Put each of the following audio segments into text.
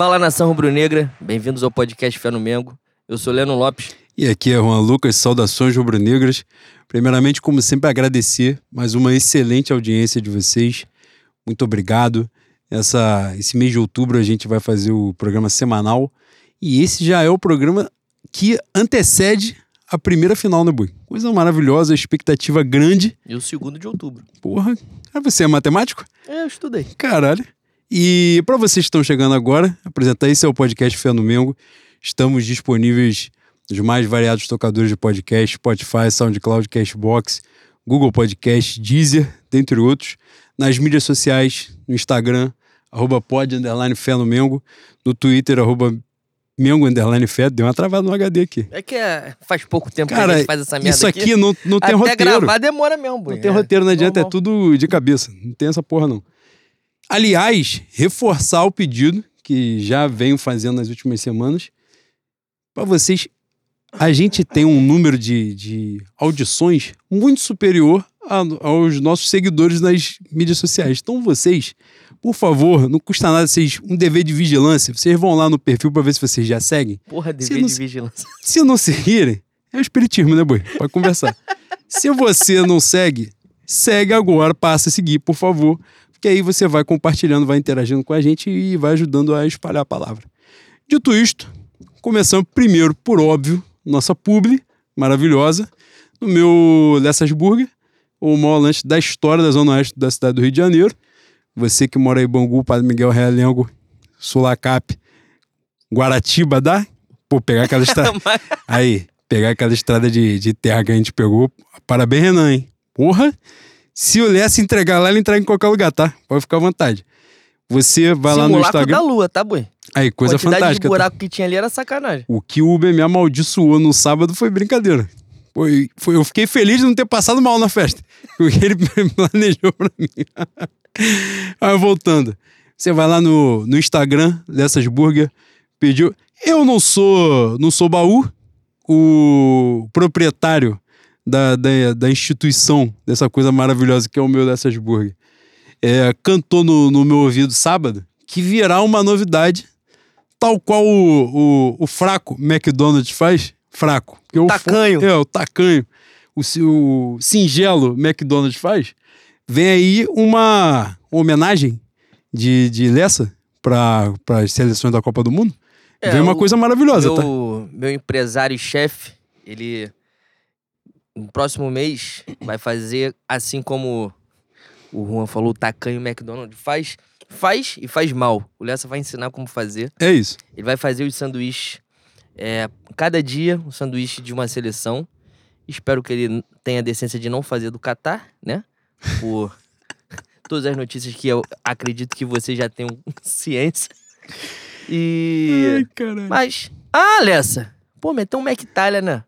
Fala nação rubro-negra, bem-vindos ao podcast Fé no Mengo. Eu sou Leno Lopes. E aqui é Juan Lucas, saudações rubro-negras. Primeiramente, como sempre, agradecer mais uma excelente audiência de vocês. Muito obrigado. Essa, esse mês de outubro a gente vai fazer o programa semanal. E esse já é o programa que antecede a primeira final, né, Bui? Coisa maravilhosa, expectativa grande. E o segundo de outubro. Porra, ah, você é matemático? É, eu estudei. Caralho. E para vocês que estão chegando agora, apresentar esse é o podcast Fé no Mengo. Estamos disponíveis nos mais variados tocadores de podcast, Spotify, SoundCloud, Cashbox, Google Podcast, Deezer, dentre outros. Nas mídias sociais, no Instagram, arroba pod, underline Fé no Mengo. No Twitter, arroba Mengo Underline deu uma travada no HD aqui. É que é, faz pouco tempo Cara, que a gente faz essa merda Isso aqui, não, não tem Até roteiro. gravar demora mesmo, boi. Não tem É, roteiro, não adianta, é normal. tudo de cabeça. Não tem essa porra, não. Aliás, reforçar o pedido que já venho fazendo nas últimas semanas. Para vocês, a gente tem um número de, de audições muito superior a- aos nossos seguidores nas mídias sociais. Então, vocês, por favor, não custa nada vocês um dever de vigilância. Vocês vão lá no perfil para ver se vocês já seguem. Porra, Se dever não de vigilância. Se não seguirem, é o espiritismo, né, boi? Pode conversar. Se você não segue, segue agora, passa a seguir, por favor. Porque aí você vai compartilhando, vai interagindo com a gente e vai ajudando a espalhar a palavra. Dito isto, começando primeiro, por óbvio, nossa publi maravilhosa, no meu Lessas Burger, o maior lanche da história da Zona Oeste da cidade do Rio de Janeiro. Você que mora aí em Bangu, Padre Miguel Realengo, Sulacap, Guaratiba, dá? Pô, pegar aquela estrada. Aí, pegar aquela estrada de, de terra que a gente pegou. Parabéns, Renan, hein? Porra! Se o Lé se entregar lá, ele entrega em qualquer lugar, tá? Pode ficar à vontade. Você vai lá no Instagram. da lua, tá, boi? Aí, coisa Quantidade fantástica. de tá? buraco que tinha ali era sacanagem. O que o Uber me amaldiçoou no sábado foi brincadeira. Foi, foi- eu fiquei feliz de não ter passado mal na festa. O que ele planejou pra mim. Aí, voltando. Você vai lá no, no Instagram, Lessas Burger, pediu. Eu não sou, não sou baú, o proprietário da, da, da instituição, dessa coisa maravilhosa que é o meu Lessas Burger, é, cantou no, no meu ouvido sábado que virá uma novidade tal qual o, o, o fraco McDonald's faz, fraco. Fo- Tacanho. É, o tacanho. O, o singelo McDonald's faz. Vem aí uma homenagem de, de Lessa para as seleções da Copa do Mundo. É, Vem uma o- coisa maravilhosa, tá? meu, meu empresário e chefe, ele no próximo mês vai fazer assim como o Juan falou, o tacanho McDonald's faz, faz e faz mal. O Lessa vai ensinar como fazer. É isso. Ele vai fazer os sanduíches é, cada dia, um sanduíche de uma seleção. Espero que ele tenha a decência de não fazer do Catar, né? Por todas as notícias que eu acredito que você já tenham ciência. E Ai, caralho. mas. Ah, Lessa! Pô, meteu um Mac Itália, né?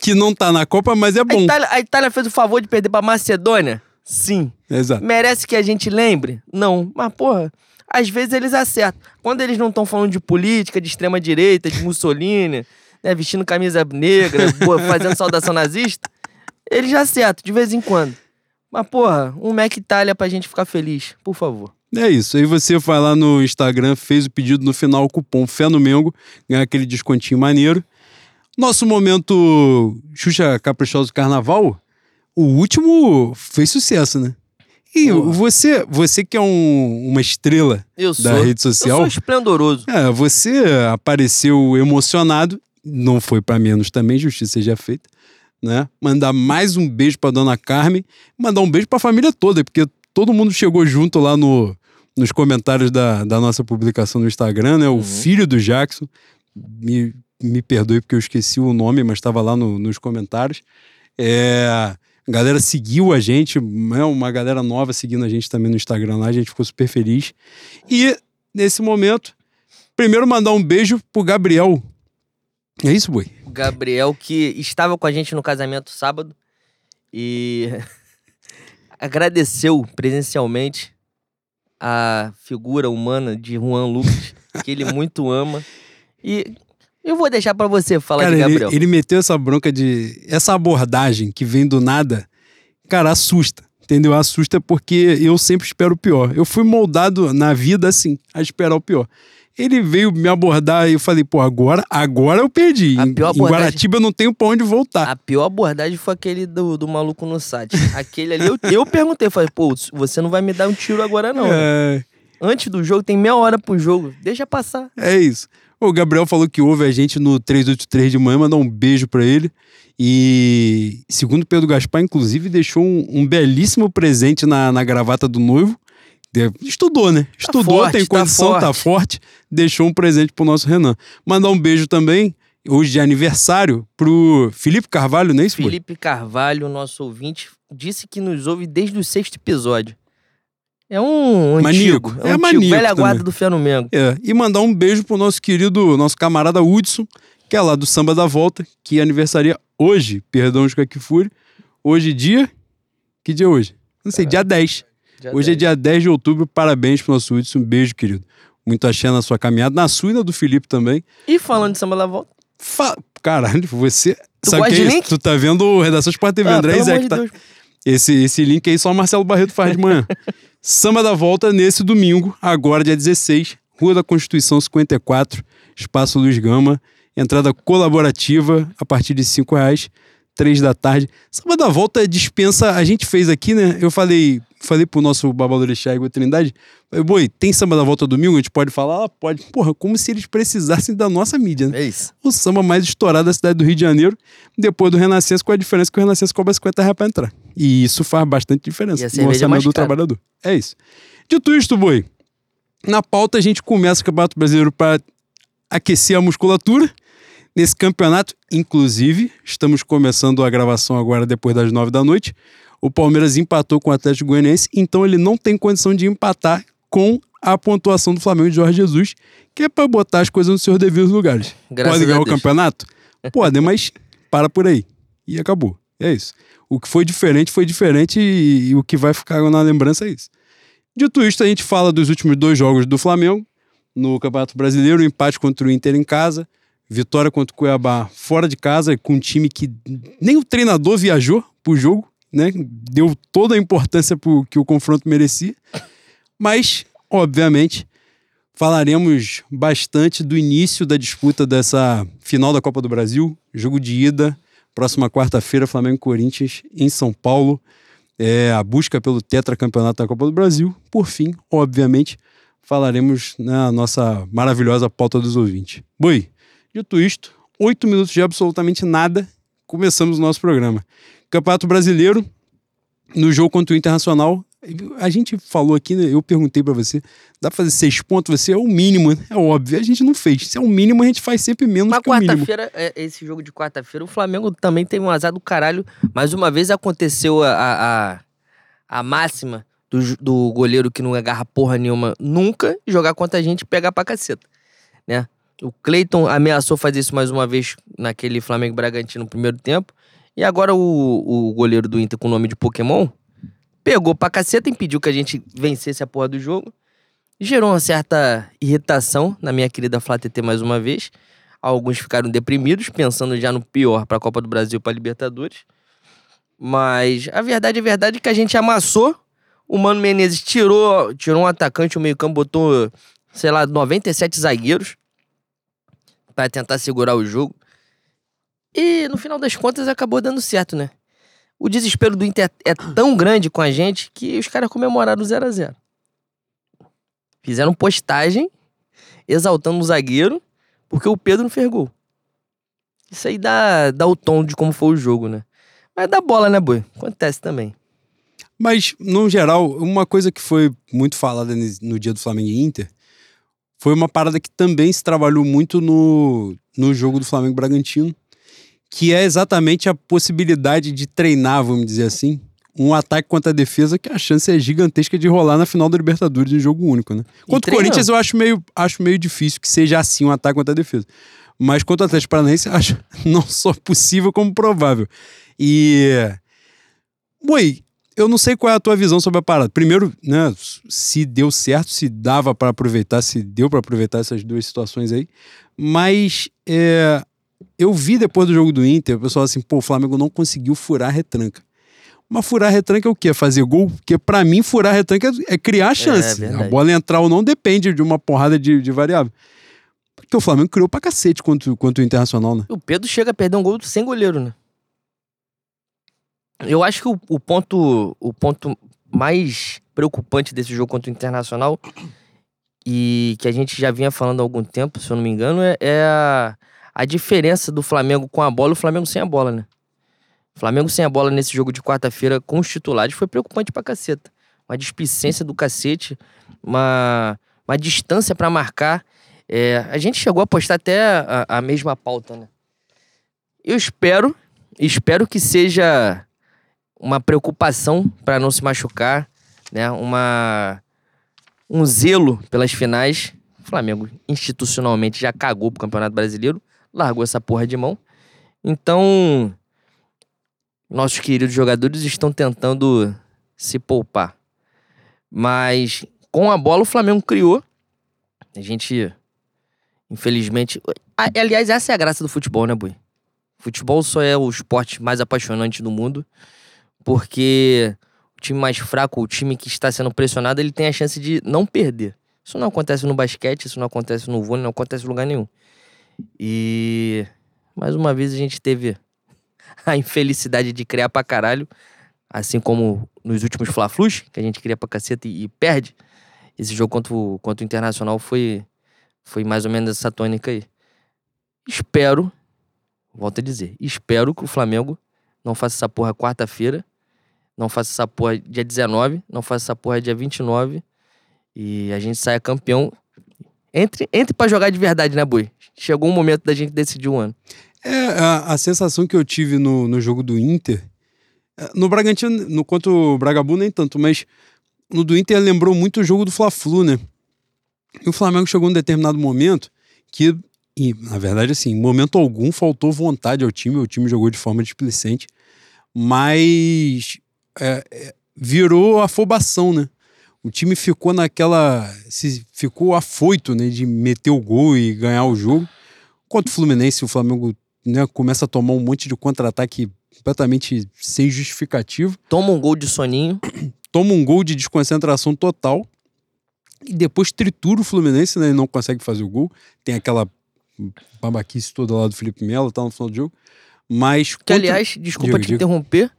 Que não tá na Copa, mas é A bom. Itália, a Itália fez o favor de perder pra Macedônia? Sim. Exato. Merece que a gente lembre? Não. Mas, porra, às vezes eles acertam. Quando eles não estão falando de política, de extrema-direita, de Mussolini, né, vestindo camisa negra, fazendo saudação nazista, eles já acertam, de vez em quando. Mas, porra, um Mac Itália pra gente ficar feliz, por favor. É isso. Aí você vai lá no Instagram, fez o pedido no final, o cupom Fé no Mengo, ganha aquele descontinho maneiro. Nosso momento Xuxa Caprichoso do Carnaval, o último fez sucesso, né? E Porra. você, você que é um- uma estrela Eu da sou. rede Eu social, sou esplendoroso. é, você apareceu emocionado, não foi pra menos também, justiça seja feita, né? Mandar mais um beijo pra dona Carmen, mandar um beijo pra família toda, porque todo mundo chegou junto lá no, nos comentários da, da nossa publicação no Instagram, né? O Uhum. filho do Jackson, me, me perdoe porque eu esqueci o nome, mas estava lá no- nos comentários. É, a galera seguiu a gente, né? uma galera nova seguindo a gente também no Instagram lá, a gente ficou super feliz. E nesse momento, primeiro mandar um beijo pro Gabriel. É isso, boi? O Gabriel, que estava com a gente no casamento sábado e agradeceu presencialmente a figura humana de Juan Lucas, que ele muito ama. E eu vou deixar pra você falar cara, de ele, Gabriel. ele meteu essa bronca de. Essa abordagem que vem do nada, cara, assusta. Entendeu? Assusta porque eu sempre espero o pior. Eu fui moldado na vida assim, a esperar o pior. Ele veio me abordar e eu falei, pô, agora, agora eu perdi. A Em- pior em abordagem- Guaratiba eu não tenho pra onde voltar. A pior abordagem foi aquele do, do maluco no site. Aquele ali, eu, eu perguntei, falei, pô, você não vai me dar um tiro agora não. né? É, Antes do jogo, tem meia hora pro jogo. Deixa passar. é isso. O Gabriel falou que ouve a gente no 383 de manhã, mandar um beijo pra ele. E segundo Pedro Gaspar, inclusive, deixou um, um belíssimo presente na, na gravata do noivo. Estudou, né? Estudou, forte, tem tá condição, tá forte. forte. Deixou um presente pro nosso Renan. Mandar um beijo também, hoje de aniversário, pro Felipe Carvalho, não é isso? Felipe Carvalho, nosso ouvinte, disse que nos ouve desde o sexto episódio. É um antigo. É É um antigo, maníaco velha guarda também. do Flamengo. É, e mandar um beijo pro nosso querido, nosso camarada Hudson, que é lá do Samba da Volta, que aniversaria hoje, perdão de Kakifuri. Hoje, dia. Que dia é hoje? Não sei, dia 10. Hoje é dia 10 de outubro. Parabéns pro nosso Hudson. Um beijo, querido. Muito axé na sua caminhada, na sua e na do Felipe também. E falando de samba da volta. Fa... Caralho, você. Tu Sabe que é? Tu tá vendo o Redação Sport TV, Ah, André pelo Zé, amor que de tá. Deus. Esse, esse link aí só o Marcelo Barreto faz de manhã. Samba da Volta nesse domingo, agora dia 16, Rua da Constituição 54, Espaço Luiz Gama, entrada colaborativa a partir de R$ reais, três da tarde. Samba da Volta dispensa, a gente fez aqui, né? Eu falei, falei pro nosso Babalorixá Igor Trindade, falei, boi, tem Samba da Volta domingo? A gente pode falar? Ah, pode. Porra, como se eles precisassem da nossa mídia, né? É isso. o samba mais estourado da cidade do Rio de Janeiro, depois do Renascença, com a diferença que o Renascença cobra 50 reais pra entrar. E isso faz bastante diferença no é orçamento mais do trabalhador. É isso. Dito isto, boi, na pauta a gente começa o Campeonato Brasileiro para aquecer a musculatura. Nesse campeonato, inclusive, estamos começando a gravação agora depois das nove da noite. O Palmeiras empatou com o Atlético Goianiense, então ele não tem condição de empatar com a pontuação do Flamengo de Jorge Jesus, que é para botar as coisas nos seus devidos lugares. Graças Pode ganhar o campeonato? Pode, mas para por aí. E acabou. É isso. O que foi diferente foi diferente e, e o que vai ficar na lembrança é isso. Dito isto, a gente fala dos últimos dois jogos do Flamengo no Campeonato Brasileiro, o empate contra o Inter em casa, vitória contra o Cuiabá fora de casa, com um time que nem o treinador viajou pro jogo, né? Deu toda a importância pro que o confronto merecia. Mas, obviamente, falaremos bastante do início da disputa dessa final da Copa do Brasil, jogo de ida, próxima quarta-feira, Flamengo e Corinthians em São Paulo. É, a busca pelo tetracampeonato da Copa do Brasil. Por fim, obviamente, falaremos na nossa maravilhosa pauta dos ouvintes. Boi, dito isto, oito minutos de absolutamente nada, começamos o nosso programa. Campeonato Brasileiro, no jogo contra o Internacional, a gente falou aqui, né, eu perguntei pra você, dá pra fazer seis pontos? Você é o mínimo, né? é óbvio, a gente não fez. Se é o mínimo, a gente faz sempre menos Mas que o mínimo. quarta-feira, é, esse jogo de quarta-feira, o Flamengo também teve um azar do caralho. Mais uma vez aconteceu a, a, a, máxima do, do goleiro que não agarra porra nenhuma nunca jogar contra a gente e pegar pra caceta. Né? O Cleiton ameaçou fazer isso mais uma vez naquele Flamengo Bragantino no primeiro tempo. E agora o, o goleiro do Inter com o nome de Pokémon pegou pra caceta, impediu que a gente vencesse a porra do jogo. Gerou uma certa irritação na minha querida Flá TT mais uma vez. Alguns ficaram deprimidos, pensando já no pior pra Copa do Brasil pra Libertadores. Mas a verdade é verdade que a gente amassou. O Mano Menezes tirou, tirou um atacante, o meio-campo botou, sei lá, 97 zagueiros pra tentar segurar o jogo. E no final das contas acabou dando certo, né? O desespero do Inter é tão grande com a gente que os caras comemoraram o 0 a 0 Fizeram postagem exaltando o zagueiro porque o Pedro não fez gol. Isso aí dá, dá o tom de como foi o jogo, né? Mas dá bola, né, boi? Acontece também. Mas, no geral, uma coisa que foi muito falada no dia do Flamengo e Inter foi uma parada que também se trabalhou muito no, no jogo do Flamengo Bragantino, que é exatamente a possibilidade de treinar, vamos dizer assim, um ataque contra a defesa que a chance é gigantesca de rolar na final da Libertadores em jogo único, né? Contra o. Corinthians eu acho meio, acho meio difícil que seja assim um ataque contra a defesa. Mas contra o Atlético Paranaense, acho não só possível como provável. E... Boi, eu não sei qual é a tua visão sobre a parada. Primeiro, né, se deu certo, se dava para aproveitar, se deu para aproveitar essas duas situações aí. Mas é, eu vi depois do jogo do Inter, o pessoal assim, pô, o Flamengo não conseguiu furar a retranca. Mas furar retranca é o quê? Fazer gol? Porque pra mim, furar retranca é, é criar chance. verdade. a bola entrar ou não depende de uma porrada de, de variável. Porque o Flamengo criou pra cacete contra, o- contra o Internacional, né? O Pedro chega a perder um gol sem goleiro, né? Eu acho que o, o ponto, o ponto mais preocupante desse jogo contra o Internacional e que a gente já vinha falando há algum tempo, se eu não me engano, é, é a, a diferença do Flamengo com a bola e o Flamengo sem a bola, né? O Flamengo sem a bola nesse jogo de quarta-feira com os titulares foi preocupante pra caceta. Uma displicência do cacete, uma, uma distância pra marcar. É, a gente chegou a postar até a, a mesma pauta, né? Eu espero, espero que seja uma preocupação para não se machucar, né? Uma um zelo pelas finais. O Flamengo institucionalmente já cagou pro Campeonato Brasileiro, largou essa porra de mão. Então, nossos queridos jogadores estão tentando se poupar. Mas com a bola o Flamengo criou. A gente infelizmente, aliás, essa é a graça do futebol, né, Bui? Futebol só é o esporte mais apaixonante do mundo, porque o time mais fraco, o time que está sendo pressionado, ele tem a chance de não perder. Isso não acontece no basquete, isso não acontece no vôlei, não acontece em lugar nenhum. E mais uma vez a gente teve a infelicidade de criar pra caralho, assim como nos últimos Fla-Flus, que a gente cria pra caceta e, e perde. Esse jogo contra o, contra o Internacional foi, foi mais ou menos essa tônica aí. Espero, volto a dizer, espero que o Flamengo não faça essa porra quarta-feira, não faça essa porra dia 19, não faça essa porra dia 29 e a gente saia campeão. Entre, entre pra jogar de verdade, né, Bui? Chegou o momento da gente decidir um ano. É, a, a sensação que eu tive no, no jogo do Inter, é, no Bragantino, no contra o Bragabu nem tanto, mas no do Inter lembrou muito o jogo do Fla-Flu, né? E o Flamengo chegou em determinado momento que, e, na verdade, assim, em momento algum faltou vontade ao time, o time jogou de forma displicente, mas é, é, virou afobação, né? O time ficou naquela. Se, ficou afoito, né? De meter o gol e ganhar o jogo. Contra o Fluminense, o Flamengo né, começa a tomar um monte de contra-ataque completamente sem justificativo. Toma um gol de soninho. Toma um gol de desconcentração total. E depois tritura o Fluminense, né? E não consegue fazer o gol. Tem aquela babaquice toda lá do Felipe Melo, tá no final do jogo. Mas. Que, aliás, desculpa Diga, te diga. interromper.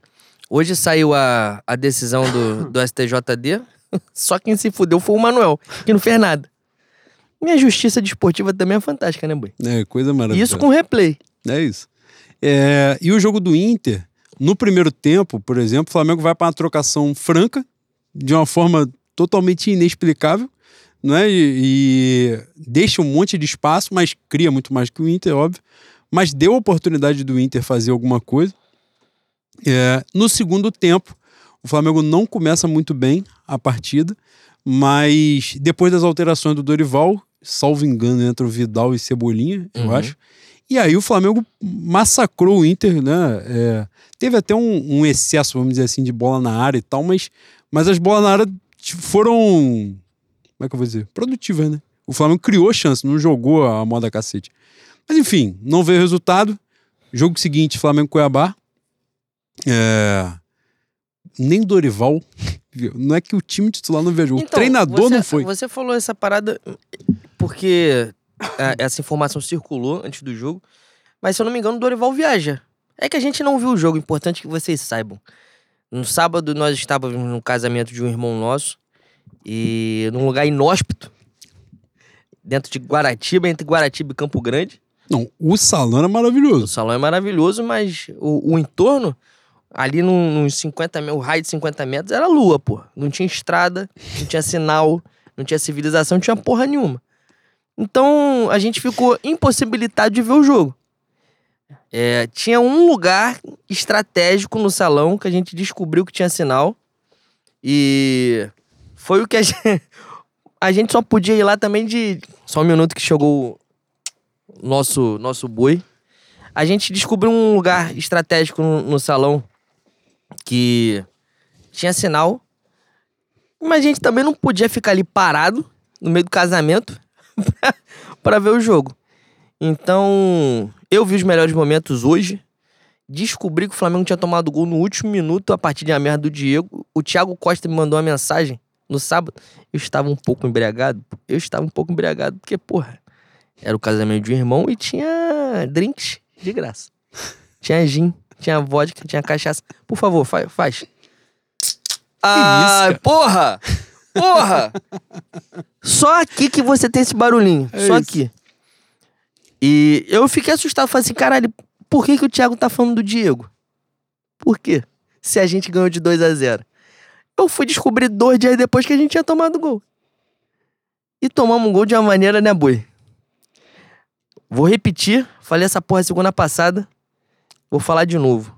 Hoje saiu a, a decisão do, do STJD. Só quem se fudeu foi o Manuel, que não fez nada. Minha justiça desportiva também é fantástica, né, Bui? É, coisa E maravilhosa. isso com replay. É isso. É, e o jogo do Inter, no primeiro tempo, por exemplo, o Flamengo vai para uma trocação franca, de uma forma totalmente inexplicável, não é? E, e deixa um monte de espaço, mas cria muito mais que o Inter, óbvio. Mas deu a oportunidade do Inter fazer alguma coisa. É, no segundo tempo, o Flamengo não começa muito bem a partida, mas depois das alterações do Dorival, salvo engano, entra o Vidal e Cebolinha, eu Uhum. acho. E aí o Flamengo massacrou o Inter, né? É, teve até um, um excesso, vamos dizer assim, de bola na área e tal, mas, mas as bolas na área foram. Como é que eu vou dizer? Produtivas, né? O Flamengo criou chance, não jogou a moda cacete. Mas enfim, não veio resultado. Jogo seguinte, Flamengo Cuiabá. É, Nem Dorival. Não é que o time titular não viajou, o treinador você, não foi. Você falou essa parada porque é, essa informação circulou antes do jogo. Mas se eu não me engano, o Dorival viaja. É que a gente não viu o jogo, importante que vocês saibam. No sábado, nós estávamos no casamento de um irmão nosso. E num lugar inóspito. Dentro de Guaratiba, entre Guaratiba e Campo Grande. Não, o salão O maravilhoso. salão é maravilhoso, mas o, o entorno, ali num- nos 50 metros, raio de 50 metros era lua, pô. Não tinha estrada, não tinha sinal, não tinha civilização, não tinha porra nenhuma. Então a gente ficou impossibilitado de ver o jogo. É, tinha um lugar estratégico no salão que a gente descobriu que tinha sinal. E foi o que a gente. A gente só podia ir lá também de. Só um minuto que chegou nosso, nosso boi. A gente descobriu um lugar estratégico no, no salão que tinha sinal. Mas a gente também não podia ficar ali parado no meio do casamento pra, pra ver o jogo. Então, eu vi os melhores momentos hoje. Descobri que o Flamengo tinha tomado gol no último minuto a partir de uma merda do Diego. O Thiago Costa me mandou uma mensagem no sábado. Eu estava um pouco embriagado. Eu estava um pouco embriagado porque, porra, era o casamento de um irmão e tinha drinks de graça. Tinha gin, tinha vodka, tinha cachaça. Por favor, faz. faz. Ah, porra! Porra! Só aqui que você tem esse barulhinho. É Só isso. aqui. E eu fiquei assustado. Falei assim, caralho, por que, que o Thiago tá falando do Diego? Por quê? Se a gente ganhou de 2 a 0 Eu fui descobrir dois dias depois que a gente tinha tomado gol. E tomamos um gol de uma maneira, né, boi? Vou repetir. Falei essa porra segunda passada. Vou falar de novo.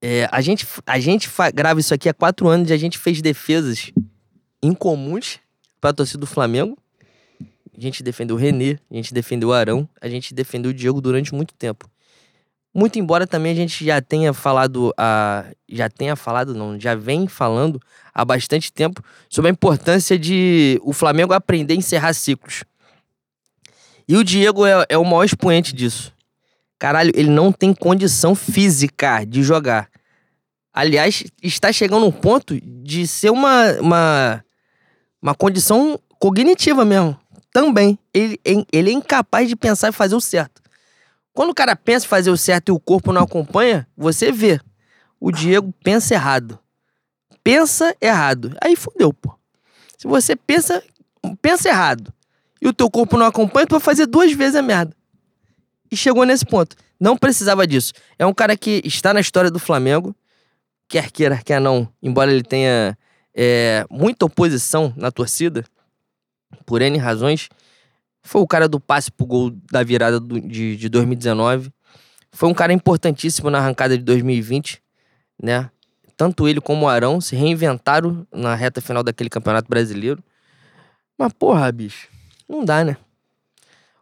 É, a gente, a gente grava isso aqui há quatro anos e a gente fez defesas incomuns pra torcida do Flamengo. A gente defendeu o Renê, a gente defendeu o Arão, a gente defendeu o Diego durante muito tempo. Muito embora também a gente já tenha falado, a, já tenha falado, não, já vem falando há bastante tempo sobre a importância de o Flamengo aprender a encerrar ciclos. E o Diego é, é o maior expoente disso. Caralho, ele não tem condição física de jogar. Aliás, está chegando um ponto de ser uma, uma, uma condição cognitiva mesmo. Também. Ele, ele é incapaz de pensar e fazer o certo. Quando o cara pensa em fazer o certo e o corpo não acompanha, você vê. O Diego pensa errado. Pensa errado. Aí fudeu, pô. Se você pensa, pensa errado e o teu corpo não acompanha, tu vai fazer duas vezes a merda. E chegou nesse ponto. Não precisava disso. É um cara que está na história do Flamengo, quer queira, quer não, embora ele tenha é, muita oposição na torcida, por N razões. Foi o cara do passe pro gol da virada do- de, de 2019. Foi um cara importantíssimo na arrancada de 2020, né? Tanto ele como o Arão se reinventaram na reta final daquele campeonato brasileiro. Mas, porra, bicho, não dá, né?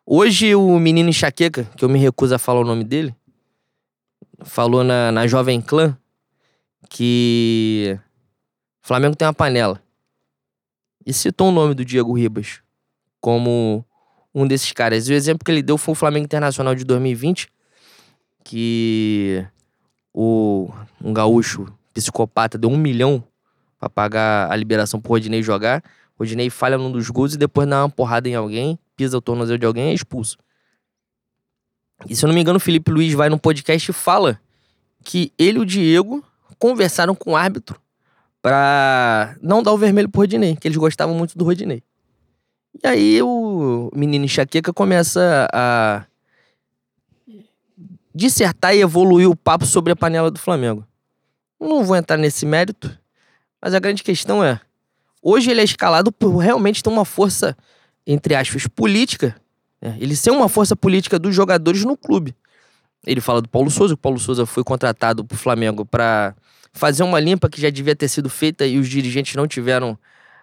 Hoje o menino enxaqueca, que eu me recuso a falar o nome dele, falou na, na Jovem Clã que o Flamengo tem uma panela. E citou o nome do Diego Ribas como um desses caras. E o exemplo que ele deu foi o Flamengo Internacional de 2020, que o, um gaúcho psicopata deu um milhão pra pagar a liberação pro Rodinei jogar. Rodinei falha num dos gols e depois dá uma porrada em alguém, pisa o tornozelo de alguém é expulso. E se eu não me engano, o Felipe Luiz vai num podcast e fala que ele e o Diego conversaram com o árbitro pra não dar o vermelho pro Rodinei, que eles gostavam muito do Rodinei. E aí o menino enxaqueca começa a dissertar e evoluir o papo sobre a panela do Flamengo. Não vou entrar nesse mérito, mas a grande questão é: hoje ele é escalado por realmente ter uma força, entre aspas, política. né? Ele ser uma força política dos jogadores no clube. Ele fala do Paulo Souza, que o Paulo Souza foi contratado pro Flamengo para fazer uma limpa que já devia ter sido feita e os dirigentes não tiveram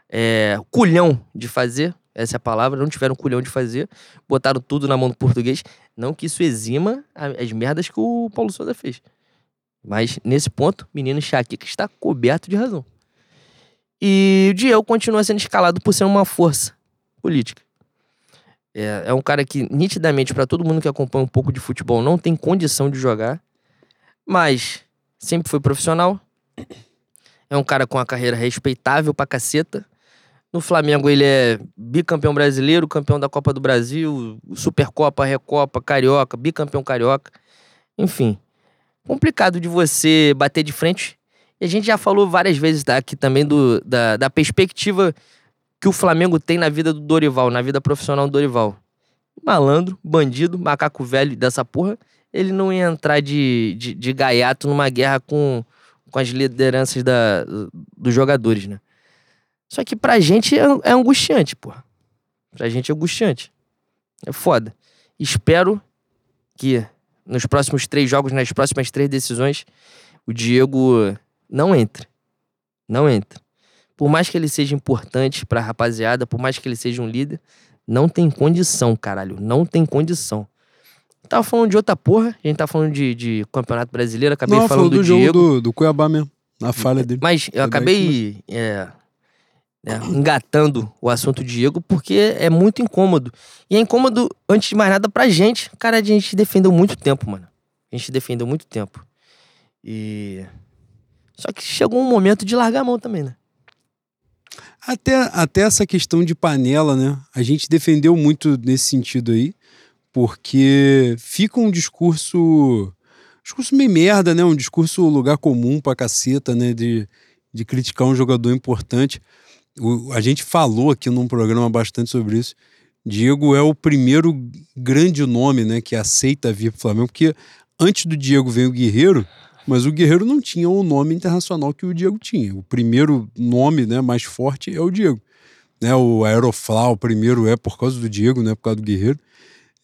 é, culhão de fazer. Essa é a palavra, não tiveram culhão de fazer. Botaram tudo na mão do português. Não que isso exima as merdas que o Paulo Souza fez. Mas nesse ponto, o menino Enxaqueca está coberto de razão. E o Diego continua sendo escalado por ser uma força política. É, é um cara que, nitidamente, para todo mundo que acompanha um pouco de futebol, não tem condição de jogar, mas sempre foi profissional. É um cara com uma carreira respeitável pra caceta. No Flamengo, ele é bicampeão brasileiro, campeão da Copa do Brasil, Supercopa, Recopa, Carioca, bicampeão carioca. Enfim, complicado de você bater de frente. E a gente já falou várias vezes aqui também do, da, da perspectiva que o Flamengo tem na vida do Dorival, na vida profissional do Dorival. Malandro, bandido, macaco velho dessa porra, ele não ia entrar de, de, de gaiato numa guerra com, com as lideranças da, dos jogadores, né? Só que pra gente é, é angustiante, porra. Pra gente é angustiante. É foda. Espero que nos próximos três jogos, nas próximas três decisões, o Diego não entre. Não entre. Por mais que ele seja importante pra rapaziada, por mais que ele seja um líder, não tem condição, caralho. Não tem condição. Tava falando de outra porra, a gente tá falando de, de Campeonato Brasileiro, acabei Não, falando do, do Diego. do, do Cuiabá mesmo. Na falha dele. Mas eu acabei é, né, engatando o assunto Diego porque é muito incômodo. E é incômodo, antes de mais nada, pra gente. Cara, a gente defendeu muito tempo, mano. A gente defendeu muito tempo. E. Só que chegou um momento de largar a mão também, né? Até, até essa questão de panela, né? A gente defendeu muito nesse sentido aí, porque fica um discurso. discurso meio merda, né? Um discurso lugar comum pra caceta, né? De, de criticar um jogador importante. O, a gente falou aqui num programa bastante sobre isso. Diego é o primeiro grande nome, né, que aceita vir pro Flamengo, porque antes do Diego vem o Guerreiro, mas o Guerreiro não tinha o nome internacional que o Diego tinha. O primeiro nome, né, mais forte é o Diego. Né, o Aeroflá, o primeiro é por causa do Diego, né, por causa do Guerreiro.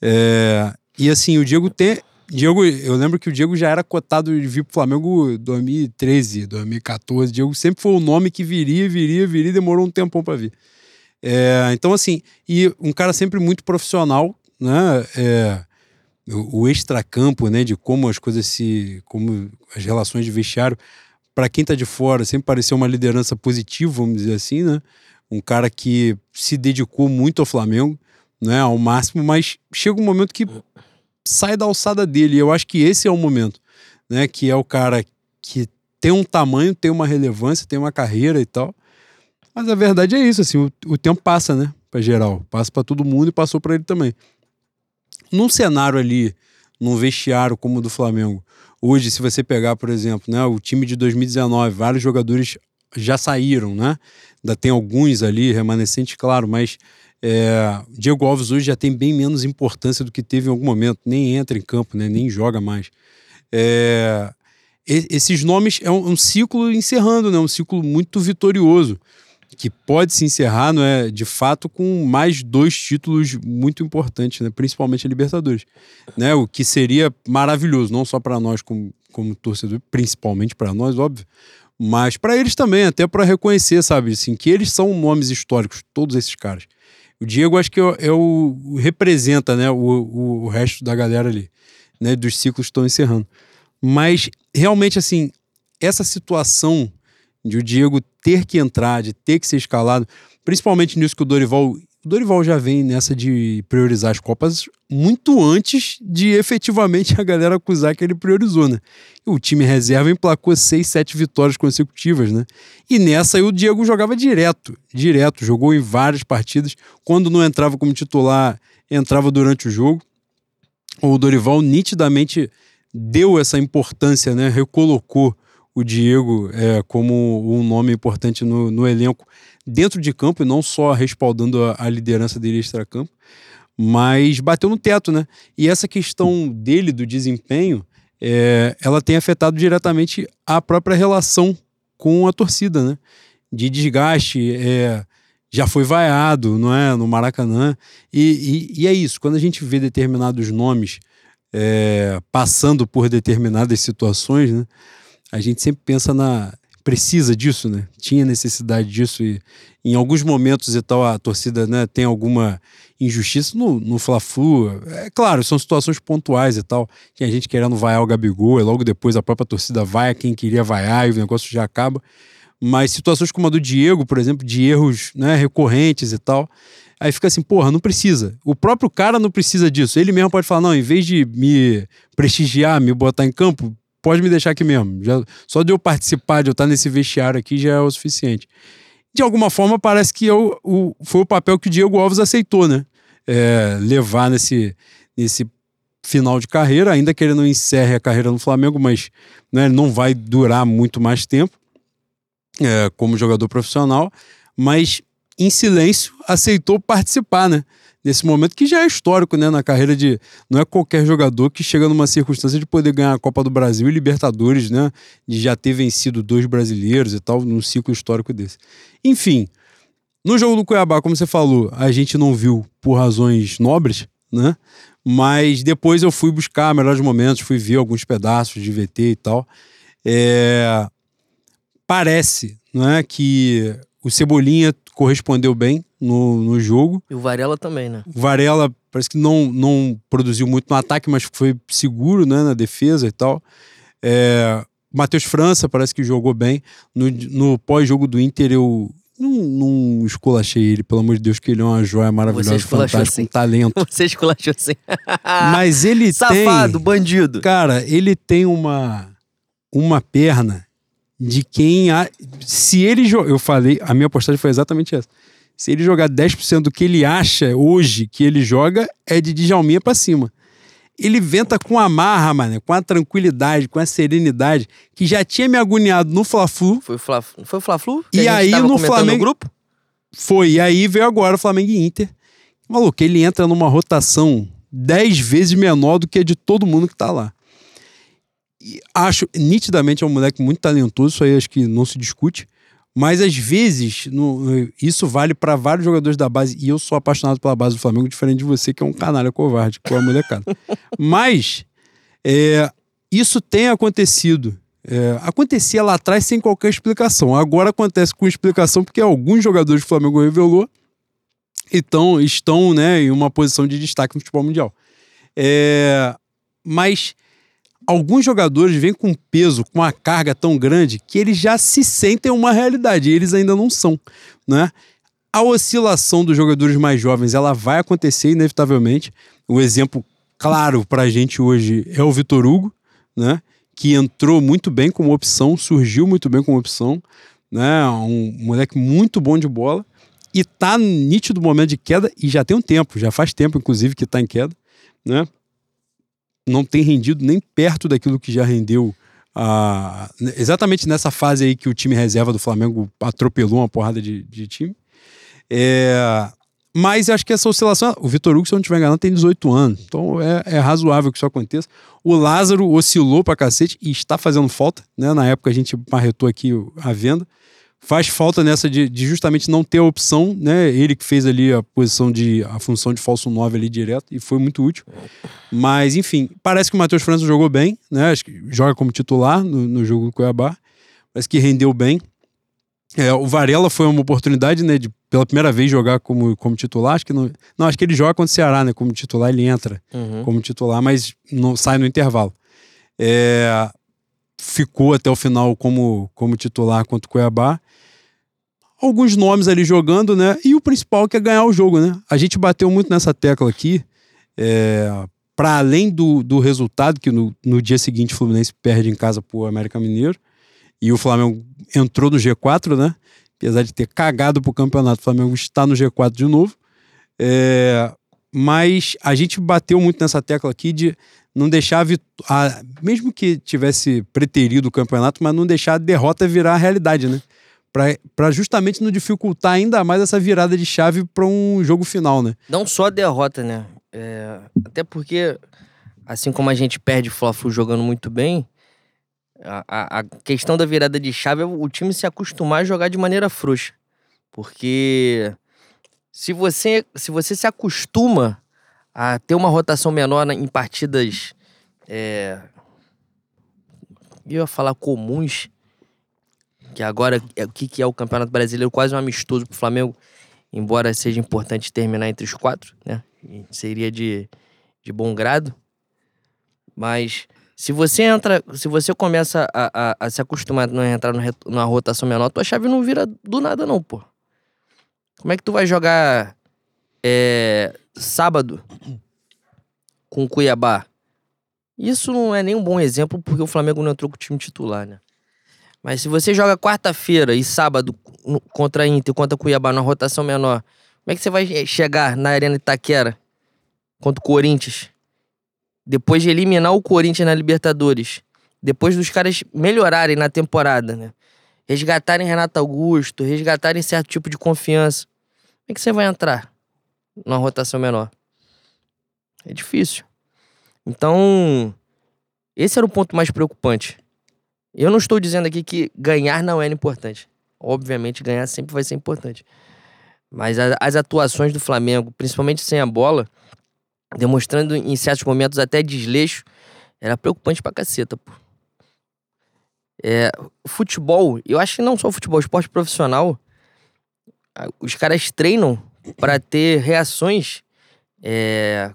É, e assim, o Diego tem, Diego, eu lembro que o Diego já era cotado de vir pro Flamengo 2013, 2014. Diego sempre foi o nome que viria, viria, viria, demorou um tempão para vir. É, então, assim, e um cara sempre muito profissional, né? É, o, extracampo, né? De como as coisas se. como as relações de vestiário, para quem tá de fora, sempre pareceu uma liderança positiva, vamos dizer assim, né? Um cara que se dedicou muito ao Flamengo, né? Ao máximo, mas chega um momento que sai da alçada dele. E eu acho que esse é o momento, né? Que é o cara que tem um tamanho, tem uma relevância, tem uma carreira e tal. Mas a verdade é isso, assim, o, o tempo passa, né? Pra geral. Passa para todo mundo e passou para ele também. Num cenário ali, num vestiário como o do Flamengo, hoje, se você pegar, por exemplo, né, o time de 2019, vários jogadores já saíram, né? Ainda tem alguns ali, remanescentes, claro, mas é, Diego Alves hoje já tem bem menos importância do que teve em algum momento, nem entra em campo, né, nem joga mais. É, esses nomes é um, um, ciclo encerrando, né, um ciclo muito vitorioso, que pode se encerrar, não é, de fato, com mais dois títulos muito importantes, né, principalmente a Libertadores, né, o que seria maravilhoso, não só para nós como, como torcedor, principalmente para nós, óbvio, mas para eles também, até para reconhecer, sabe, assim, que eles são nomes históricos, todos esses caras. O Diego acho que é, é o representa, né, o, o, o, resto da galera ali, né, dos ciclos que estão encerrando. Mas realmente assim, essa situação de o Diego ter que entrar, de ter que ser escalado, principalmente nisso que o Dorival o Dorival já vem nessa de priorizar as Copas muito antes de efetivamente a galera acusar que ele priorizou, né? O time reserva emplacou seis, sete vitórias consecutivas, né? E nessa aí o Diego jogava direto, direto, jogou em várias partidas. Quando não entrava como titular, entrava durante o jogo. O Dorival nitidamente deu essa importância, né? Recolocou o Diego é, como um nome importante no, no elenco dentro de campo e não só respaldando a, a liderança dele extra-campo, mas bateu no teto, né? E essa questão dele, do desempenho, é, ela tem afetado diretamente a própria relação com a torcida, né? De desgaste, é, já foi vaiado, não é? No Maracanã. E, e, e, é isso, quando a gente vê determinados nomes é, passando por determinadas situações, né? A gente sempre pensa na, precisa disso, né? Tinha necessidade disso e em alguns momentos e tal a torcida, né, tem alguma injustiça no, no Fla-Flu. É claro, são situações pontuais e tal. Tinha gente querendo vaiar o Gabigol e logo depois a própria torcida vai a quem queria vaiar e o negócio já acaba. Mas situações como a do Diego, por exemplo, de erros né, recorrentes e tal, aí fica assim, porra, não precisa. O próprio cara não precisa disso. Ele mesmo pode falar, não, em vez de me prestigiar, me botar em campo, pode me deixar aqui mesmo. Já, só de eu participar, de eu estar nesse vestiário aqui já é o suficiente. De alguma forma, parece que eu, o, foi o papel que o Diego Alves aceitou, né? É, levar nesse, nesse final de carreira, ainda que ele não encerre a carreira no Flamengo, mas né, não vai durar muito mais tempo é, como jogador profissional, mas em silêncio aceitou participar, né? Nesse momento que já é histórico, né, na carreira de não é qualquer jogador que chega numa circunstância de poder ganhar a Copa do Brasil e Libertadores, né, de já ter vencido dois brasileiros e tal num ciclo histórico desse. Enfim, no jogo do Cuiabá, como você falou, a gente não viu por razões nobres, né? Mas depois eu fui buscar melhores momentos, fui ver alguns pedaços de VT e tal. É... Parece, não é, que o Cebolinha correspondeu bem no, no jogo. E o Varela também, né? O Varela parece que não, não produziu muito no ataque, mas foi seguro né, na defesa e tal. É, Matheus França parece que jogou bem. No, no pós-jogo do Inter, eu Não, não esculachei ele, pelo amor de Deus, que ele é uma joia maravilhosa, fantástica, sim. um talento. Você esculachou assim. Mas ele Safado, tem. bandido. Cara, ele tem uma, uma perna de quem. A, se ele jogar. Eu falei, a minha postagem foi exatamente essa. Se ele jogar 10% do que ele acha hoje que ele joga, é de Djalminha pra cima. Ele venta com a marra, mano, com a tranquilidade, com a serenidade, que já tinha me agoniado no Fla-Flu. Foi o Fla, foi o Fla-Flu? E aí, no Flamengo- grupo? Foi, e aí veio agora o Flamengo e Inter. Maluco, ele entra numa rotação 10 vezes menor do que a de todo mundo que tá lá. E acho, nitidamente, é um moleque muito talentoso, isso aí acho que não se discute. Mas às vezes, no- isso vale para vários jogadores da base, e eu sou apaixonado pela base do Flamengo, diferente de você, que é um canalha covarde com a molecada. Mas é, isso tem acontecido. É, acontecia lá atrás sem qualquer explicação. Agora acontece com explicação porque alguns jogadores do Flamengo revelou então, estão né, em uma posição de destaque no futebol mundial. É, mas alguns jogadores vêm com peso, com uma carga tão grande que eles já se sentem uma realidade e eles ainda não são. Né? A oscilação dos jogadores mais jovens ela vai acontecer inevitavelmente. O exemplo claro para a gente hoje é o Vitor Hugo, né? que entrou muito bem como opção, surgiu muito bem como opção. Né? Um moleque muito bom de bola e tá nítido momento de queda e já tem um tempo, já faz tempo inclusive que tá em queda, né? Não tem rendido nem perto daquilo que já rendeu exatamente nessa fase aí que o time reserva do Flamengo atropelou uma porrada de, de time. É, mas acho que essa oscilação, o Vitor Hugo, se eu não estiver enganado, tem 18 anos, então é, é razoável que isso aconteça. O Lázaro oscilou pra cacete e está fazendo falta, né? Na época a gente marretou aqui a venda faz falta nessa de, de justamente não ter a opção, né? Ele que fez ali a posição de a função de falso 9 ali direto e foi muito útil. Mas enfim, parece que o Matheus França jogou bem, né? Acho que joga como titular no, no jogo do Cuiabá. Parece que rendeu bem. É, o Varela foi uma oportunidade, né, de pela primeira vez jogar como, como titular. Acho que não, não, acho que ele joga contra o Ceará, né, como titular, ele entra Uhum. como titular, mas não sai no intervalo. É, ficou até o final como, como titular contra o Cuiabá. Alguns nomes ali jogando, né? E o principal que é ganhar o jogo, né? A gente bateu muito nessa tecla aqui. É, para além do, do resultado, que no, no dia seguinte o Fluminense perde em casa pro América Mineiro. E o Flamengo entrou no G4, né? Apesar de ter cagado pro campeonato, o Flamengo está no G4 de novo. É, mas a gente bateu muito nessa tecla aqui de não deixar a, a- mesmo que tivesse preterido o campeonato, mas não deixar a derrota virar a realidade, né? Para justamente não dificultar ainda mais essa virada de chave para um jogo final, né? Não só a derrota, né? É, até porque, assim como a gente perde Fla-Flu jogando muito bem, a, a- a questão da virada de chave é o time se acostumar a jogar de maneira frouxa. Porque se você, se você se acostuma a ter uma rotação menor em partidas. É, eu ia falar comuns, que agora é o que, que é o Campeonato Brasileiro, quase um amistoso pro Flamengo, embora seja importante terminar entre os quatro, né? Seria de, de bom grado. Mas se você entra, se você começa a, a, a se acostumar a não entrar no numa rotação menor, tua chave não vira do nada, não, pô. Como é que tu vai jogar é, sábado com o Cuiabá? Isso não é nem um bom exemplo, porque o Flamengo não entrou com o time titular, né? Mas se você joga quarta-feira e sábado contra a Inter, contra o Cuiabá, na rotação menor, como é que você vai eh, chegar na Arena Itaquera contra o Corinthians? Depois de eliminar o Corinthians na Libertadores, depois dos caras melhorarem na temporada, né? Resgatarem Renato Augusto, resgatarem certo tipo de confiança. Como é que você vai entrar numa rotação menor? É difícil. Então, esse era o ponto mais preocupante. Eu não estou dizendo aqui que ganhar não era importante. Obviamente, ganhar sempre vai ser importante. Mas a- as atuações do Flamengo, principalmente sem a bola, demonstrando em certos momentos até desleixo, era preocupante pra caceta, pô. É, futebol, eu acho que não só futebol, esporte profissional, os caras treinam pra ter reações é,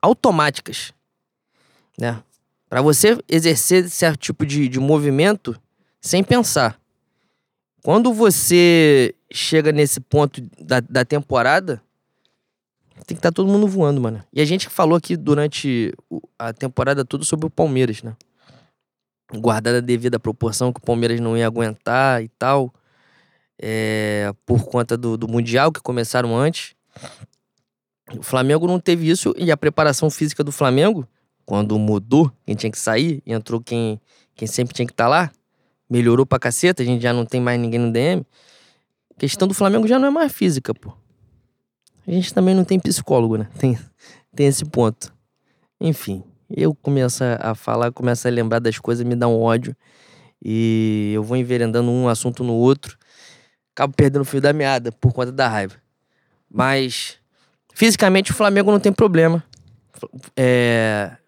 automáticas, né? Pra você exercer certo tipo de, de movimento sem pensar. Quando você chega nesse ponto da, da temporada, tem que estar todo mundo voando, mano. E a gente falou aqui durante a temporada toda sobre o Palmeiras, né? Guardada a devida proporção que o Palmeiras não ia aguentar e tal. é, por conta do, do Mundial que começaram antes. O Flamengo não teve isso e a preparação física do Flamengo, quando mudou, quem tinha que sair, entrou quem, quem sempre tinha que estar lá, melhorou pra caceta, a gente já não tem mais ninguém no DM. A questão do Flamengo já não é mais física, pô. A gente também não tem psicólogo, né? Tem, tem esse ponto. Enfim, eu começo a falar, começo a lembrar das coisas, me dá um ódio. E eu vou enveredando um assunto no outro. Acabo perdendo o fio da meada por conta da raiva. Mas, fisicamente, o Flamengo não tem problema. É...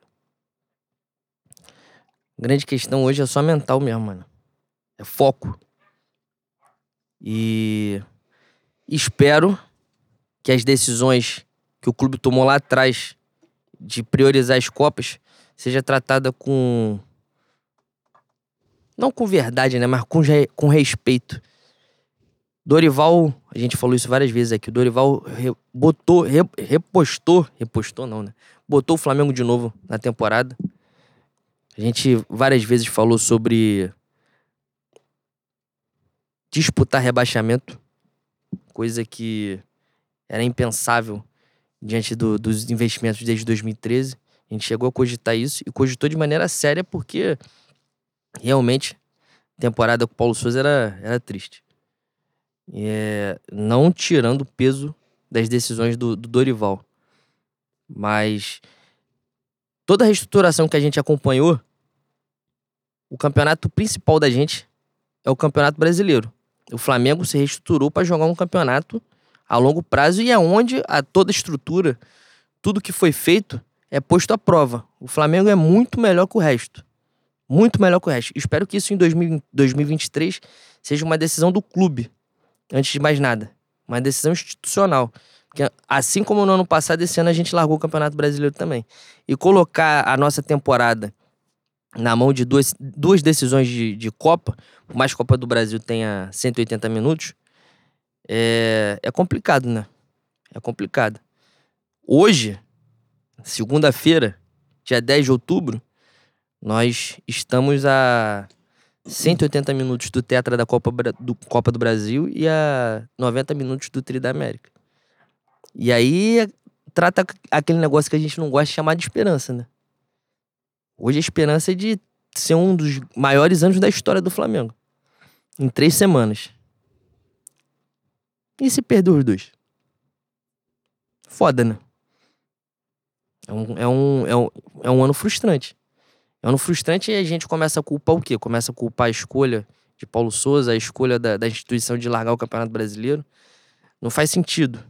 Grande questão hoje é só mental mesmo, mano. É foco. E espero que as decisões que o clube tomou lá atrás de priorizar as Copas seja tratada com. Não com verdade, né? Mas com, re- com respeito. Dorival, a gente falou isso várias vezes aqui. O Dorival re- botou, re- repostou, repostou não, né? Botou o Flamengo de novo na temporada. A gente várias vezes falou sobre disputar rebaixamento, coisa que era impensável diante do- dos investimentos desde 2013. A gente chegou a cogitar isso e cogitou de maneira séria porque realmente a temporada com o Paulo Souza era, era triste. É, não tirando o peso das decisões do, do Dorival. Mas toda a reestruturação que a gente acompanhou, o campeonato principal da gente é o Campeonato Brasileiro. O Flamengo se reestruturou para jogar um campeonato a longo prazo e é onde a toda a estrutura, tudo que foi feito é posto à prova. O Flamengo é muito melhor que o resto. Muito melhor que o resto. Espero que isso em 2000 2023 seja uma decisão do clube, antes de mais nada. Uma decisão institucional. Porque assim como no ano passado, esse ano a gente largou o Campeonato Brasileiro também. E colocar a nossa temporada na mão de duas, duas decisões de, de Copa, por mais que a Copa do Brasil tenha 180 minutos, é, é complicado, né? É complicado. Hoje, segunda-feira, dia 10 de outubro, nós estamos a 180 minutos do Tetra da Copa, do Copa do Brasil e a 90 minutos do Tri da América. E aí trata aquele negócio que a gente não gosta de chamar de esperança, né? Hoje a esperança é de ser um dos maiores anos da história do Flamengo. Em três semanas. E se perder os dois? Foda, né? É um, é um, é um, é um ano frustrante. É um ano frustrante e a gente começa a culpar o quê? Começa a culpar a escolha de Paulo Souza, a escolha da, da instituição de largar o Campeonato Brasileiro. Não faz sentido.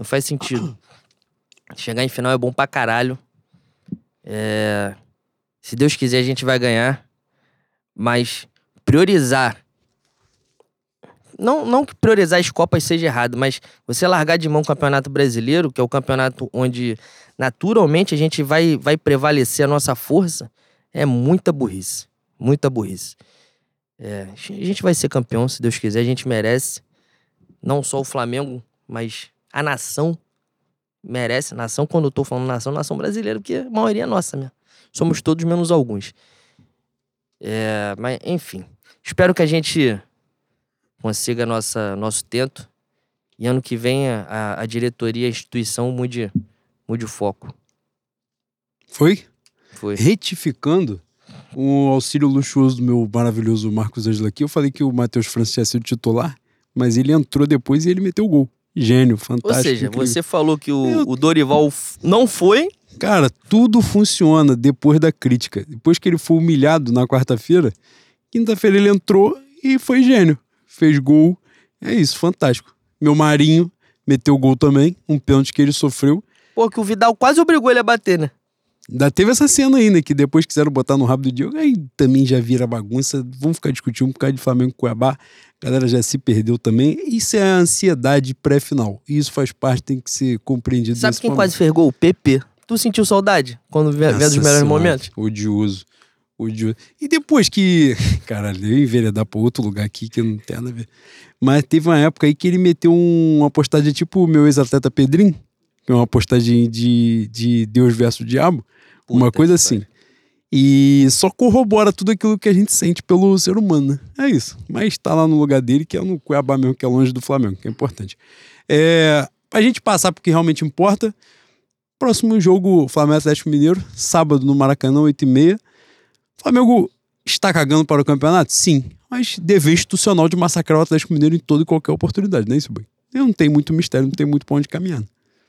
Não faz sentido. Chegar em final é bom pra caralho. É... Se Deus quiser, a gente vai ganhar. Mas priorizar. Não, não que priorizar as Copas seja errado, mas você largar de mão o Campeonato Brasileiro, que é o campeonato onde naturalmente a gente vai, vai prevalecer a nossa força, é muita burrice. Muita burrice. É, a gente vai ser campeão, se Deus quiser, a gente merece. Não só o Flamengo, mas a nação merece. Nação, quando eu tô falando nação, nação brasileira, porque a maioria é nossa mesmo. Somos todos menos alguns. É, mas, enfim. Espero que a gente consiga nossa, nosso tento. E ano que vem a, a- diretoria, a instituição mude, mude o foco. Foi? Foi. Retificando o auxílio luxuoso do meu maravilhoso Marcos Ângelo aqui, eu falei que o Matheus França tinha sido titular, mas ele entrou depois e ele meteu o gol. Gênio, Ou fantástico. seja, incrível. você falou que o, Eu- o Dorival não foi. Cara, tudo funciona depois da crítica. Depois que ele foi humilhado na quarta-feira, quinta-feira ele entrou e foi gênio. Fez gol. É isso, fantástico. Meu Marinho meteu gol também, um pênalti que ele sofreu. Pô, que o Vidal quase obrigou ele a bater, né? Ainda teve essa cena ainda, que depois quiseram botar no rabo do Diogo, aí também já vira bagunça. Vamos ficar discutindo por causa de Flamengo e Cuiabá. A galera já se perdeu também. Isso é a ansiedade pré-final. Isso faz parte, tem que ser compreendido Sabe quem momento. quase fez gol? O PP. Tu sentiu saudade quando vê, vê dos melhores momentos? Odioso. O Ju- E depois que. Caralho, eu ia enveredar pra outro lugar aqui que não tem nada a ver. Mas teve uma época aí que ele meteu um- uma postagem tipo o meu ex-atleta Pedrinho, que é uma postagem de, de Deus versus Diabo, uma Puta coisa que assim. E só corrobora tudo aquilo que a gente sente pelo ser humano, né? É isso. Mas tá lá no lugar dele, que é no Cuiabá mesmo, que é longe do Flamengo, que é importante. É, pra gente passar pro que realmente importa, próximo jogo, Flamengo Atlético Mineiro, sábado no Maracanã, 8h30. Flamengo está cagando para o campeonato? Sim. Mas dever institucional de massacrar o Atlético Mineiro em toda e qualquer oportunidade, não é isso, Boi? Não tem muito mistério, não tem muito pra onde caminhar.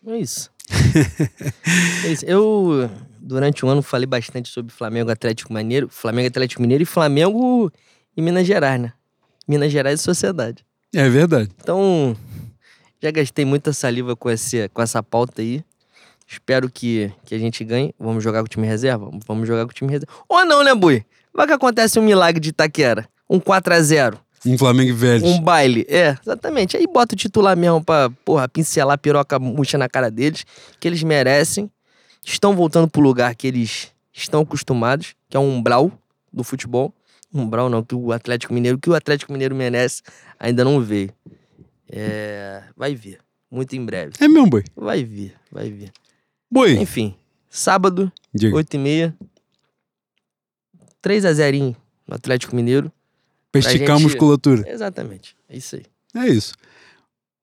É isso. é isso. Eu, durante o ano, falei bastante sobre Flamengo Atlético Mineiro, Flamengo Atlético Mineiro e Flamengo e Minas Gerais, né? Minas Gerais e Sociedade. É verdade. Então, já gastei muita saliva com, esse, com essa pauta aí. Espero que, que a gente ganhe. Vamos jogar com o time reserva? Vamos jogar com o time reserva. Ou não, né, Bui? Vai que acontece um milagre de Itaquera. Um 4x0. Um Flamengo e Vélez. Um baile. É, exatamente. Aí bota o titular mesmo pra, porra, pincelar a piroca murcha na cara deles, que eles merecem. Estão voltando pro lugar que eles estão acostumados, que é um umbral do futebol. Umbral não, que o Atlético Mineiro, que o Atlético Mineiro merece, ainda não veio. É, vai ver. Muito em breve. É mesmo, Boi. Vai vir, vai vir. Boi. Enfim, sábado, Diga. 8h30. 3x0 no Atlético Mineiro. Pra pra esticar a gente- musculatura. Exatamente. É isso aí. É isso.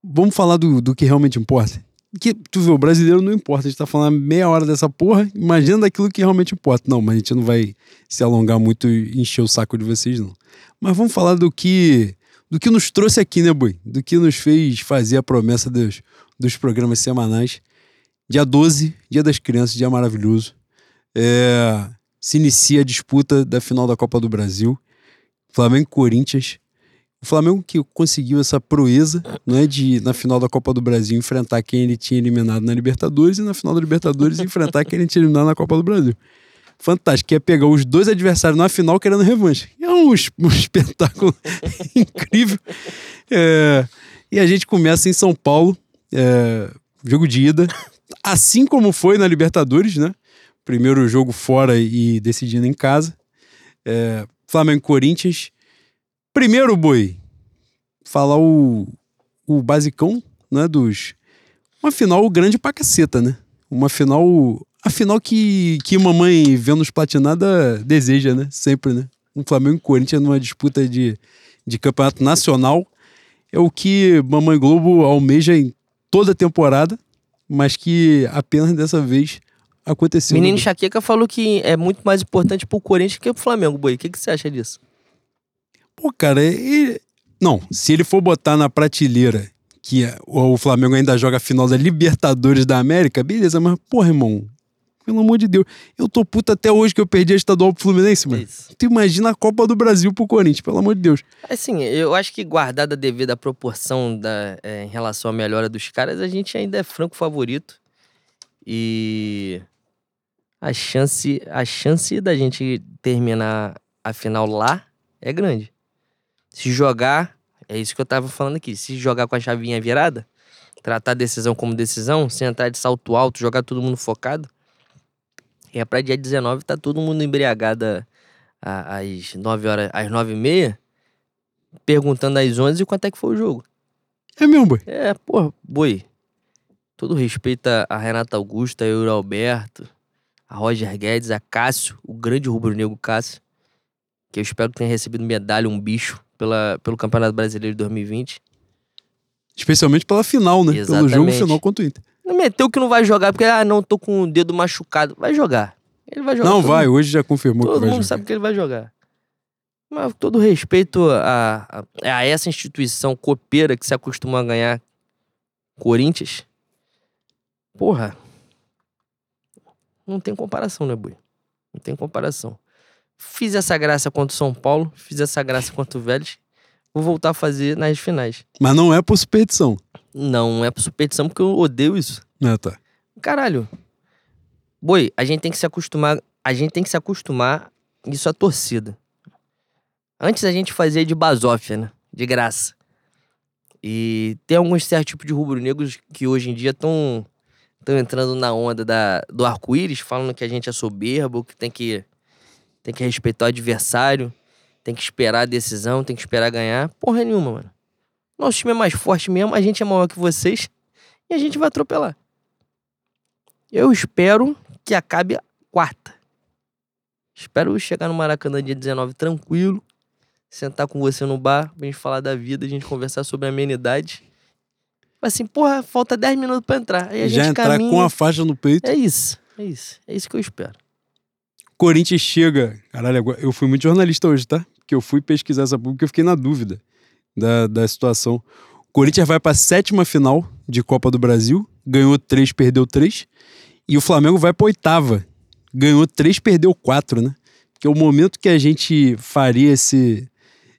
Vamos falar do, do que realmente importa. Que, tu vê, o brasileiro não importa. A gente tá falando meia hora dessa porra. Imagina daquilo que realmente importa. Não, mas a gente não vai se alongar muito e encher o saco de vocês, não. Mas vamos falar do que do que nos trouxe aqui, né, Boi? Do que nos fez fazer a promessa dos, dos programas semanais. Dia 12, Dia das Crianças, dia maravilhoso. É, se inicia a disputa da final da Copa do Brasil. Flamengo e Corinthians. O Flamengo que conseguiu essa proeza, não é de na final da Copa do Brasil enfrentar quem ele tinha eliminado na Libertadores e na final da Libertadores enfrentar quem ele tinha eliminado na Copa do Brasil. Fantástico, é pegar os dois adversários na final querendo revanche. É um, um espetáculo incrível. É, e a gente começa em São Paulo, é, jogo de ida, assim como foi na Libertadores, né? Primeiro jogo fora e decidindo em casa. É, Flamengo e Corinthians. Primeiro, Boi, falar o, o basicão, né, dos... Uma final grande pra caceta, né? Uma final... A final que, que mamãe Vênus Platinada deseja, né? Sempre, né? Um Flamengo e Corinthians numa disputa de, de campeonato nacional é o que Mamãe Globo almeja em toda a temporada, mas que apenas dessa vez aconteceu. Menino né? Chaqueca falou que é muito mais importante pro Corinthians que pro Flamengo, Boi. O que, que você acha disso? Pô, cara, e... não, se ele for botar na prateleira que é- o Flamengo ainda joga a final da Libertadores da América, beleza, mas, porra, irmão, pelo amor de Deus, eu tô puta até hoje que eu perdi a estadual pro Fluminense, mano. Isso. Tu imagina a Copa do Brasil pro Corinthians, pelo amor de Deus. Assim, eu acho que guardada a devida proporção da, é, em relação à melhora dos caras, a gente ainda é franco favorito. E a chance, a chance da gente terminar a final lá é grande. Se jogar, é isso que eu tava falando aqui, se jogar com a chavinha virada, tratar a decisão como decisão, sem entrar de salto alto, jogar todo mundo focado, é pra dia 19 tá todo mundo embriagado às 9 horas, às 9 e meia, perguntando às 11 quanto é que foi o jogo. É mesmo, boy. É, porra, boi. Todo respeito a- a Renata Augusta, a Euro Alberto, a Roger Guedes, a Cássio, o grande rubro-negro Cássio, que eu espero que tenha recebido medalha, um bicho, pela, pelo Campeonato Brasileiro de 2020. Especialmente pela final, né? Pelo jogo Exatamente. final contra o Inter. Não meteu que não vai jogar, porque, ah, não, tô com o dedo machucado. Vai jogar. Ele vai jogar. Não, todo vai, mundo- hoje já confirmou Todo que vai mundo jogar. sabe que ele vai jogar. Mas todo respeito a, a, a essa instituição copeira que se acostumou a ganhar Corinthians, porra, não tem comparação, né, Bui? Não tem comparação. Fiz essa graça contra o São Paulo, fiz essa graça contra o Vélez, vou voltar a fazer nas finais. Mas não é por superstição. Não é por superstição, porque eu odeio isso. Ah, tá. Caralho. Boi, a gente tem que se acostumar. A gente tem que se acostumar. Isso é torcida. Antes a gente fazia de basófia, né? De graça. E tem alguns certos tipos de rubro-negros que hoje em dia estão estão entrando na onda da, do arco-íris, falando que a gente é soberbo, que tem que tem que respeitar o adversário, tem que esperar a decisão, tem que esperar ganhar. Porra nenhuma, mano. Nosso time é mais forte mesmo, a gente é maior que vocês e a gente vai atropelar. Eu espero que acabe a quarta. Espero chegar no Maracanã dia 19 tranquilo, sentar com você no bar, pra gente falar da vida, a gente conversar sobre amenidade. Assim, porra, falta 10 minutos pra entrar. Aí a Já gente entrar caminha. com a faixa no peito. É isso, é isso. É isso que eu espero. Corinthians chega. Caralho, eu fui muito jornalista hoje, tá? Porque eu fui pesquisar essa pública e fiquei na dúvida da, da situação. Corinthians vai pra sétima final de Copa do Brasil, ganhou três, perdeu três. E o Flamengo vai pra oitava, ganhou três, perdeu quatro, né? Porque o momento que a gente faria esse,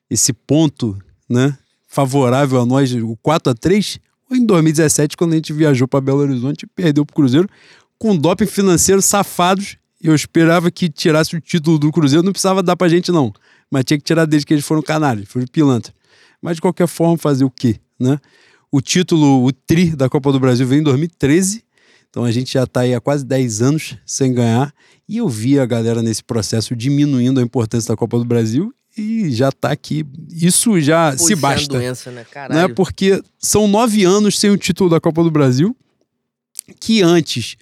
esse ponto, né? Favorável a nós, o 4 a 3 foi em 2017, quando a gente viajou pra Belo Horizonte e perdeu pro Cruzeiro, com doping financeiro safados. Eu esperava que tirasse o título do Cruzeiro, não precisava dar pra gente, não. Mas tinha que tirar desde que eles foram canalhas, foram pilantra. Mas de qualquer forma, fazer o quê, né? O título, o tri da Copa do Brasil veio em 2013. Então a gente já tá aí há quase 10 anos sem ganhar. E eu vi a galera nesse processo diminuindo a importância da Copa do Brasil e já tá aqui. Isso já Pô, se isso é basta doença, né? Caralho. né? Porque são nove anos sem o título da Copa do Brasil, que antes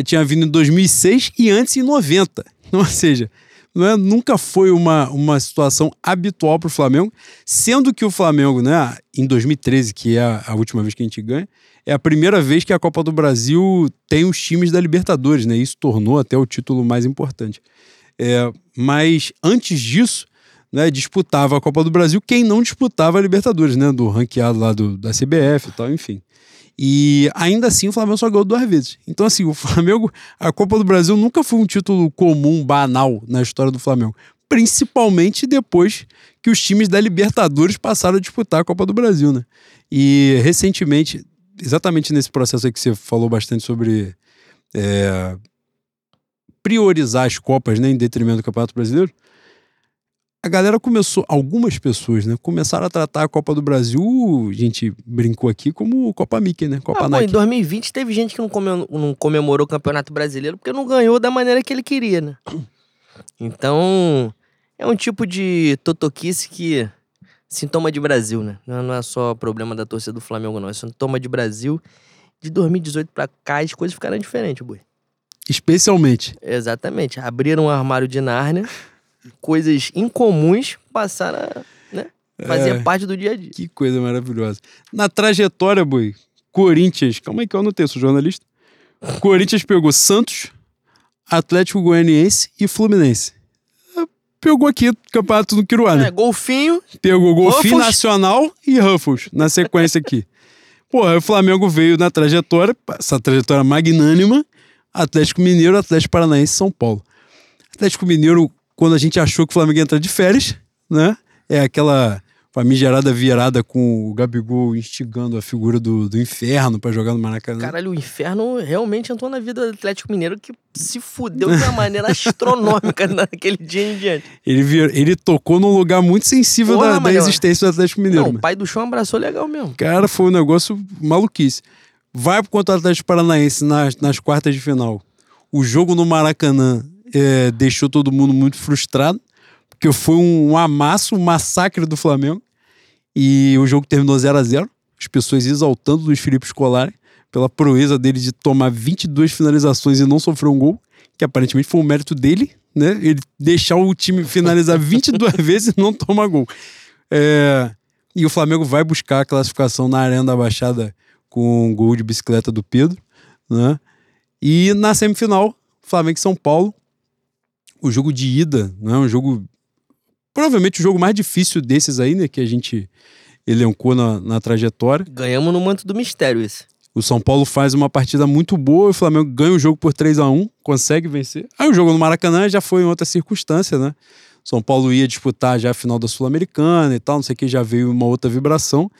tinha vindo em 2006 e antes em 90. Então, ou seja, é, nunca foi uma, uma situação habitual para o Flamengo, sendo que o Flamengo, né, em 2013, que é a, a última vez que a gente ganha, é a primeira vez que a Copa do Brasil tem os times da Libertadores, né? Isso tornou até o título mais importante. É, mas antes disso, né, disputava a Copa do Brasil quem não disputava a Libertadores, né? Do ranqueado lá do, da CBF e tal, enfim. E ainda assim o Flamengo só ganhou duas vezes. Então, assim, o Flamengo, a Copa do Brasil nunca foi um título comum, banal na história do Flamengo. Principalmente depois que os times da Libertadores passaram a disputar a Copa do Brasil, né? E recentemente, exatamente nesse processo aí que você falou bastante sobre é, priorizar as Copas né, em detrimento do Campeonato Brasileiro, a galera começou, algumas pessoas, né, começaram a tratar a Copa do Brasil, a gente brincou aqui, como Copa Mickey, né? Copa Ah, pô, em Nike. 2020 teve gente que não, come- não comemorou o Campeonato Brasileiro porque não ganhou da maneira que ele queria, né? Então, é um tipo de totoquice que sintoma de Brasil, né? Não não é só problema da torcida do Flamengo, não. É sintoma de Brasil. De 2018 pra cá, as coisas ficaram diferentes, boi. Especialmente. Exatamente. Abriram um armário de Nárnia, coisas incomuns passaram a né, fazer É. parte do dia a dia. Que coisa maravilhosa. Na trajetória, boi, Corinthians, calma aí que eu anotei, sou jornalista. Corinthians pegou Santos, Atlético Goianiense e Fluminense. É, Pegou aqui o campeonato do Quiruá, né? É, golfinho, Pegou Golfinho Ruffles. Nacional e Ruffles na sequência aqui. Aí o Flamengo veio na trajetória, essa trajetória magnânima, Atlético Mineiro, Atlético Paranaense e São Paulo. Atlético Mineiro, quando a gente achou que o Flamengo ia entrar de férias, né? É aquela famigerada virada com o Gabigol instigando a figura do, do inferno pra jogar no Maracanã. Caralho, o inferno realmente entrou na vida do Atlético Mineiro que se fudeu de uma maneira astronômica naquele dia em diante. Ele, vir- ele tocou num lugar muito sensível Porra, da, da existência do Atlético Mineiro. Não, mano. o pai do chão abraçou legal mesmo. Cara, foi um negócio maluquice. Vai contra o Atlético Paranaense nas, nas quartas de final. O jogo no Maracanã é, deixou todo mundo muito frustrado, porque foi um, amasso, um massacre do Flamengo. E o jogo terminou 0 a 0 As pessoas exaltando o Luiz Felipe Scolari pela proeza dele de tomar 22 finalizações e não sofrer um gol, que aparentemente foi um mérito dele, né? Ele deixar o time finalizar 22 vezes e não tomar gol. É, e o Flamengo vai buscar a classificação na Arena da Baixada com um gol de bicicleta do Pedro, né? E na semifinal, Flamengo e São Paulo, o jogo de ida, né? Um jogo provavelmente o jogo mais difícil desses aí, né, que a gente elencou na, na trajetória. Ganhamos no manto do mistério esse. O São Paulo faz uma partida muito boa, o Flamengo ganha o jogo por 3 a 1 consegue vencer. Aí o jogo no Maracanã já foi em outra circunstância, né? São Paulo ia disputar já a final da Sul-Americana e tal, não sei o que, já veio uma outra vibração.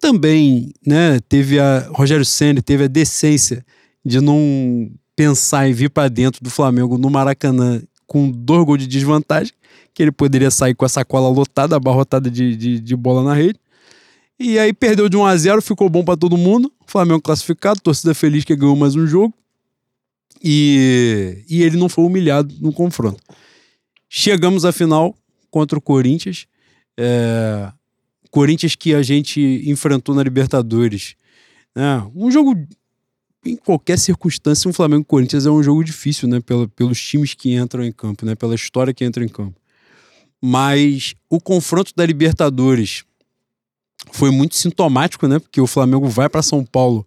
Também, né, teve a Rogério Ceni teve a decência de não pensar em vir para dentro do Flamengo no Maracanã com dois gols de desvantagem, que ele poderia sair com a sacola lotada, abarrotada de, de, de bola na rede. E aí perdeu de 1 a 0 ficou bom para todo mundo. Flamengo classificado, torcida feliz que ganhou mais um jogo. E, e ele não foi humilhado no confronto. Chegamos à final contra o Corinthians. É, Corinthians que a gente enfrentou na Libertadores. Né? Um jogo, em qualquer circunstância, um Flamengo Corinthians é um jogo difícil, né? Pelos times que entram em campo, né? Pela história que entra em campo. Mas o confronto da Libertadores foi muito sintomático, né? Porque o Flamengo vai para São Paulo,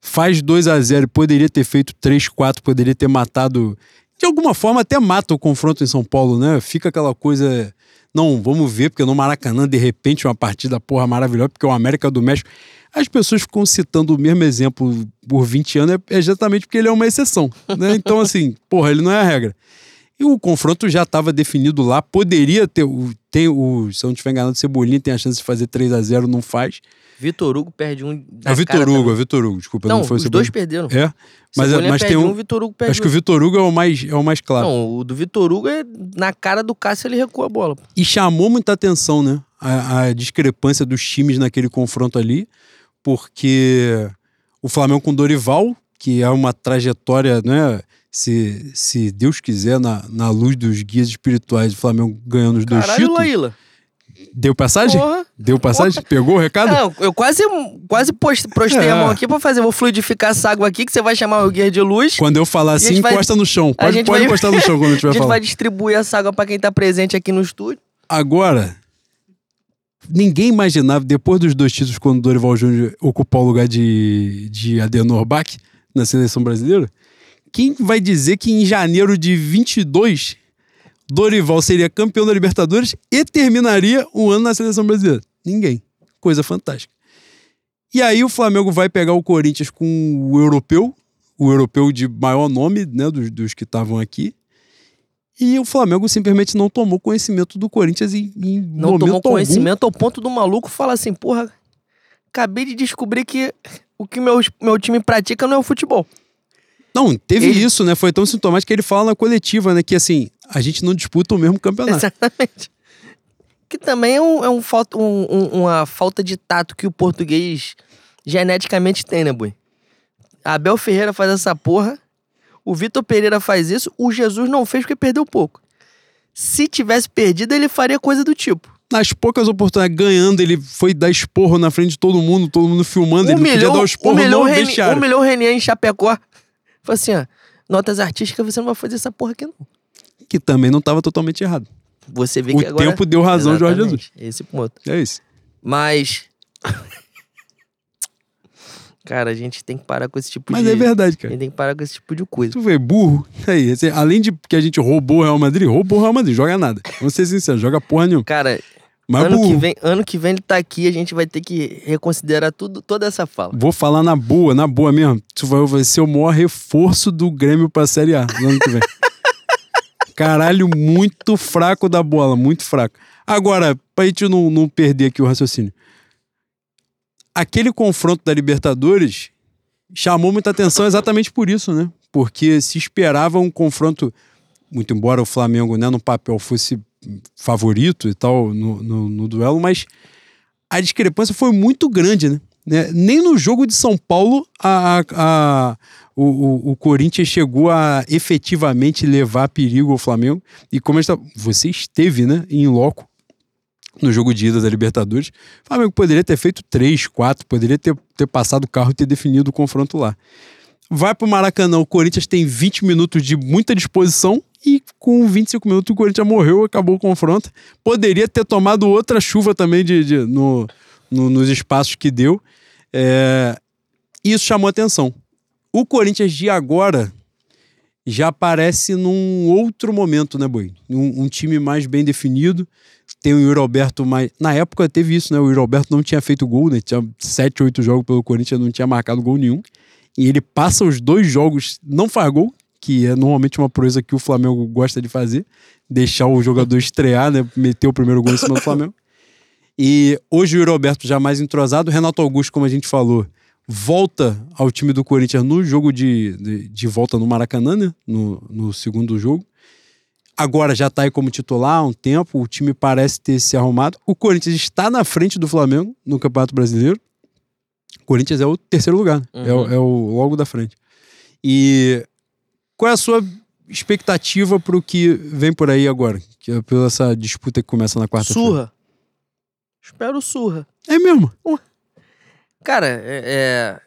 faz 2 a 0 poderia ter feito 3 4 poderia ter matado de alguma forma até mata o confronto em São Paulo, né? Fica aquela coisa não, vamos ver, porque no Maracanã, de repente, uma partida porra maravilhosa, porque o América do México. As pessoas ficam citando o mesmo exemplo por 20 anos, é exatamente porque ele é uma exceção. Né? Então, assim, porra, ele não é a regra. E o confronto já estava definido lá, poderia ter. Tem o, se eu não estiver enganado, Cebolinha tem a chance de fazer 3 a 0 não faz. Vitor Hugo perde um. É o Vitor Hugo, é Vitor Hugo, desculpa. Não, não foi os o dois Cebolinha. perderam. É, mas, Cebolinha mas tem um. um, Vitor Hugo perde Acho que o. Vitor Hugo é o mais, é o mais claro. Não, o do Vitor Hugo é na cara do Cássio ele recua a bola. E chamou muita atenção, né? A, a discrepância dos times naquele confronto ali, porque o Flamengo com Dorival, que é uma trajetória, né? Se, se Deus quiser, na, na luz dos guias espirituais, o Flamengo ganhando os dois Caralho, títulos. Laíla. Deu passagem? Porra. Deu passagem? Pegou o recado? Não, eu quase, quase prostei É. a mão aqui pra fazer. Vou fluidificar essa água aqui, que você vai chamar o guia de luz. Quando eu falar a assim, gente vai- encosta no chão. a Pode, pode vai- encostar no chão quando eu A estiver gente falando. vai distribuir essa água pra quem tá presente aqui no estúdio. Agora, ninguém imaginava, depois dos dois títulos, quando o Dorival Júnior ocupou o lugar de, de Adenor Bach na seleção brasileira, quem vai dizer que em janeiro de 22, Dorival seria campeão da Libertadores e terminaria o ano na seleção brasileira? Ninguém. Coisa fantástica. E aí o Flamengo vai pegar o Corinthians com o europeu, o europeu de maior nome, né, dos, dos que estavam aqui. E o Flamengo simplesmente não tomou conhecimento do Corinthians em, em Não tomou algum. conhecimento ao ponto do maluco falar assim, porra, acabei de descobrir que o que meu, meu time pratica não é o futebol. Não, teve Ele- isso, né? Foi tão sintomático que ele fala na coletiva, né? Que assim, a gente não disputa o mesmo campeonato. Exatamente. Que também é, um, é um- um- uma falta de tato que o português geneticamente tem, né, Bui? Abel Ferreira faz essa porra, o Vitor Pereira faz isso, o Jesus não fez porque perdeu pouco. Se tivesse perdido, ele faria coisa do tipo. Nas poucas oportunidades, ganhando, ele foi dar esporro na frente de todo mundo, todo mundo filmando, ele não podia dar o esporro humilhou, no o vestiário. humilhou o Renier em Chapecó. Falou assim, ó, notas artísticas, você não vai fazer essa porra aqui não. Que também não estava totalmente errado. Você vê O que agora... tempo deu razão ao Jorge Exatamente, Esse ponto. É isso. Mas. Cara, a gente tem que parar com esse tipo Mas de. é verdade, A cara. gente tem que parar com esse tipo de coisa. Tu vê, burro. Aí, assim, além de que a gente roubou o Real Madrid, roubou o Real Madrid, joga nada. Vamos ser sinceros, joga porra nenhuma. Cara, Mas ano burro. que, vem, ano que vem ele tá aqui, a gente vai ter que reconsiderar tudo, toda essa fala. Vou falar na boa, na boa mesmo. Tu vai, vai ser o maior reforço do Grêmio pra Série A no ano que vem. Caralho, muito fraco da bola, muito fraco. Agora, pra gente não, não perder aqui o raciocínio. Aquele confronto da Libertadores chamou muita atenção exatamente por isso, né? Porque se esperava um confronto, muito embora o Flamengo, né, no papel fosse favorito e tal no, no, no duelo, mas a discrepância foi muito grande, né? Né? Nem no jogo de São Paulo a, a- a- o, o- o Corinthians chegou a efetivamente levar perigo ao Flamengo. E como a gente tá- você esteve né, em loco no jogo de ida da Libertadores, o Flamengo poderia ter feito 3, 4, poderia ter, ter passado o carro e ter definido o confronto lá. Vai pro Maracanã, o Corinthians tem 20 minutos de muita disposição e com 25 minutos o Corinthians morreu, acabou o confronto. Poderia ter tomado outra chuva também de, de- no, no- nos espaços que deu. É, isso chamou atenção. O Corinthians de agora já aparece num outro momento, né, Boi? Um, um time mais bem definido. Tem o Yuri Alberto mais. Na época teve isso, né? O Yuri Alberto não tinha feito gol, né? Tinha 7, 8 jogos pelo Corinthians, não tinha marcado gol nenhum. E ele passa os dois jogos, não faz gol, que é normalmente uma proeza que o Flamengo gosta de fazer. Deixar o jogador estrear, né? Meter o primeiro gol em cima do Flamengo. E hoje o Yuri Alberto já mais entrosado. Renato Augusto, como a gente falou, volta ao time do Corinthians no jogo de, de, de volta no Maracanã, né? No, no segundo jogo. Agora já tá aí como titular há um tempo, o time parece ter se arrumado. O Corinthians está na frente do Flamengo no Campeonato Brasileiro. O Corinthians é o terceiro lugar, né? é, o- Uhum. é o logo da frente. E qual é a sua expectativa para o que vem por aí agora? Que é pela essa disputa que começa na quarta-feira. Surra. Espero surra. É mesmo. Cara, é, é,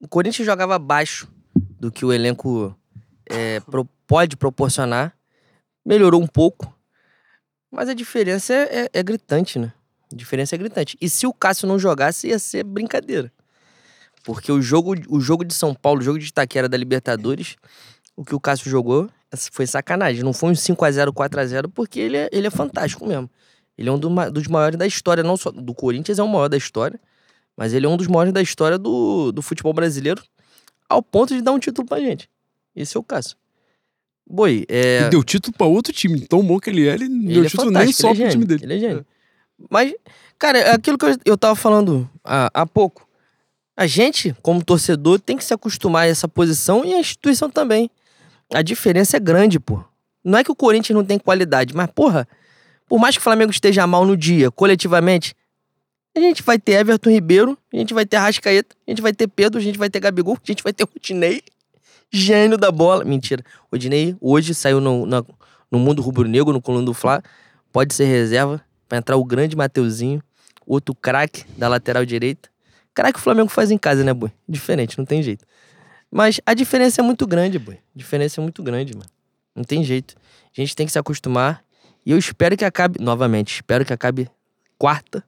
o Corinthians jogava abaixo do que o elenco é, pro- pode proporcionar. Melhorou um pouco. Mas a diferença é, é- é gritante, né? A diferença é gritante. E se o Cássio não jogasse, ia ser brincadeira. Porque o jogo, o jogo de São Paulo, o jogo de Itaquera da Libertadores, o que o Cássio jogou foi sacanagem. Não foi um 5x0, 4x0, porque ele é, ele é fantástico mesmo. Ele é um dos maiores da história, não só do Corinthians, é o maior da história. Mas ele é um dos maiores da história do, do futebol brasileiro, ao ponto de dar um título pra gente. Esse é o caso. Boi, é. E deu título pra outro time. Tão bom que ele é, ele não Ele deu é título nem só ele é pro time dele. Ele é gênio. Mas, cara, é aquilo que eu, eu tava falando há, há pouco. A gente, como torcedor, tem que se acostumar a essa posição e a instituição também. A diferença é grande, pô. Não é que o Corinthians não tem qualidade, mas, porra, por mais que o Flamengo esteja mal no dia, coletivamente, a gente vai ter Everton Ribeiro, a gente vai ter Rascaeta, a gente vai ter Pedro, a gente vai ter Gabigol, a gente vai ter Rodinei, gênio da bola. Mentira. Rodinei hoje saiu no, na- no mundo rubro-negro, no coluna do Fla. Pode ser reserva pra entrar o grande Mateuzinho, outro craque da lateral direita. Craque o Flamengo faz em casa, né, boi? Diferente, não tem jeito. Mas a diferença é muito grande, boi. A diferença é muito grande, mano. Não tem jeito. A gente tem que se acostumar. E eu espero que acabe, novamente, espero que acabe quarta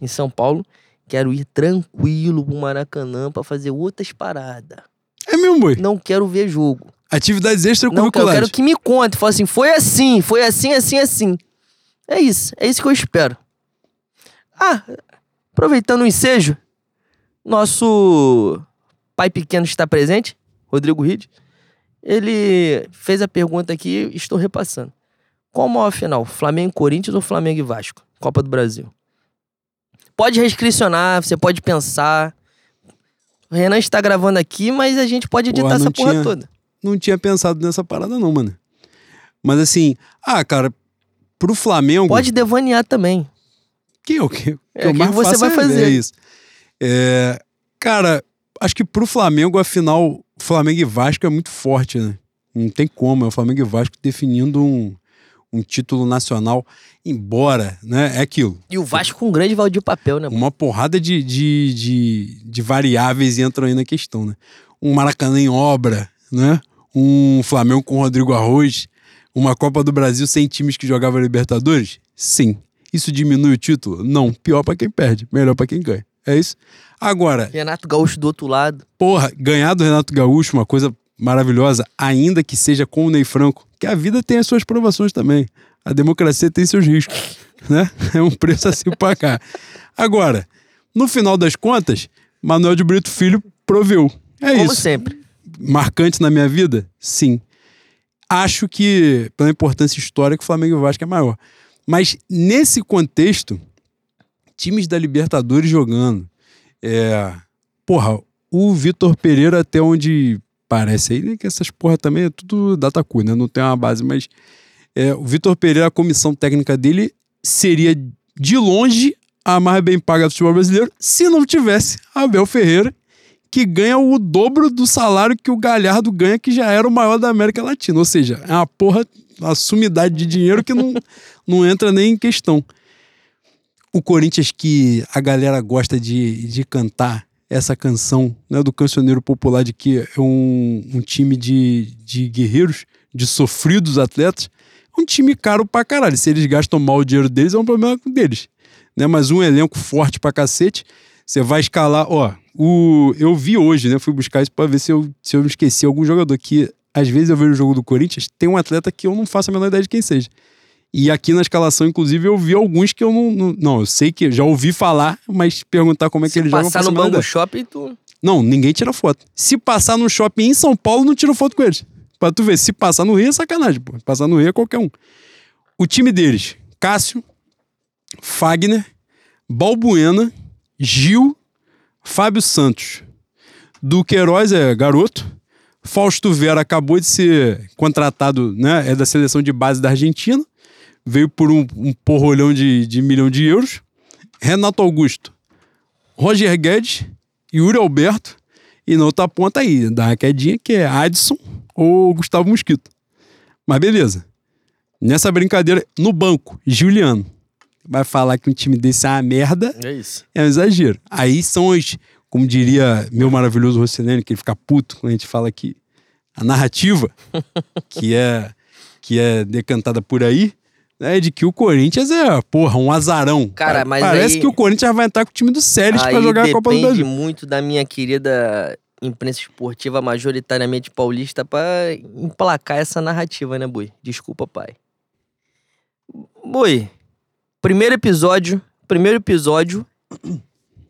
em São Paulo. Quero ir tranquilo pro Maracanã pra fazer outras paradas. É mesmo, boi. Não quero ver jogo. Atividades Não, eu extracurriculares. quero que me conte. Fala assim, foi assim, foi assim, assim, assim. É isso, é isso que eu espero. Ah, aproveitando o ensejo, nosso pai pequeno está presente, Rodrigo Ride. Ele fez a pergunta aqui estou repassando. Qual a maior final, Flamengo e Corinthians ou Flamengo e Vasco? Copa do Brasil. Pode restricionar, você pode pensar. O Renan está gravando aqui, mas a gente pode editar Porra, essa porra tinha- toda. Não tinha pensado nessa parada, não, mano. Mas assim, ah, cara, pro Flamengo. Pode devanear também. Que o que, É, eu que mais você faço vai é- fazer. É isso. É, cara, acho que pro Flamengo, a final Flamengo e Vasco é muito forte, né? Não tem como, é o Flamengo e Vasco definindo um, um título nacional, embora, né? É aquilo. E o Vasco com um grande Valdir Papel, né? Uma porrada de, de, de, de variáveis entram aí na questão, né? Um Maracanã em obra, né? Um Flamengo com Rodrigo Arroz, uma Copa do Brasil sem times que jogavam Libertadores? Sim. Isso diminui o título? Não. Pior pra quem perde, melhor pra quem ganha. É isso. Agora, Renato Gaúcho do outro lado. porra, ganhar do Renato Gaúcho, uma coisa maravilhosa, ainda que seja com o Ney Franco, que a vida tem as suas provações também. A democracia tem seus riscos, né? É um preço a se pagar. Agora, no final das contas, Manuel de Brito Filho proveu. É Como isso. sempre. Marcante na minha vida? Sim. Acho que, pela importância histórica, o Flamengo e o Vasco é maior. Mas nesse contexto, times da Libertadores jogando. É, porra, o Vitor Pereira, até onde parece aí, né, que essas porra também é tudo datacu, né? Não tem uma base, mas é, o Vitor Pereira, a comissão técnica dele seria de longe a mais bem paga do futebol brasileiro se não tivesse Abel Ferreira, que ganha o dobro do salário que o Galhardo ganha, que já era o maior da América Latina. Ou seja, é uma porra, uma sumidade de dinheiro que não, não entra nem em questão. O Corinthians, que a galera gosta de, de cantar essa canção né, do cancioneiro popular de que é um, um time de, de guerreiros, de sofridos atletas, é um time caro pra caralho. Se eles gastam mal o dinheiro deles, é um problema deles. Né? Mas um elenco forte pra cacete, você vai escalar. Ó, o, eu vi hoje, né? Fui buscar isso pra ver se eu, se eu esqueci algum jogador que às vezes eu vejo o jogo do Corinthians, tem um atleta que eu não faço a menor ideia de quem seja. E aqui na escalação, inclusive, eu vi alguns que eu não. Não, não, eu sei que já ouvi falar, mas perguntar como é que Se eles jogam. não passar no ideia. Shopping, tu... Não, ninguém tira foto. Se passar no shopping em São Paulo, não tira foto com eles. Pra tu ver, se passar no Rio é sacanagem, pô. Passar no Rio é qualquer um. O time deles: Cássio, Fagner, Balbuena, Gil, Fábio Santos. Duqueiroz é garoto. Fausto Vera acabou de ser contratado, né? É da seleção de base da Argentina. Veio por um, um porrolhão de, de milhão de euros. Renato Augusto, Roger Guedes, Yuri Alberto. E na outra ponta aí, dá uma quedinha que é Adson ou Gustavo Mosquito. Mas beleza. Nessa brincadeira, no banco, Juliano. Vai falar que um time desse é uma merda, É isso. é um exagero. Aí são os, como diria meu maravilhoso Rosselene, que ele fica puto quando a gente fala que a narrativa, que é, que é decantada por aí, é de que o Corinthians é, porra, um azarão. Cara, mas Parece aí- que o Corinthians vai entrar com o time do pra Aí jogar a Copa do depende Brasil. muito da minha querida imprensa esportiva majoritariamente paulista pra emplacar essa narrativa, né, Bui? Desculpa, pai. Bui, primeiro episódio, primeiro episódio,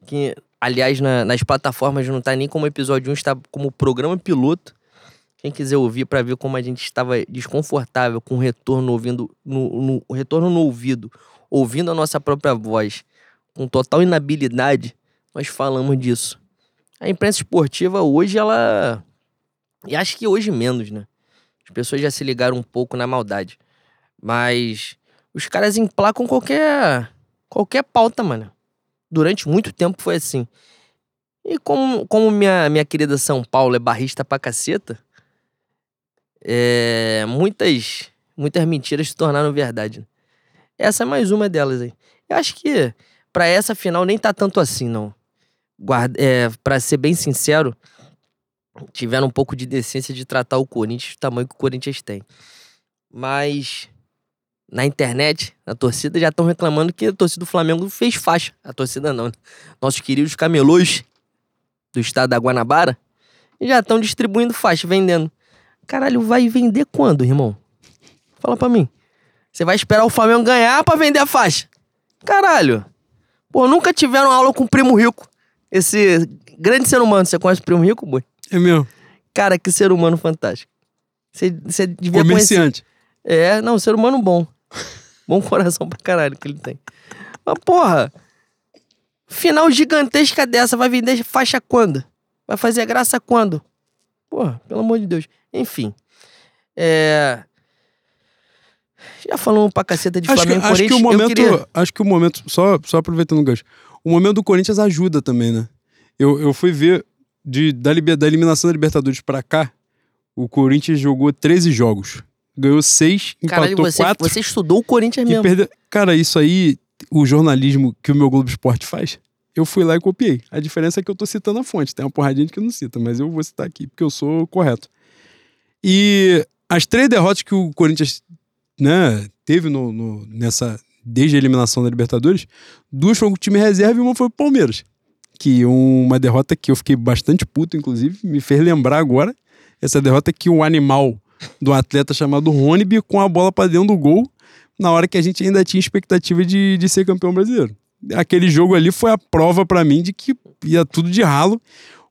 que aliás na- nas plataformas não tá nem como episódio 1, está como programa piloto. Quem quiser ouvir pra ver como a gente estava desconfortável com o retorno ouvindo no, no- retorno no ouvido, ouvindo a nossa própria voz, com total inabilidade, nós falamos disso. A imprensa esportiva hoje, ela. E acho que hoje menos, né? As pessoas já se ligaram um pouco na maldade. Mas os caras emplacam qualquer. qualquer pauta, mano. Durante muito tempo foi assim. E como, como minha, minha querida São Paulo é barrista pra caceta, é, muitas, muitas mentiras se tornaram verdade. Essa é mais uma delas aí. Eu acho que pra essa final nem tá tanto assim, não. Guarda, é, para ser bem sincero, tiveram um pouco de decência de tratar o Corinthians do tamanho que o Corinthians tem. Mas na internet, a torcida já estão reclamando que a torcida do Flamengo fez faixa. A torcida não. né? Nossos queridos camelôs do estado da Guanabara já estão distribuindo faixa, vendendo. Caralho, vai vender quando, irmão? Fala pra mim. Você vai esperar o Flamengo ganhar pra vender a faixa? Caralho. Pô, nunca tiveram aula com o Primo Rico. Esse grande ser humano. Você conhece o Primo Rico, boi? É mesmo. Cara, que ser humano fantástico. Você, você devia conhecer. Comerciante. É, não, ser humano bom. Bom coração pra caralho que ele tem. Mas, porra, final gigantesca dessa, vai vender faixa quando? Vai fazer graça quando? Porra, pelo amor de Deus. Enfim. É. Já falamos pra caceta de Acho que, Flamengo e acho que o Corinthians. momento, Eu queria... acho que o momento, só, só aproveitando o gancho, o momento do Corinthians ajuda também, né? Eu, eu fui ver de, da, da eliminação da Libertadores pra cá, o Corinthians jogou 13 jogos. Ganhou 6, Caralho, empatou você, 4 você estudou o Corinthians mesmo. perdeu. Cara, isso aí, o jornalismo que o meu Globo Esporte faz, eu fui lá e copiei. A diferença é que eu tô citando a fonte. Tem uma gente que não cita, mas eu vou citar aqui, porque eu sou correto. E as três derrotas que o Corinthians né, teve no, no- nessa desde a eliminação da Libertadores, duas foram com o time reserva e uma foi o Palmeiras. Que uma derrota que eu fiquei bastante puto, inclusive, me fez lembrar agora. Essa derrota que um animal do atleta chamado Rony com a bola pra dentro do gol na hora que a gente ainda tinha expectativa de, de ser campeão brasileiro. Aquele jogo ali foi a prova pra mim de que ia tudo de ralo.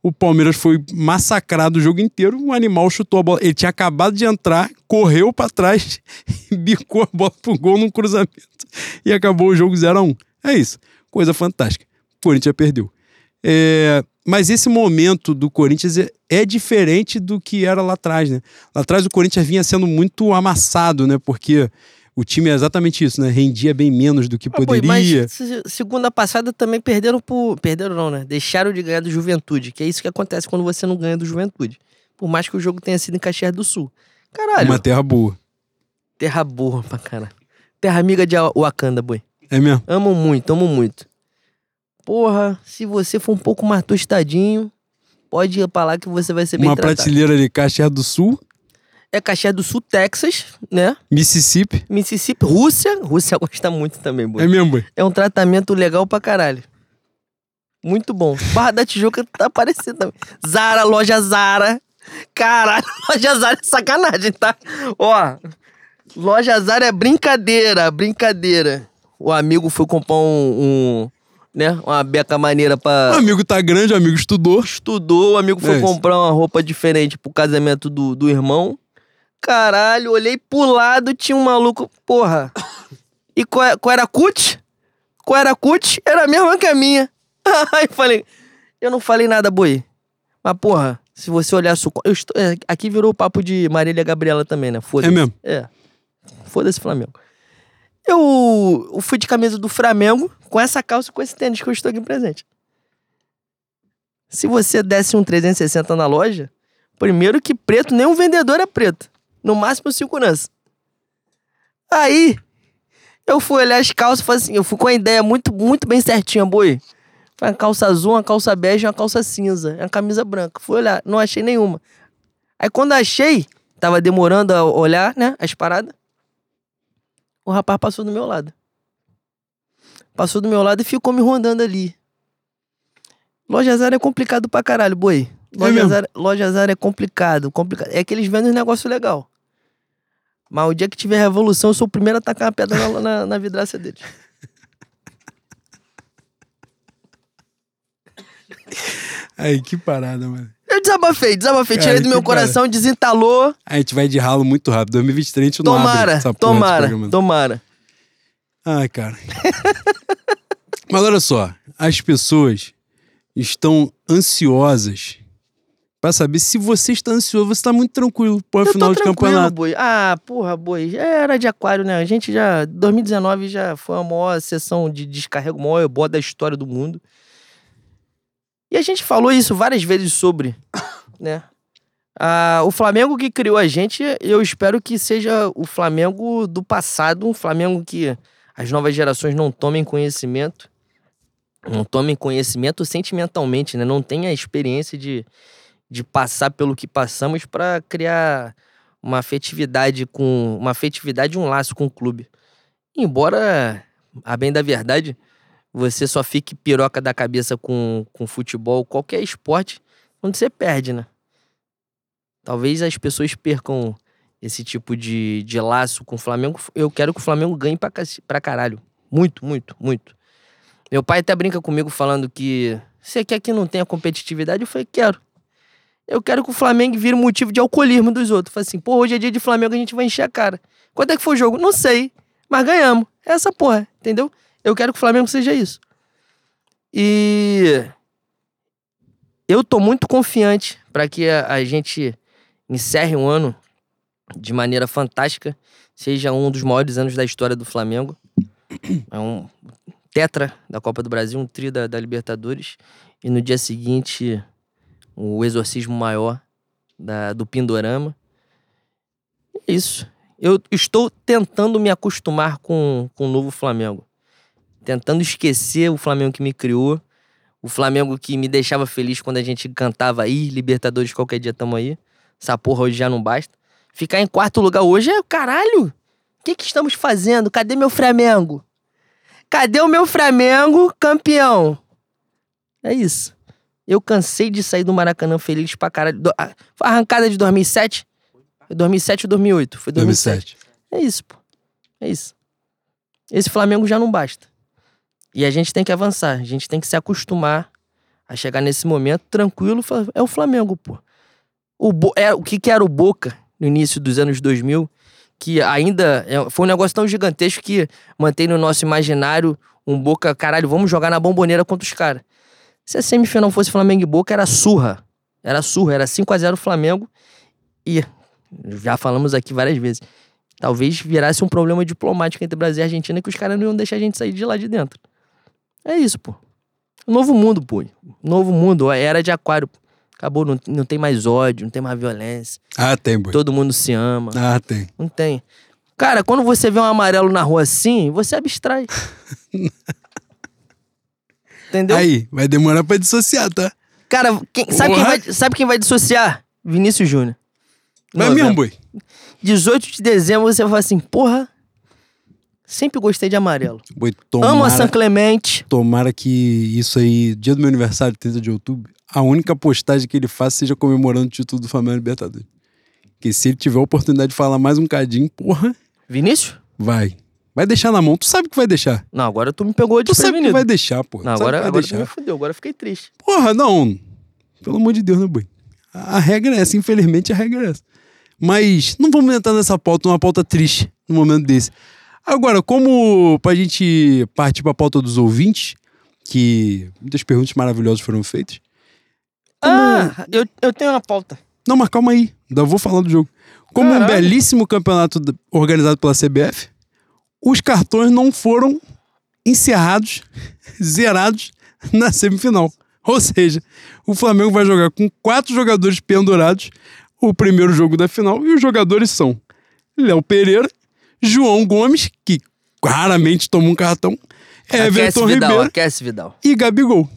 O Palmeiras foi massacrado o jogo inteiro. O animal chutou a bola. Ele tinha acabado de entrar, correu pra trás, bicou a bola pro gol num cruzamento e acabou o jogo 0 a 1 É isso. Coisa fantástica. O Corinthians perdeu. É, mas esse momento do Corinthians é, é diferente do que era lá atrás, né? Lá atrás o Corinthians vinha sendo muito amassado, né? Porque o time é exatamente isso, né? Rendia bem menos do que Ah, pô, poderia. Mas se- segunda passada também perderam por. Perderam não, né? Deixaram de ganhar do Juventude, que é isso que acontece quando você não ganha do Juventude. Por mais que o jogo tenha sido em Caxias do Sul. Caralho, Uma terra boa. terra boa pra caralho. Terra amiga de Wakanda, boi. É mesmo? Amo muito, amo muito. Porra, se você for um pouco mais tostadinho, pode ir pra lá que você vai ser bem Uma tratado. prateleira ali, Caxias do Sul, É Caxias do Sul, Texas, né? Mississippi. Mississippi, Rússia. Rússia gosta muito também, boi. É mesmo, boy. É um tratamento legal pra caralho. Muito bom. Barra da Tijuca tá aparecendo também. Zara, loja Zara. Caralho, loja Zara é sacanagem, tá? Ó, loja Zara é brincadeira, brincadeira. O amigo foi comprar um, um, né, uma beca maneira O pra... amigo tá grande, o amigo estudou. Estudou, o amigo foi É comprar uma roupa diferente pro casamento do, do irmão. Caralho, olhei pro lado, tinha um maluco, porra. E qual, é- qual era a cut? Qual era a cut? Era a mesma que a minha. Aí falei, eu não falei nada, boi. Mas, porra, se você olhar... Su... Eu estou... é, aqui virou o papo de Marília Gabriela também, né? Foda-se. É mesmo? É. Foda-se Flamengo. Eu, eu fui de camisa do Flamengo com essa calça e com esse tênis que eu estou aqui presente. Se você desse um 360 na loja, primeiro que preto, nenhum vendedor é preto. No máximo segurança. Aí, eu fui olhar as calças, falei assim, eu fui com a ideia muito, muito bem certinha, boi. Foi uma calça azul, uma calça bege e uma calça cinza. É uma camisa branca. Fui olhar, não achei nenhuma. Aí quando achei, tava demorando a olhar, né, as paradas. O rapaz passou do meu lado. Passou do meu lado e ficou me rondando ali. Loja Zara é complicado pra caralho, boi. Loja, mesmo? Zara, loja Zara é complicado, complicado. É que eles vendem um negócio legal. Mas o dia que tiver revolução, eu sou o primeiro a tacar uma pedra na, na, na vidraça deles. Aí, que parada, mano. Eu desabafei, desabafei. Cara, Tirei do meu coração, desentalou. A gente vai de ralo muito rápido. 2023 a gente não abre Tomara, porra desse tomara, programa. tomara. Ai, cara. Mas olha só, as pessoas estão ansiosas pra saber se você está ansioso, você tá muito tranquilo para o Eu final de campeonato. boi. Ah, porra, boi. Já era de aquário, né? A gente já. 2019 já foi a maior sessão de descarrego, o maior ebó da história do mundo. E a gente falou isso várias vezes sobre, né? Ah, o Flamengo que criou a gente, eu espero que seja o Flamengo do passado, um Flamengo que as novas gerações não tomem conhecimento, não tomem conhecimento sentimentalmente, né? Não tenha a experiência de, de passar pelo que passamos para criar uma afetividade com uma afetividade um laço com o clube. Embora, a bem da verdade, você só fique piroca da cabeça com, com futebol, qualquer esporte, quando você perde, né? Talvez as pessoas percam esse tipo de, de laço com o Flamengo. Eu quero que o Flamengo ganhe pra, pra caralho. Muito, muito, muito. Meu pai até brinca comigo falando que você quer que não tenha competitividade? Eu falei, quero. Eu quero que o Flamengo vire motivo de alcoolismo dos outros. Falei assim, pô, hoje é dia de Flamengo, a gente vai encher a cara. Quanto é que foi o jogo? Não sei, mas ganhamos. É essa porra, entendeu? Eu quero que o Flamengo seja isso. E eu tô muito confiante para que a, a gente encerre um ano de maneira fantástica, seja um dos maiores anos da história do Flamengo. É um tetra da Copa do Brasil, um tri da, da Libertadores. E no dia seguinte, o exorcismo maior da, do Pindorama. É isso. Eu estou tentando me acostumar com, com o novo Flamengo. Tentando esquecer o Flamengo que me criou. O Flamengo que me deixava feliz quando a gente cantava aí, Libertadores, qualquer dia tamo aí. Essa porra hoje já não basta. Ficar em quarto lugar hoje é caralho. O que, que estamos fazendo? Cadê meu Flamengo? Cadê o meu Flamengo campeão? É isso. Eu cansei de sair do Maracanã feliz pra caralho. Do- a- arrancada de 2007? Foi 2007 ou 2008? Foi 2007. 2007. É isso, pô. É isso. Esse Flamengo já não basta. E a gente tem que avançar. A gente tem que se acostumar a chegar nesse momento tranquilo. É o Flamengo, pô. O, Bo- é, o que, que era o Boca no início dos anos 2000? Que ainda é- foi um negócio tão gigantesco que mantém no nosso imaginário um Boca, caralho, vamos jogar na bomboneira contra os caras. Se a semifinal fosse Flamengo e Boca, era surra. Era surra, era 5 a 0 Flamengo. E já falamos aqui várias vezes. Talvez virasse um problema diplomático entre Brasil e Argentina que os caras não iam deixar a gente sair de lá de dentro. É isso, pô. Novo mundo, pô. Novo mundo, era de aquário. Acabou, não, não tem mais ódio, não tem mais violência. Ah, tem, boi. Todo mundo se ama. Ah, tem. Não tem. Cara, quando você vê um amarelo na rua assim, você abstrai. Entendeu? Aí, vai demorar pra dissociar, tá? Cara, quem- sabe, quem vai, sabe quem vai dissociar? Vinícius Júnior. Vai Novembro. mesmo, boi. 18 de dezembro você vai falar assim, porra, sempre gostei de amarelo. Boi, Amo a São tomara, Clemente. tomara que isso aí, dia do meu aniversário, 30 de outubro, a única postagem que ele faça seja comemorando o título do Flamengo Libertadores. Porque se ele tiver a oportunidade de falar mais um cadinho, porra, Vinícius? vai. Vai deixar na mão. Tu sabe que vai deixar. Não, agora tu me pegou Tu sabe que vai deixar, pô. Não, Tu agora, agora tu deixar. me fudeu, agora eu fiquei triste. Porra, não. Pelo amor de Deus, né, boi? A a regra é essa, infelizmente a regra é essa. Mas não vamos entrar nessa pauta, numa pauta triste, num momento desse. Agora, como pra gente partir pra pauta dos ouvintes, que muitas perguntas maravilhosas foram feitas. Ah, eu, eu tenho uma pauta. Não, mas calma aí, ainda vou falar do jogo. Como um Caralho. belíssimo campeonato organizado pela CBF, os cartões não foram encerrados, zerados na semifinal. Ou seja, o Flamengo vai jogar com quatro jogadores pendurados o primeiro jogo da final e os jogadores são Léo Pereira, João Gomes, que raramente toma um cartão, Everton Vidal, Ribeiro aquece Vidal. e Gabigol.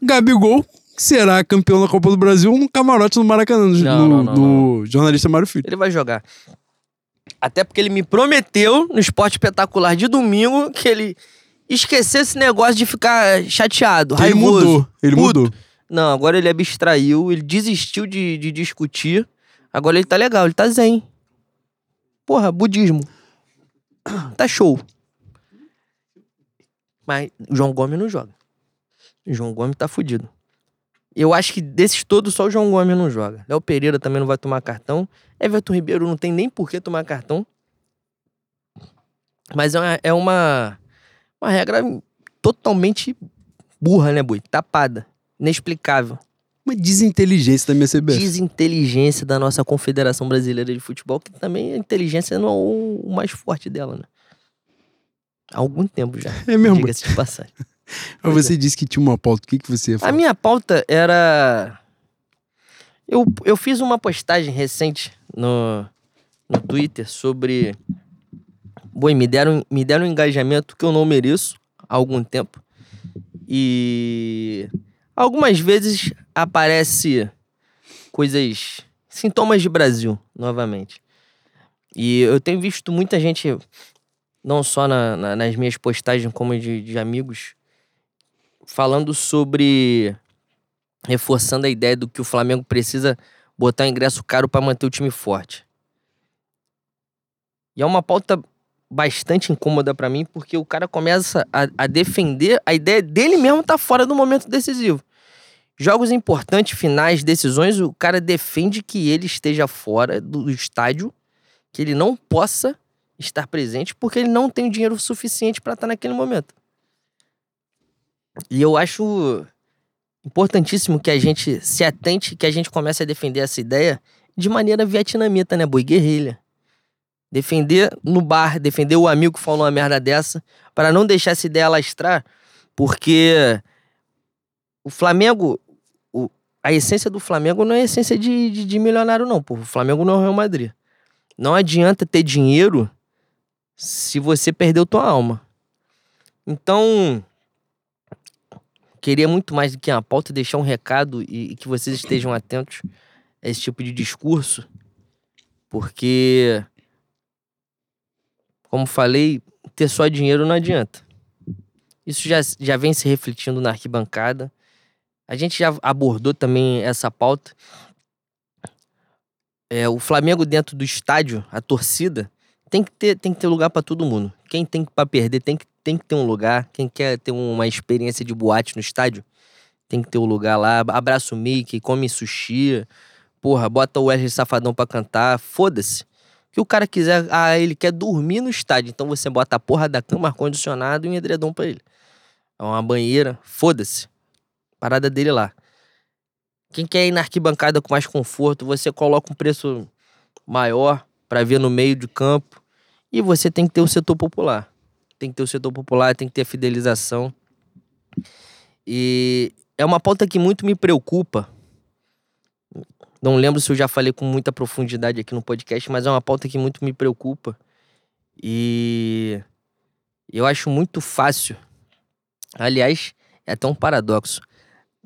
Gabigol será campeão da Copa do Brasil no camarote do Maracanã, no, Não, não, não, no jornalista Mário Filho. Ele vai jogar. Até porque ele me prometeu no esporte espetacular de domingo que ele esquecesse esse negócio de ficar chateado, Ele raivoso. mudou, ele puto. mudou. Não, agora ele abstraiu, ele desistiu de, de discutir. Agora ele tá legal, ele tá zen. Porra, budismo. Tá show. Mas o João Gomes não joga. O João Gomes tá fudido. Eu acho que desses todos, só o João Gomes não joga. Léo Pereira também não vai tomar cartão. Everton Ribeiro não tem nem por que tomar cartão. Mas é uma, é uma, uma regra totalmente burra, né, Bui? Tapada. Inexplicável. Uma desinteligência da minha CBF. Desinteligência da nossa Confederação Brasileira de Futebol, que também a inteligência não é o, mais forte dela, né? Há algum tempo já. É mesmo. Diga-se de passagem. Mas você disse que tinha uma pauta. O que, que você ia A falar? minha pauta era. Eu, eu fiz uma postagem recente no, no Twitter sobre. Boi, me deram, me deram um engajamento que eu não mereço há algum tempo. E algumas vezes aparece coisas. sintomas de Brasil, novamente. E eu tenho visto muita gente, não só na- na- nas minhas postagens, como de, de amigos, falando sobre reforçando a ideia do que o Flamengo precisa botar ingresso caro para manter o time forte. E é uma pauta bastante incômoda para mim, porque o cara começa a, a defender a ideia dele mesmo tá fora do momento decisivo. Jogos importantes, finais, decisões, o cara defende que ele esteja fora do estádio, que ele não possa estar presente porque ele não tem dinheiro suficiente para estar naquele momento. E eu acho importantíssimo que a gente se atente, que a gente comece a defender essa ideia de maneira vietnamita, né, boi? Guerrilha. Defender no bar, defender o amigo que falou uma merda dessa, para não deixar essa ideia lastrar, porque o Flamengo, o- a essência do Flamengo não é a essência de, de, de milionário, não, pô. O Flamengo não é o Real Madrid. Não adianta ter dinheiro se você perdeu tua alma. Então, queria muito mais do que uma pauta deixar um recado e, e que vocês estejam atentos a esse tipo de discurso, porque, como falei, ter só dinheiro não adianta. Isso já, já vem se refletindo na arquibancada. A gente já abordou também essa pauta. É, o Flamengo dentro do estádio, a torcida, tem que ter, tem que ter lugar para todo mundo. Quem tem para perder tem que, tem que ter um lugar. Quem quer ter uma experiência de boate no estádio, tem que ter um lugar lá. Abraça o Mickey, come sushi. Porra, bota o Wesley Safadão pra cantar. Foda-se. Que o cara quiser. Ah, ele quer dormir no estádio. Então você bota a porra da cama, ar-condicionado e um edredom pra ele. É uma banheira. Foda-se. Parada dele lá. Quem quer ir na arquibancada com mais conforto, você coloca um preço maior pra ver no meio de campo. E você tem que ter o setor popular. Tem que ter o setor popular, tem que ter a fidelização. E é uma pauta que muito me preocupa. Não lembro se eu já falei com muita profundidade aqui no podcast, mas é uma pauta que muito me preocupa. E eu acho muito fácil. Aliás, é até um paradoxo.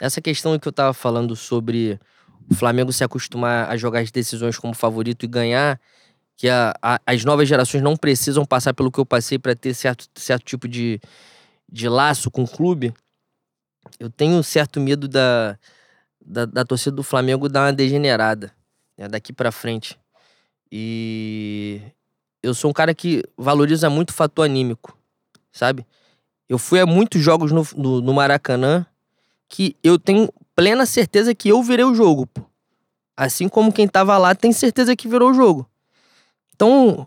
Essa questão que eu tava falando sobre o Flamengo se acostumar a jogar as decisões como favorito e ganhar, que a- a- as novas gerações não precisam passar pelo que eu passei para ter certo, certo tipo de, de laço com o clube. Eu tenho certo medo da, da, da torcida do Flamengo dar uma degenerada né, daqui para frente. E eu sou um cara que valoriza muito o fator anímico, sabe? Eu fui a muitos jogos no, no, no Maracanã que eu tenho plena certeza que eu virei o jogo, pô. Assim como quem tava lá tem certeza que virou o jogo. Então,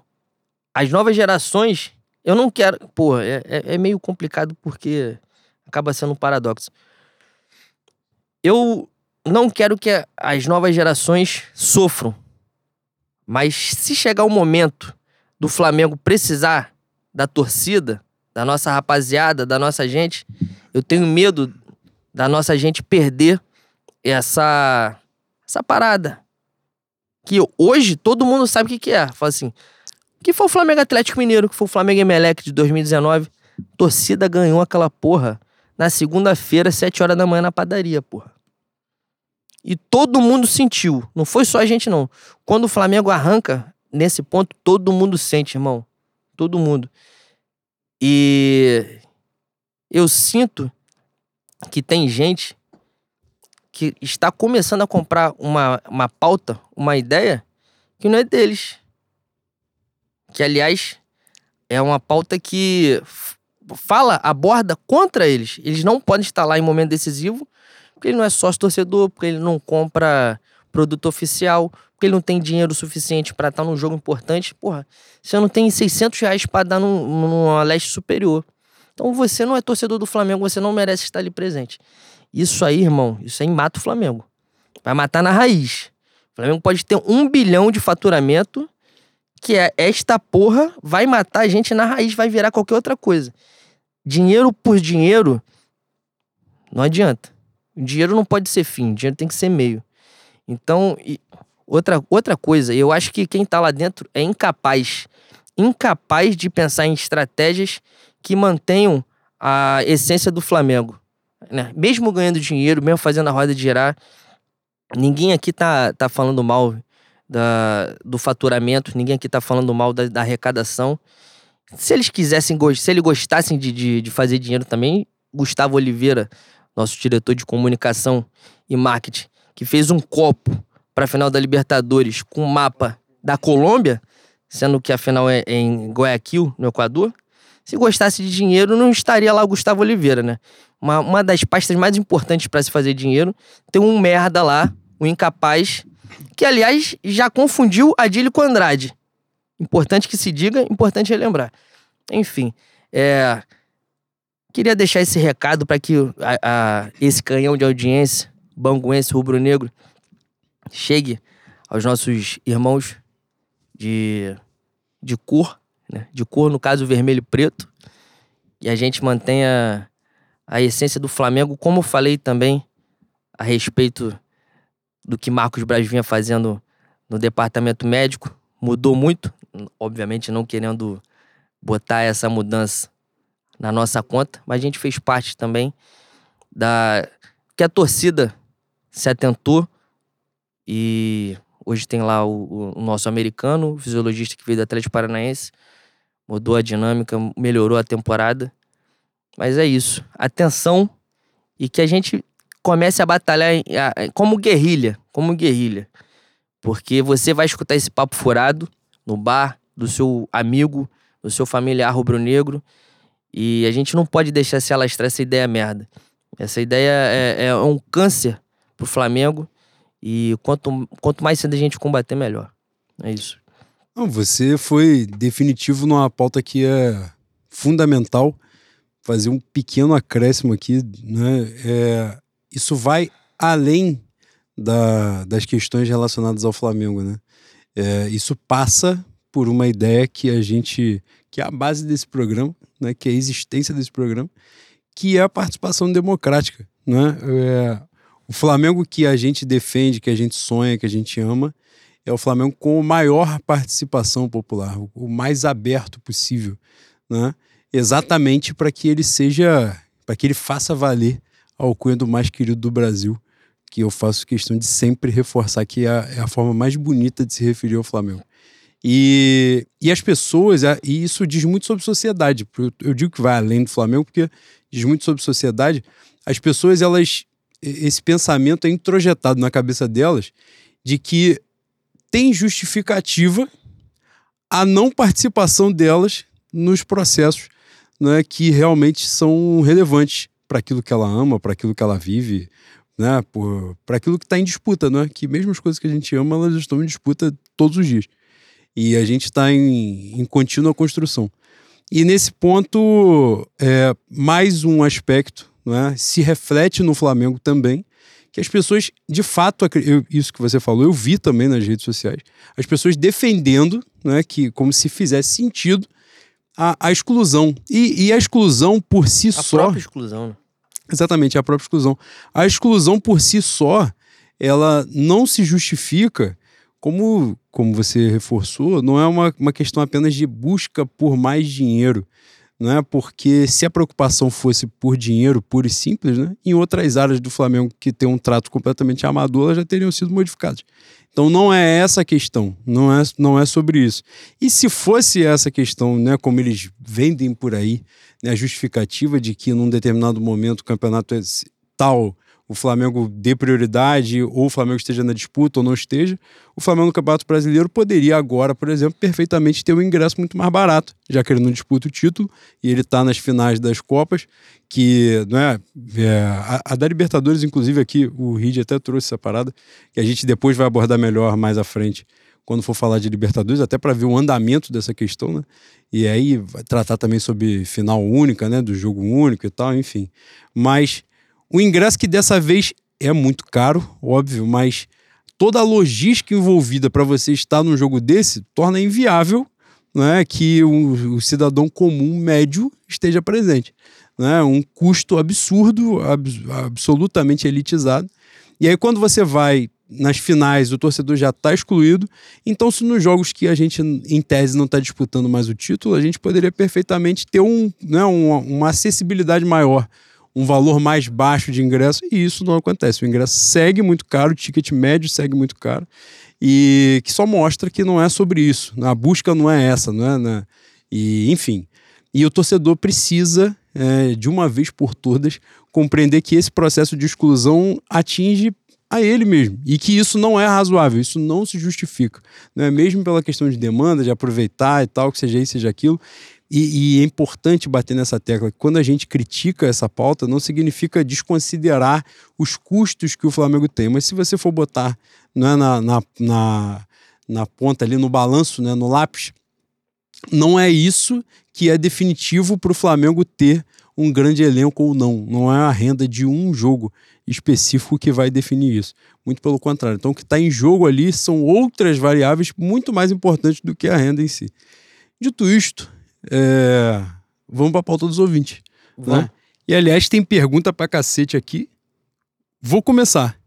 as novas gerações, eu não quero. Porra, é, é, é meio complicado porque acaba sendo um paradoxo. Eu não quero que as novas gerações sofram. Mas se chegar o momento do Flamengo precisar da torcida, da nossa rapaziada, da nossa gente, eu tenho medo da nossa gente perder essa essa parada. Que hoje todo mundo sabe o que, que é. Fala assim: Que foi o Flamengo Atlético Mineiro, que foi o Flamengo Emelec de 2019. Torcida ganhou aquela porra na segunda-feira, sete horas da manhã na padaria, porra. E todo mundo sentiu. Não foi só a gente, não. Quando o Flamengo arranca, nesse ponto, todo mundo sente, irmão. Todo mundo. E eu sinto que tem gente que está começando a comprar uma, uma pauta, uma ideia, que não é deles. Que, aliás, é uma pauta que fala, aborda contra eles. Eles não podem estar lá em momento decisivo, porque ele não é sócio torcedor, porque ele não compra produto oficial, porque ele não tem dinheiro suficiente para estar num jogo importante. Porra, você não tem 600 reais para dar num, numa leste superior. Então você não é torcedor do Flamengo, você não merece estar ali presente. Isso aí, irmão, isso aí mata o Flamengo. Vai matar na raiz. O Flamengo pode ter um bilhão de faturamento, que é esta porra vai matar a gente na raiz, vai virar qualquer outra coisa. Dinheiro por dinheiro, não adianta. O dinheiro não pode ser fim, o dinheiro tem que ser meio. Então, outra, outra coisa, eu acho que quem tá lá dentro é incapaz, incapaz de pensar em estratégias que mantenham a essência do Flamengo. Né? Mesmo ganhando dinheiro, mesmo fazendo a roda girar, ninguém aqui tá, tá falando mal da, do faturamento, ninguém aqui tá falando mal da, da arrecadação. Se eles quisessem, se eles gostassem de, de, de fazer dinheiro também, Gustavo Oliveira, nosso diretor de comunicação e marketing, que fez um copo para a final da Libertadores com o mapa da Colômbia, sendo que a final é, em Guayaquil, no Equador. Se gostasse de dinheiro, não estaria lá o Gustavo Oliveira, né? Uma, uma das pastas mais importantes para se fazer dinheiro, tem um merda lá, um incapaz, que aliás já confundiu Adílio com Andrade. Importante que se diga, importante relembrar. Enfim, é, queria deixar esse recado para que a, a, esse canhão de audiência banguense rubro-negro chegue aos nossos irmãos de, de cor, né? de cor, no caso, vermelho e preto, e a gente mantenha a essência do Flamengo, como eu falei também a respeito do que Marcos Braz vinha fazendo no departamento médico, mudou muito, obviamente não querendo botar essa mudança na nossa conta, mas a gente fez parte também da que a torcida se atentou e hoje tem lá o, o nosso americano, o fisiologista que veio do Atlético Paranaense, mudou a dinâmica, melhorou a temporada. Mas é isso. Atenção e que a gente comece a batalhar como guerrilha, como guerrilha. Porque você vai escutar esse papo furado no bar do seu amigo, do seu familiar rubro-negro, e a gente não pode deixar se alastrar essa ideia merda. Essa ideia é, é um câncer pro Flamengo. E quanto, quanto mais cedo a gente combater, melhor. É isso. Não, você foi definitivo numa pauta que é fundamental. Fazer um pequeno acréscimo aqui, né? É, isso vai além da, das questões relacionadas ao Flamengo, né? É, isso passa por uma ideia que a gente, que é a base desse programa, né? Que é a existência desse programa, que é a participação democrática, né? É, o Flamengo que a gente defende, que a gente sonha, que a gente ama, é o Flamengo com maior participação popular, o mais aberto possível, né? Exatamente para que ele seja, para que ele faça valer a alcunha do mais querido do Brasil, que eu faço questão de sempre reforçar que é a, é a forma mais bonita de se referir ao Flamengo. E, e as pessoas, e isso diz muito sobre sociedade. Eu digo que vai além do Flamengo, porque diz muito sobre sociedade. As pessoas, elas esse pensamento é introjetado na cabeça delas de que tem justificativa a não participação delas nos processos né, que realmente são relevantes para aquilo que ela ama, para aquilo que ela vive, né, para aquilo que está em disputa, né, que mesmo as coisas que a gente ama, elas estão em disputa todos os dias. E a gente está em, em contínua construção. E nesse ponto, é, mais um aspecto é? se reflete no Flamengo também, que as pessoas, de fato, eu, isso que você falou, eu vi também nas redes sociais, as pessoas defendendo é, que como se fizesse sentido a, a exclusão. E, e, a exclusão por si a só. A própria exclusão, né? Exatamente, a própria exclusão. A exclusão por si só, ela não se justifica como, como você reforçou, não é uma, uma questão apenas de busca por mais dinheiro. Não é porque se a preocupação fosse por dinheiro puro e simples, né, em outras áreas do Flamengo que tem um trato completamente amador, elas já teriam sido modificadas. Então não é essa a questão, não é, não é sobre isso. E se fosse essa questão, né, como eles vendem por aí, né, a justificativa de que num determinado momento o campeonato é tal, o Flamengo dê prioridade, ou o Flamengo esteja na disputa ou não esteja, o Flamengo no Campeonato Brasileiro poderia agora, por exemplo, perfeitamente ter um ingresso muito mais barato, já que ele não disputa o título e ele está nas finais das Copas, que não é, é a, a, da Libertadores, inclusive aqui o Rid até trouxe essa parada, que a gente depois vai abordar melhor mais à frente quando for falar de Libertadores, até para ver o andamento dessa questão, né? E aí vai tratar também sobre final única, né, do jogo único e tal, enfim. Mas o ingresso que dessa vez é muito caro, óbvio, mas toda a logística envolvida para você estar num jogo desse torna inviável né, que o, o cidadão comum médio esteja presente. Né? Um custo absurdo, ab, absolutamente elitizado. E aí, quando você vai nas finais, o torcedor já está excluído. Então, se nos jogos que a gente, em tese, não está disputando mais o título, a gente poderia perfeitamente ter um, né, uma, uma acessibilidade maior um valor mais baixo de ingresso e isso não acontece. O ingresso segue muito caro, o ticket médio segue muito caro e que só mostra que não é sobre isso. A busca não é essa, não é? Né? E enfim, e o torcedor precisa é, de uma vez por todas compreender que esse processo de exclusão atinge a ele mesmo e que isso não é razoável, isso não se justifica, não é mesmo pela questão de demanda, de aproveitar e tal, que seja isso, seja aquilo. E, e, é importante bater nessa tecla. Quando a gente critica essa pauta, não significa desconsiderar os custos que o Flamengo tem. Mas se você for botar né, na, na, na, na ponta ali, no balanço, né, no lápis, não é isso que é definitivo para o Flamengo ter um grande elenco ou não. Não é a renda de um jogo específico que vai definir isso. Muito pelo contrário. Então, o que está em jogo ali são outras variáveis muito mais importantes do que a renda em si. Dito isto, é... Vamos para a pauta dos ouvintes. Né? E aliás, tem pergunta para cacete aqui. Vou começar.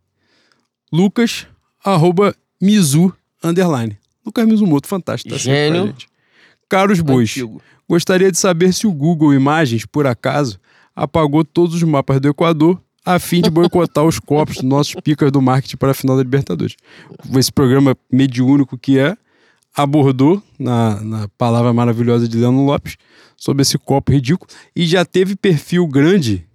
Lucas, arroba Mizu, underline. Lucas Mizumoto, fantástico. Tá Gênio. Caros bois, gostaria de saber se o Google Imagens, por acaso, apagou todos os mapas do Equador a fim de boicotar os copos dos nossos picas do marketing para a final da Libertadores. Esse programa mediúnico que é, abordou, na, na palavra maravilhosa de Leandro Lopes, sobre esse copo ridículo. E já teve perfil grande.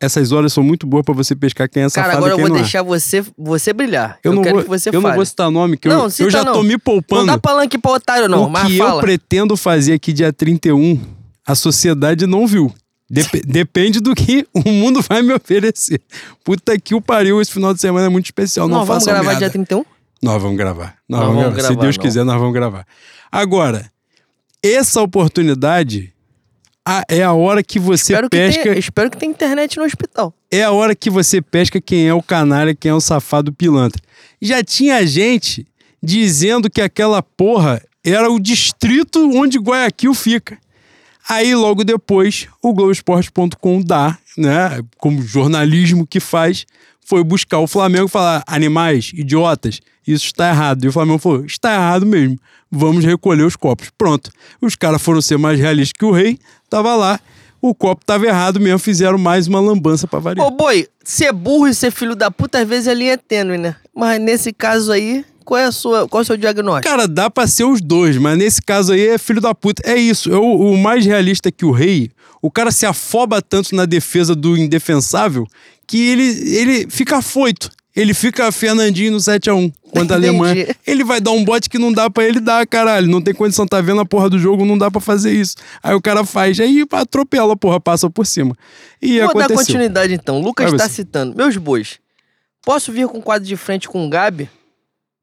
Essas horas são muito boas para você pescar quem é safado Cara, agora eu vou é. deixar você, você brilhar. Eu, eu não quero vou, que você eu fale. não vou citar nome, que não, eu, eu já não. tô me poupando. Não dá palanque pra otário, não, o mas que fala. eu pretendo fazer aqui dia 31, a sociedade não viu. Dep depende do que o mundo vai me oferecer. Puta que o pariu, esse final de semana é muito especial. Não, não vamos gravar merda. dia 31? Nós vamos gravar. Nós, Nós vamos, gravar. gravar, Se Deus não. quiser, nós vamos gravar. Agora, essa oportunidade a- é a hora que você Espero que, pesca. tenha, espero que tenha internet no hospital. É a hora que você pesca quem é o canalha, quem é o safado pilantra. Já tinha gente dizendo que aquela porra era o distrito onde Guayaquil fica. Aí, logo depois, o Globoesporte.com dá, né, como jornalismo que faz, foi buscar o Flamengo e falar: animais, idiotas, isso está errado. E o Flamengo falou: está errado mesmo, vamos recolher os copos. Pronto. Os caras foram ser mais realistas que o rei, tava lá, o copo tava errado mesmo, fizeram mais uma lambança pra variar. Ô, boi, ser burro e ser filho da puta, às vezes a linha é tênue, né? Mas nesse caso aí, qual é, a sua, qual é o seu diagnóstico? Cara, dá pra ser os dois, mas nesse caso aí é filho da puta. É isso, é o, o mais realista que o rei, o cara se afoba tanto na defesa do indefensável que ele, ele fica afoito. Ele fica Fernandinho no 7x1 contra a. Alemanha. Ele vai dar um bote que não dá pra ele dar, caralho. Não tem condição, tá vendo a porra do jogo, não dá pra fazer isso. Aí o cara faz, aí atropela a porra, passa por cima. E Vou dar aconteceu. continuidade então. Lucas está citando. Meus bois, posso vir com quadro de frente com o Gabi?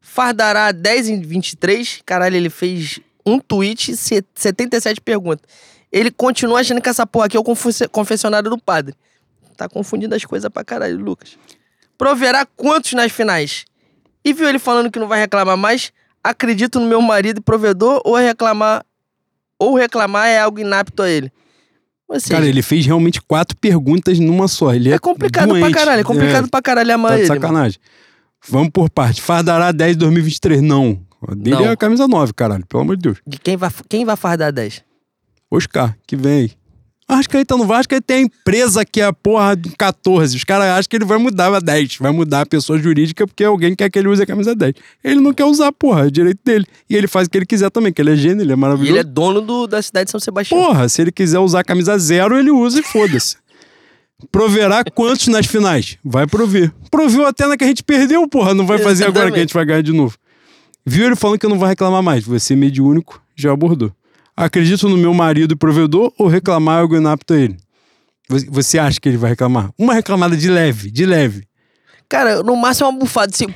Fardará 10 em 23. Caralho, ele fez um tweet e se- 77 perguntas. Ele continua achando que essa porra aqui é o confessionário do padre. Tá confundindo as coisas pra caralho, Lucas. Proverá quantos nas finais? E viu ele falando que não vai reclamar mais? Acredito no meu marido e provedor ou reclamar ou reclamar é algo inapto a ele? Seja, Cara, ele fez realmente quatro perguntas numa só. Ele é, é complicado doente. pra caralho, é complicado pra caralho Tá amar de ele. mano. sacanagem. Vamos por parte. Fardará 10 2023? Não. A dele Não. é a camisa 9, caralho. Pelo amor de Deus. De quem vai, quem vai fardar 10? Oscar, que vem aí. Arrascaeta não vai, Arrascaeta tem a empresa que é a porra de 14. Os caras acham que ele vai mudar a 10. Vai mudar a pessoa jurídica porque alguém quer que ele use a camisa 10. Ele não quer usar, porra, é direito dele. E ele faz o que ele quiser também, que ele é gênio, ele é E maravilhoso. ele é dono do, da cidade de São Sebastião. Porra, se ele quiser usar a camisa zero, ele usa e foda-se. Proverá quantos nas finais? Vai prover. Proveu até na que a gente perdeu, porra. Não vai fazer agora que a gente vai ganhar de novo. Viu ele falando que não vai reclamar mais. Você é mediúnico, já abordou. Acredito no meu marido e provedor ou reclamar algo inapto a ele? Você- acha que ele vai reclamar? Uma reclamada de leve, de leve. Cara, no máximo uma bufada assim.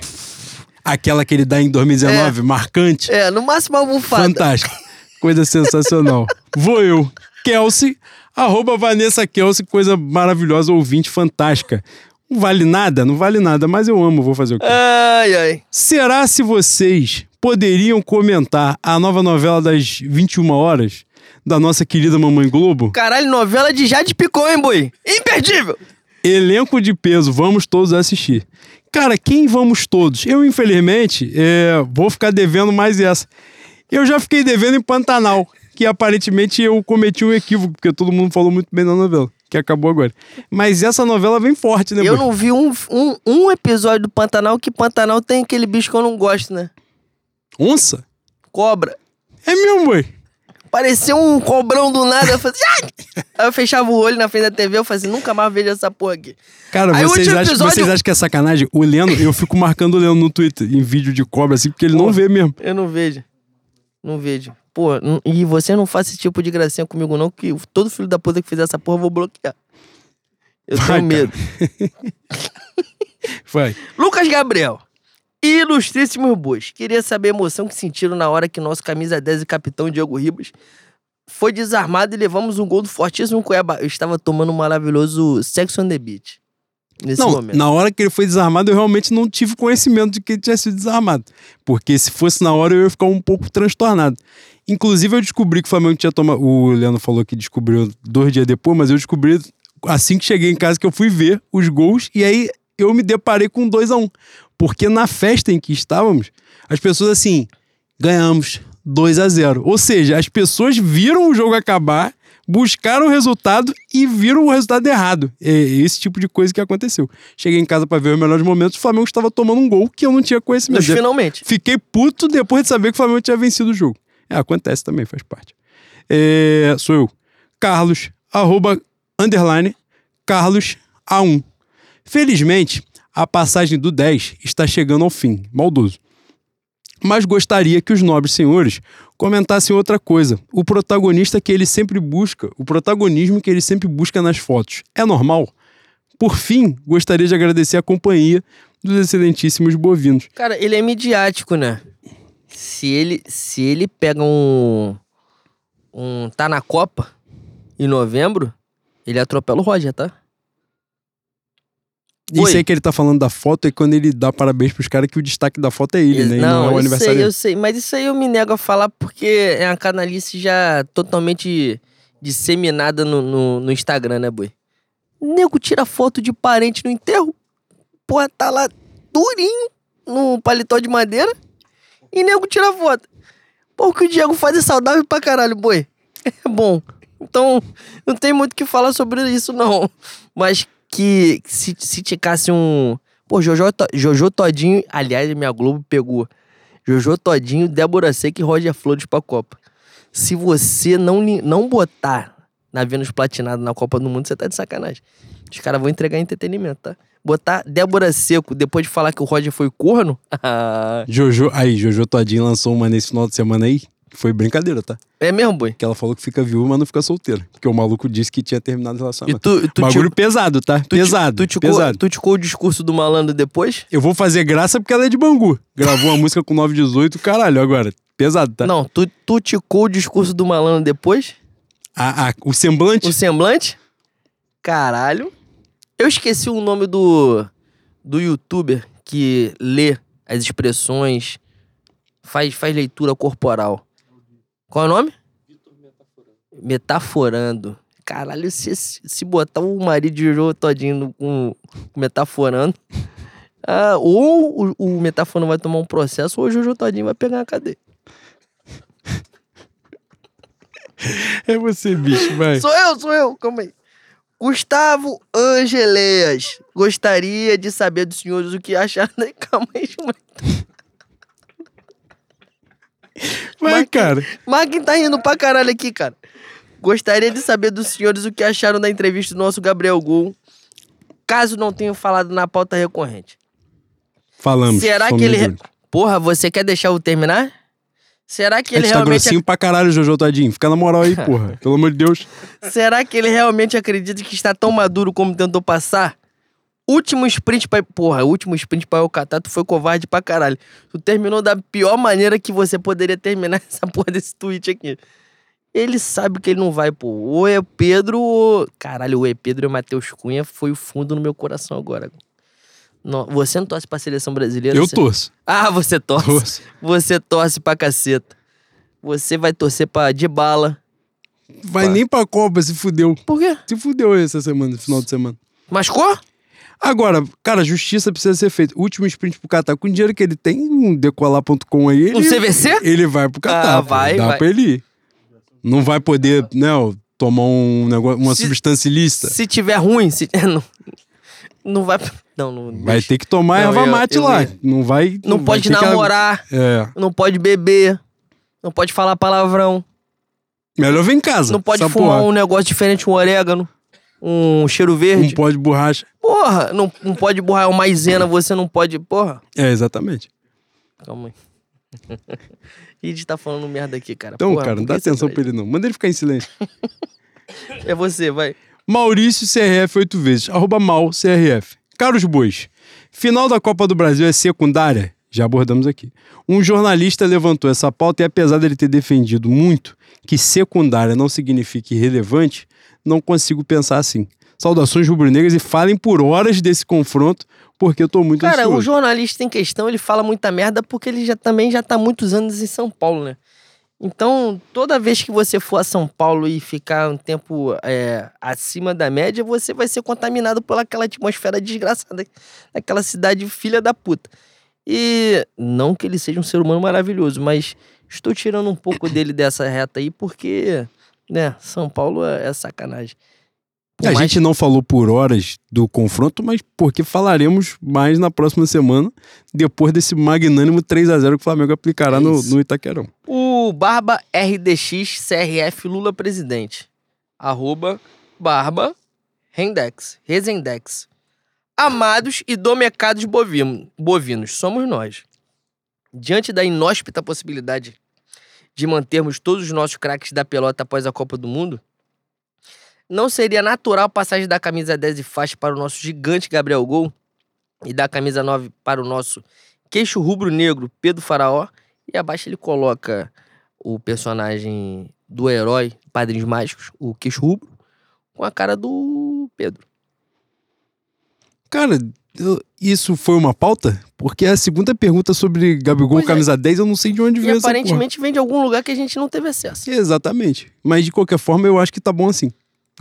Aquela que ele dá em 2019, marcante. É, no máximo uma bufada. Fantástico. Coisa sensacional. Vou eu. Kelsey, arroba Vanessa Kelsey, coisa maravilhosa, ouvinte fantástica. Não vale nada, não vale nada, mas eu amo, vou fazer o quê? Ai, ai. Será se vocês poderiam comentar a nova novela das 21 horas da nossa querida Mamãe Globo? Caralho, novela de Jade Picon, hein, boi? Imperdível! Elenco de peso, vamos todos assistir. Cara, quem vamos todos? Eu, infelizmente, é, vou ficar devendo mais essa. Eu já fiquei devendo em Pantanal, que aparentemente eu cometi um equívoco, porque todo mundo falou muito bem da novela, que acabou agora. Mas essa novela vem forte, né, Eu boi? não vi um, um, um episódio do Pantanal que Pantanal tem aquele bicho que eu não gosto, né? Onça? Cobra. É mesmo, boi. Parecia um cobrão do nada. Eu falei, "Ai!" Aí eu fechava o olho na frente da TV, eu falei assim, nunca mais vejo essa porra aqui. Cara, Aí vocês, acham, episódio- vocês acham que é sacanagem? O Leno, eu fico marcando o Leno no Twitter, em vídeo de cobra, assim, porque ele não vê mesmo. Eu não vejo. Não vejo. Pô, e você não faz esse tipo de gracinha comigo, não, que todo filho da puta que fizer essa porra eu vou bloquear. Eu Vai, tenho medo. Vai. Lucas Gabriel. Ilustríssimos bois. Queria saber a emoção que sentiram na hora que nosso camisa 10 e capitão Diego Ribas foi desarmado e levamos um gol do fortíssimo Cuiabá. Eu estava tomando um maravilhoso Sex on the Beach. Nesse Não, momento. na hora que ele foi desarmado, eu realmente não tive conhecimento de que ele tinha sido desarmado. Porque se fosse na hora, eu ia ficar um pouco transtornado. Inclusive, eu descobri que o Flamengo tinha tomado. O Leandro falou que descobriu dois dias depois, mas eu descobri assim que cheguei em casa que eu fui ver os gols e aí eu me deparei com 2 a 1 um. Porque na festa em que estávamos, as pessoas assim, ganhamos 2 a 0 Ou seja, as pessoas viram o jogo acabar, buscaram o resultado e viram o resultado errado. É esse tipo de coisa que aconteceu. Cheguei em casa para ver os melhores momentos, o Flamengo estava tomando um gol que eu não tinha conhecimento. Nos finalmente. Fiquei puto depois de saber que o Flamengo tinha vencido o jogo. É, acontece também, faz parte. É, sou eu. Carlos, arroba, underline, Carlos A1. Felizmente, a passagem do 10 está chegando ao fim. Maldoso. Mas gostaria que os nobres senhores comentassem outra coisa. O protagonista que ele sempre busca, o protagonismo que ele sempre busca nas fotos. É normal? Por fim, gostaria de agradecer a companhia dos excelentíssimos bovinos. Cara, ele é midiático, né? Se ele, se ele pega um. Um. Tá na Copa em novembro, ele atropela o Roger, tá? Isso Oi. aí que ele tá falando da foto é quando ele dá parabéns pros caras que o destaque da foto é ele, né? E não, é o eu aniversário sei, eu sei, mas isso aí eu me nego a falar porque é uma canalice já totalmente disseminada no, no, no Instagram, né, boi? Nego tira foto de parente no enterro, porra, tá lá durinho no paletó de madeira e nego tira foto. Pô, o que o Diego faz é saudável pra caralho, boi. É bom. Então, não tem muito o que falar sobre isso, não. Mas que se, se ticasse um. Pô, Jojo, Jojo Todinho. Aliás, minha Globo pegou. Jojo Todinho, Débora Seca e Roger Flores pra Copa. Se você não, não botar na Vênus Platinada na Copa do Mundo, você tá de sacanagem. Os caras vão entregar entretenimento, tá? Botar Débora Seco depois de falar que o Roger foi corno. Jojo, aí, Jojo Todinho lançou uma nesse final de semana aí. Foi brincadeira, tá? é mesmo, boi? Que ela falou que fica viúva, mas não fica solteira. Porque o maluco disse que tinha terminado o E relacionamento. tu, tu, Bagulho ti- pesado, tá? tu, pesado. tu, ticou, pesado. tu ticou o discurso do malandro depois? Eu vou fazer graça porque ela é de Bangu. Gravou uma música com 918, caralho, agora. Pesado, tá? Não, tu, tu ticou o discurso do malandro depois? A- o semblante. O semblante? Caralho. Eu esqueci o nome do, do youtuber que lê as expressões, faz, faz leitura corporal. Qual é o nome? Metaforando. Caralho, se, se botar o marido de Jojo todinho com metaforando, Ah, ou o, o vai tomar um processo, ou o Jojo Todinho vai pegar na cadeia. É você, bicho, vai. Sou eu, sou eu, calma aí. Gustavo Angeleias. Gostaria de saber dos senhores o que acharam da. Calma aí, Mas- cara. Quem tá rindo pra caralho aqui, cara? Gostaria de saber dos senhores o que acharam da entrevista do nosso Gabriel Gol. Caso não tenham falado na pauta recorrente. Falamos. Será que ele. re-. Porra, você quer deixar eu terminar? Será que ele tá realmente. grossinho pra caralho, Jojo Todinho. Fica na moral aí, porra. Pelo amor de Deus. Será que ele realmente acredita que está tão maduro como tentou passar? Último sprint pra. Porra, último sprint pra eu catar, tu foi covarde pra caralho. Tu terminou da pior maneira que você poderia terminar essa porra desse tweet aqui. Ele sabe que ele não vai, pô. Ou é Pedro ou. Caralho, ou é Pedro e o Matheus Cunha foi o fundo no meu coração agora. Não, você não torce pra seleção brasileira? Eu você... torço. Ah, você torce. Torço. Você torce pra caceta. Você vai torcer pra de bala. Vai Pá. nem pra Copa, se fudeu. Por quê? Se fudeu essa semana, final de semana. Machucou? Agora, cara, justiça precisa ser feita. Último sprint pro Catar. Com o dinheiro que ele tem, um decolar.com aí, ele, Um CVC? ele vai pro Catar. Ah, vai, Dá vai. pra ele ir. Não vai poder, né, tomar um negócio, uma Se- substância ilícita. Se tiver ruim, se... não, não vai. Não, não. Vai ter que tomar Não, erva eu- mate eu lá. ia. Não vai. Não vai pode que- namorar, É. não pode beber, não pode falar palavrão, Melhor vir em casa. não pode fumar porra. um negócio diferente, um orégano, um cheiro verde. Um pó de borracha. Porra, não, não pode borrar uma maisena, você não pode. Porra. É, exatamente. Calma aí. Ih, de tá falando merda aqui, cara. Então, Porra, cara, não dá atenção faz pra ele, não. Manda ele ficar em silêncio. É você, vai. Maurício CRF oito vezes. Arroba mal CRF. Caros bois, final da Copa do Brasil é secundária? Já abordamos aqui. Um jornalista levantou essa pauta e apesar dele ter defendido muito que secundária não significa irrelevante, não consigo pensar assim. Saudações rubro-negras e falem por horas desse confronto, porque eu tô muito Cara, o ansioso. jornalista em questão, ele fala muita merda porque ele já também já tá muitos anos em São Paulo, né? Então, toda vez que você for a São Paulo e ficar um tempo é, acima da média, você vai ser contaminado por aquela atmosfera desgraçada daquela cidade filha da puta. E não que ele seja um ser humano maravilhoso, mas estou tirando um pouco dele dessa reta aí porque, né, São Paulo é, é sacanagem. Por A mais- gente não falou por horas do confronto, mas porque falaremos mais na próxima semana, depois desse magnânimo 3 a 0 que o Flamengo aplicará É no, no Itaquerão. O Barba RDX CRF Lula Presidente. Arroba Barba Rendex. Resendex. Amados e domecados bovino- bovinos, somos nós. Diante da inóspita possibilidade de mantermos todos os nossos craques da pelota após a Copa do Mundo, não seria natural a passagem da camisa 10 e faixa para o nosso gigante Gabriel Gol e da camisa 9 para o nosso queixo rubro-negro Pedro Faraó e abaixo ele coloca o personagem do herói Padrinhos Mágicos, o queixo rubro, com a cara do Pedro. Cara, isso foi uma pauta? Porque a segunda pergunta sobre Gabigol Pois é. camisa 10, eu não sei de onde E veio essa porra. aparentemente vem de algum lugar que a gente não teve acesso. Exatamente. Mas de qualquer forma, eu acho que tá bom assim.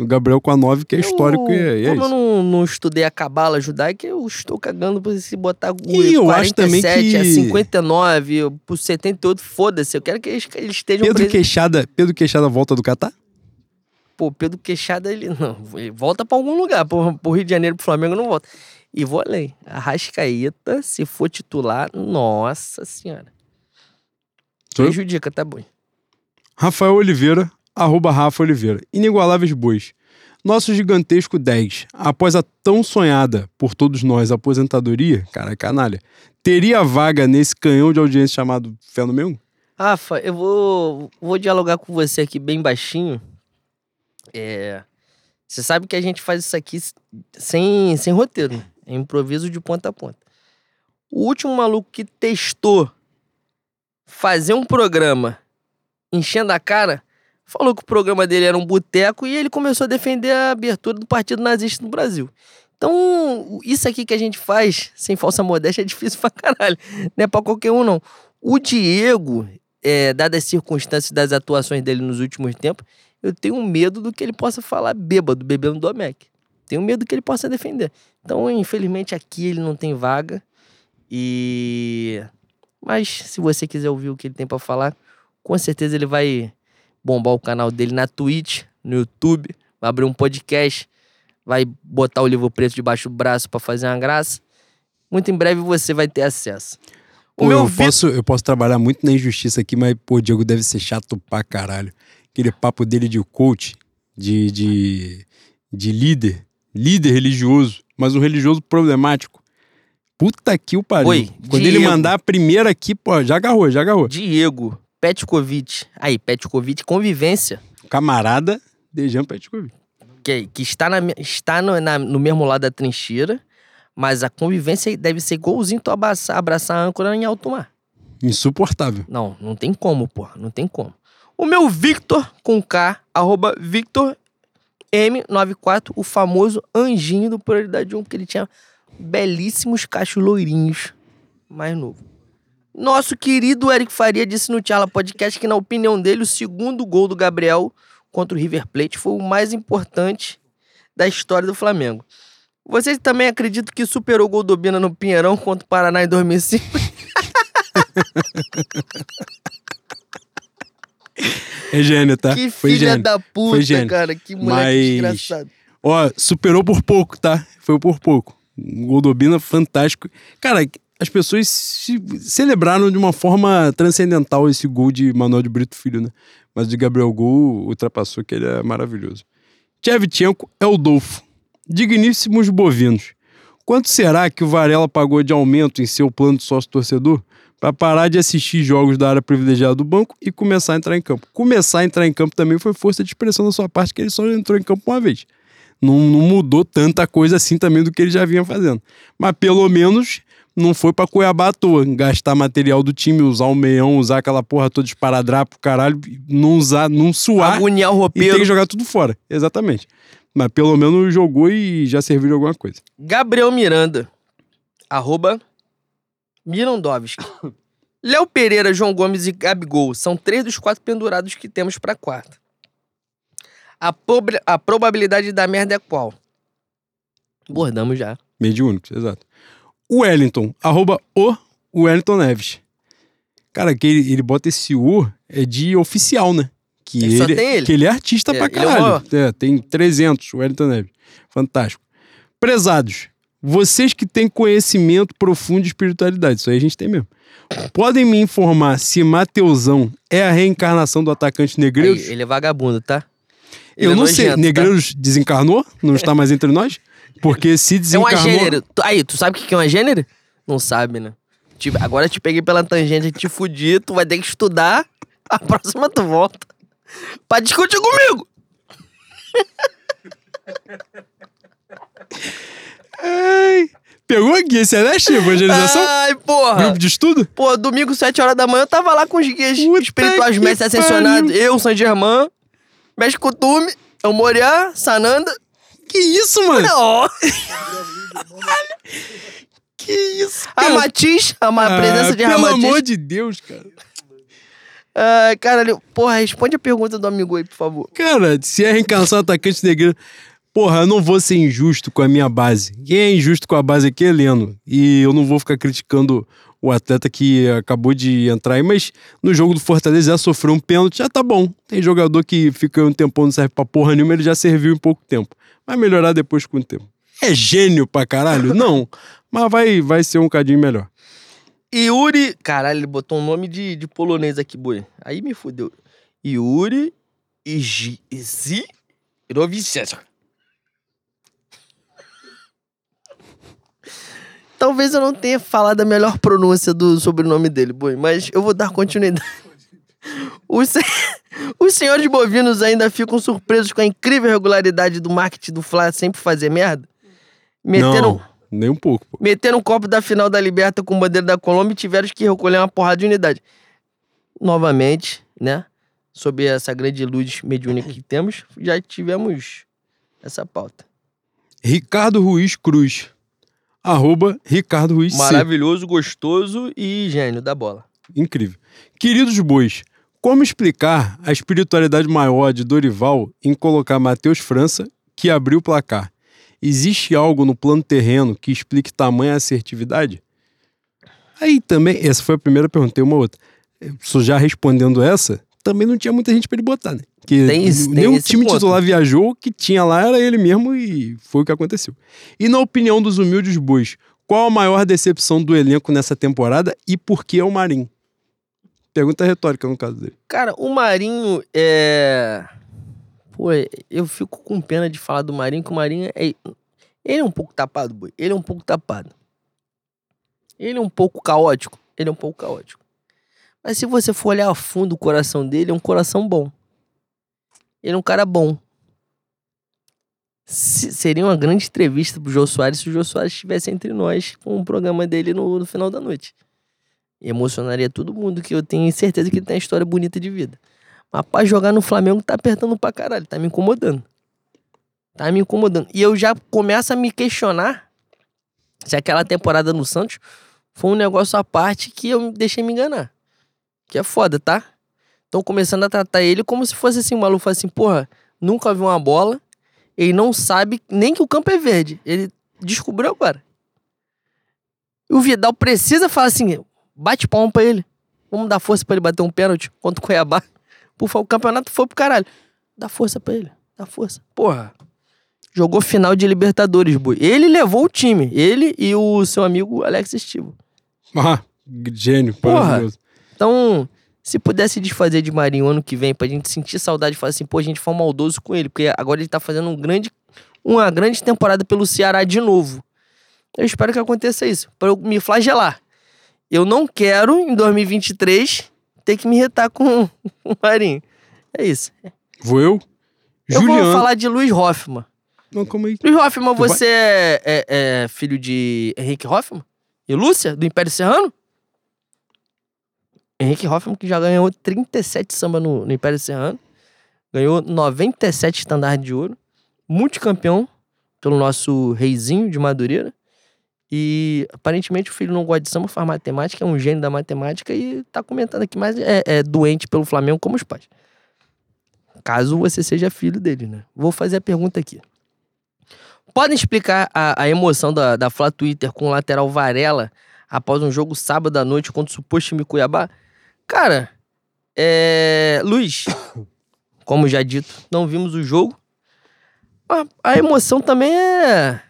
O Gabriel com a 9, que é histórico, e é, e é como eu não, não estudei a cabala judaica, eu estou cagando por se botar o E eu acho também 47 a que- 59, por 78, foda-se. Eu quero que eles, eles estejam Pedro presos. Queixada, Pedro Queixada volta do Catar? Pô, Pedro Queixada, ele não. Ele volta pra algum lugar. Pro, pro Rio de Janeiro, pro Flamengo, não volta. E vou além. Arrascaeta, se for titular, nossa senhora. Sou? Prejudica, tá bom. Rafael Oliveira, arroba Rafa Oliveira. Inigualáveis Bois. Nosso gigantesco 10, após a tão sonhada por todos nós aposentadoria, cara, canalha, teria vaga nesse canhão de audiência chamado Fé no Mengo? Rafa, eu vou, vou dialogar com você aqui bem baixinho. É, você sabe que a gente faz isso aqui sem, sem roteiro, né? É improviso de ponta a ponta. O último maluco que testou fazer um programa enchendo a cara falou que o programa dele era um boteco e ele começou a defender a abertura do Partido Nazista no Brasil. Então, isso aqui que a gente faz, sem falsa modéstia, é difícil pra caralho. Não é pra qualquer um, não. O Diego, é, dadas as circunstâncias das atuações dele nos últimos tempos, eu tenho medo do que ele possa falar bêbado, bebendo Domec. Tenho medo que ele possa defender. Então, infelizmente, aqui ele não tem vaga. E. Mas se você quiser ouvir o que ele tem pra falar, com certeza ele vai bombar o canal dele na Twitch, no YouTube, vai abrir um podcast, vai botar o livro preto debaixo do braço pra fazer uma graça. Muito em breve você vai ter acesso. Pô, eu, vi- posso, eu posso trabalhar muito na injustiça aqui, mas, pô, o Diego deve ser chato pra caralho. Aquele papo dele de coach, de, de, de líder, líder religioso, mas um religioso problemático. Puta que o pariu. Oi, Quando ele Diego. mandar a primeira aqui, pô, já agarrou, já agarrou. Diego Petkovic. Aí, Petkovic, convivência. Camarada Dejan Petkovic. que, que está, na, está no, na- no mesmo lado da trincheira, mas a convivência deve ser igualzinho tu abraçar, abraçar a âncora em alto mar. Insuportável. Não, não tem como, porra, não tem como. O meu Victor com K, arroba Victor M94, o famoso anjinho do Prioridade 1, porque ele tinha belíssimos cachos loirinhos, mais novo. Nosso querido Eric Faria disse no Tchala Podcast que, na opinião dele, o segundo gol do Gabriel contra o River Plate foi o mais importante da história do Flamengo. Vocês também acreditam que superou o gol do Bina no Pinheirão contra o Paraná em 2005? É gênio, tá? Que Foi filha gênio. da Foi puta, gênio. cara. Que moleque Mas- desgraçado. Ó, superou por pouco, tá? Foi por pouco. Um gol do Obina fantástico. Cara, as pessoas se- celebraram de uma forma transcendental esse gol de Manuel de Brito Filho, né? Mas o de Gabriel Gol ultrapassou, que ele é maravilhoso. Tchevchenko é o Dolfo. Digníssimos bovinos. Quanto será que o Varela pagou de aumento em seu plano de sócio-torcedor para parar de assistir jogos da área privilegiada do banco e começar a entrar em campo? Começar a entrar em campo também foi força de expressão da sua parte, que ele só entrou em campo uma vez não, não mudou tanta coisa assim também do que ele já vinha fazendo. Mas pelo menos não foi pra Cuiabá à toa. Gastar material do time, usar o meião, usar aquela porra toda de esparadrapo, caralho, não usar, não suar Agoniar o e roupeiro. ter que jogar tudo fora. Exatamente. Mas pelo menos jogou e já serviu de alguma coisa. Gabriel Miranda. Arroba Mirandovski. Léo Pereira, João Gomes e Gabigol são três dos quatro pendurados que temos pra quarta. A, proba- a probabilidade da merda é qual? Bordamos já. Mediúnicos, exato. Wellington, arroba o Wellington Neves. Cara, que ele, ele bota esse O é de oficial, né? Que Ele só tem ele. Que ele é artista É, pra ele é caralho. É, tem 300, o Wellington Neves. Fantástico. Prezados, vocês que têm conhecimento profundo de espiritualidade, isso aí a gente tem mesmo. Podem me informar se Mateusão é a reencarnação do atacante Negreiros? Aí, ele é vagabundo, tá? Ele Eu é não sei. nojento, tá? Negreiros desencarnou? Não está mais entre nós? Porque se É desencarnou... gênero. Tu- Aí, tu sabe o que é uma gênero? Não sabe, né? Te- agora eu te peguei pela tangente, te fudi, tu vai ter que estudar. A próxima tu volta. Pra discutir comigo. Ai, pegou aqui, Celeste? Evangelização? Ai, porra. Grupo de estudo? Pô, domingo, 7 horas da manhã, eu tava lá com os guias Puta espirituais mestres ascensionados. Eu, San Germain, Mestre Kutume, El Moriá, Sananda. Que isso, mano? Não. Que isso, A Matiz, a ma- presença de Ah, Pelo Ramatiz. amor de Deus, cara. Ai, caralho. Porra, responde a pergunta do amigo aí, por favor. Cara, se é reencarnação atacante negreiro. Porra, eu não vou ser injusto com a minha base. Quem é injusto com a base aqui é Leno. E eu não vou ficar criticando o atleta que acabou de entrar aí, mas no jogo do Fortaleza já sofreu um pênalti, já tá bom. Tem jogador que fica um tempão, não serve pra porra nenhuma, ele já serviu em pouco tempo. Vai melhorar depois com o tempo. É gênio pra caralho? Não. Mas vai, vai ser um cadinho melhor. Yuri. Caralho, ele botou um nome de, de polonês aqui, boi. Aí me fudeu. Yuri Zirovicek. Talvez eu não tenha falado a melhor pronúncia do sobrenome dele, boi, mas eu vou dar continuidade. Os, Os senhores bovinos ainda ficam surpresos com a incrível regularidade do marketing do Fla sempre fazer merda? Meteram, Não, nem um pouco. Pô. meteram um copo da final da Liberta com bandeira da Colômbia e tiveram que recolher uma porrada de unidade. Novamente, né? Sob essa grande luz mediúnica que temos, já tivemos essa pauta. Ricardo Ruiz Cruz. Arroba Ricardo Ruiz C. Maravilhoso, gostoso e gênio da bola. Incrível. Queridos bois, como explicar a espiritualidade maior de Dorival em colocar Matheus França, que abriu o placar? Existe algo no plano terreno que explique tamanha assertividade? Aí também, essa foi a primeira pergunta, tem uma outra. Só já respondendo essa, também não tinha muita gente pra ele botar, né? Que Tem isso, tem nem o esse time ponto. titular viajou, o que tinha lá era ele mesmo e foi o que aconteceu. E na opinião dos humildes bois, qual a maior decepção do elenco nessa temporada e por que é o Marinho? Pergunta retórica no caso dele. Cara, o Marinho é. Pô, eu fico com pena de falar do Marinho, que o Marinho é. Ele é um pouco tapado, boi. Ele é um pouco tapado. Ele é um pouco caótico. Ele é um pouco caótico. Mas se você for olhar a fundo o coração dele, é um coração bom. Ele é um cara bom. Se- seria uma grande entrevista pro Jô Soares se o Jô Soares estivesse entre nós com o programa dele no, no final da noite. Emocionaria todo mundo, que eu tenho certeza que ele tem uma história bonita de vida. Mas pra jogar no Flamengo tá apertando pra caralho, tá me incomodando. Tá me incomodando. E eu já começo a me questionar se aquela temporada no Santos foi um negócio à parte que eu deixei me enganar. Que é foda, tá? Estão começando a tratar ele como se fosse assim, o maluco fala assim, porra, nunca viu uma bola, ele não sabe nem que o campo é verde. Ele descobriu agora. E o Vidal precisa falar assim, bate palma pra ele. Vamos dar força pra ele bater um pênalti contra o Cuiabá. Por favor, o campeonato foi pro caralho. Dá força pra ele, dá força. Porra. Jogou final de Libertadores, boi. Ele levou o time. Ele e o seu amigo Alex Estivo. Ah, gênio, Porra. Então, se pudesse desfazer de Marinho ano que vem, pra gente sentir saudade e falar assim, pô, a gente foi maldoso com ele, porque agora ele tá fazendo um grande, uma grande temporada pelo Ceará de novo. Eu espero que aconteça isso, pra eu me flagelar. Eu não quero, em 2023, ter que me retar com o Marinho. É isso. Vou eu? Eu Juliano. vou falar de Luiz Hoffman. Não, calma aí. Luiz Hoffman, Tu você é, é- é filho de Henrique Hoffman? E Lúcia, do Império Serrano? Henrique Hoffman, que já ganhou 37 samba no, no Império Serrano. Ganhou 97 estandartes de ouro. Multicampeão pelo nosso reizinho de Madureira. E aparentemente o filho não gosta de samba, faz matemática, é um gênio da matemática e tá comentando aqui, mas é, é doente pelo Flamengo como os pais. Caso você seja filho dele, né? Vou fazer a pergunta aqui. Podem explicar a, a emoção da, da Flá Twitter com o lateral Varela após um jogo sábado à noite contra o suposto time Cuiabá? Cara, é... Luiz, como já dito, não vimos o jogo. A, emoção também é...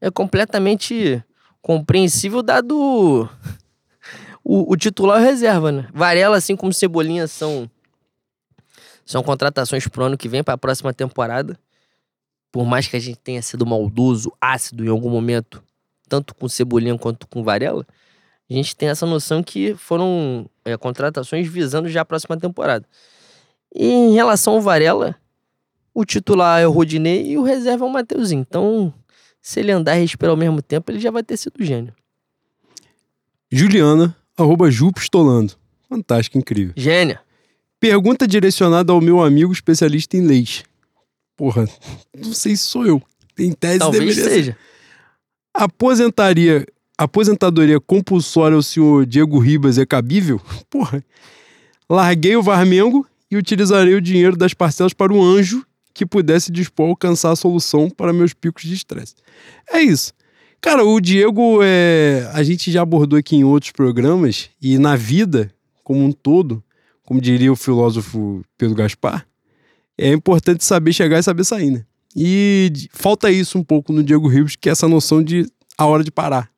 É completamente compreensível dado o, o titular e reserva, né? Varela, assim como Cebolinha, são... São contratações pro ano que vem, para a próxima temporada por mais que a gente tenha sido maldoso, ácido em algum momento, tanto com Cebolinha quanto com Varela, a gente tem essa noção que foram é, contratações visando já a próxima temporada. E em relação ao Varela, o titular é o Rodinei e o reserva é o Mateuzinho. Então, se ele andar e respirar ao mesmo tempo, ele já vai ter sido gênio. Juliana, arroba Ju Pistolando. Fantástico, incrível. Gênio. Pergunta direcionada ao meu amigo especialista em leis. Porra, não sei se sou eu. Em tese Talvez deveria ser. seja. Aposentaria, aposentadoria compulsória ao senhor Diego Ribas é cabível? Porra. Larguei o Varmengo e utilizarei o dinheiro das parcelas para um anjo que pudesse dispor alcançar a solução para meus picos de estresse. É isso. Cara, o Diego, é... a gente já abordou aqui em outros programas e na vida como um todo, como diria o filósofo Pedro Gaspar, é importante saber chegar e saber sair, né? E falta isso um pouco no Diego Ribas, que é essa noção de a hora de parar,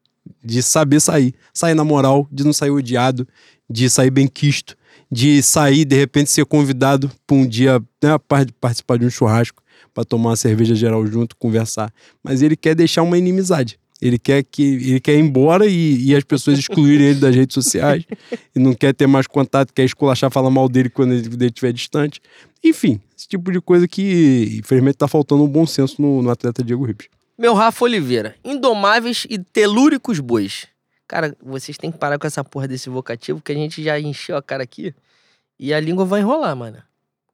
de saber sair. Sair na moral, de não sair odiado, de sair bem quisto, de sair, de repente, ser convidado para um dia né, par- participar de um churrasco, para tomar uma cerveja geral junto, conversar. Mas ele quer deixar uma inimizade. Ele quer que ele quer ir embora e, e as pessoas excluírem ele das redes sociais e não quer ter mais contato, quer esculachar, falar mal dele quando ele estiver distante. Enfim, esse tipo de coisa que, infelizmente, tá faltando um bom senso no, no atleta Diego Ribas. Meu Rafa Oliveira. Indomáveis e telúricos bois. Cara, vocês têm que parar com essa porra desse vocativo, que a gente já encheu a cara aqui e a língua vai enrolar, mano.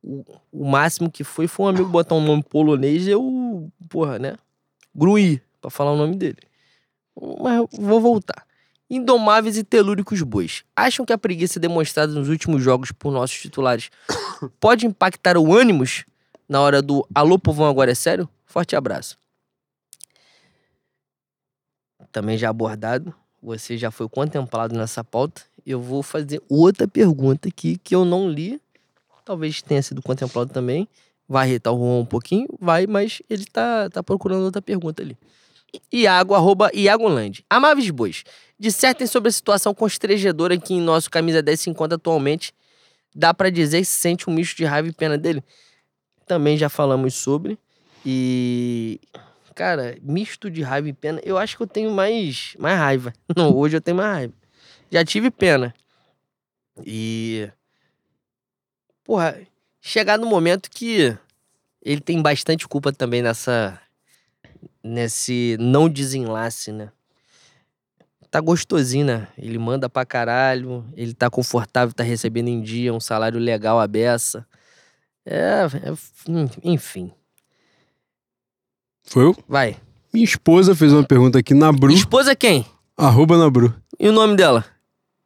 O, o máximo que foi foi um amigo botar um nome polonês e eu, porra, né? Gruí, pra falar o nome dele. Mas vou voltar. Indomáveis e telúricos bois. Acham que a preguiça demonstrada nos últimos jogos por nossos titulares pode impactar o ânimos na hora do alô povão agora é sério? Forte abraço. Também já abordado. você já foi contemplado nessa pauta. Eu vou fazer outra pergunta aqui que eu não li. Talvez tenha sido contemplado também. Vai irritar o Juan um pouquinho? Vai, mas ele tá, tá procurando outra pergunta ali. Iago, arroba Iagoland. Amáveis bois, dissertem sobre a situação constrangedora que em nosso camisa 10 se encontra atualmente. Dá pra dizer se sente um misto de raiva e pena dele? Também já falamos sobre. E. Cara, misto de raiva e pena. Eu acho que eu tenho mais, mais raiva. Não, hoje eu tenho mais raiva. Já tive pena. E. Porra, chegar no momento que ele tem bastante culpa também nessa. Nesse não desenlace, né? Tá gostosinho, né? Ele manda pra caralho, ele tá confortável, tá recebendo em dia, um salário legal a beça. É, é, enfim. Foi eu? Vai. Minha esposa fez uma pergunta aqui na Bru. Esposa quem? Arroba na Bru. E o nome dela?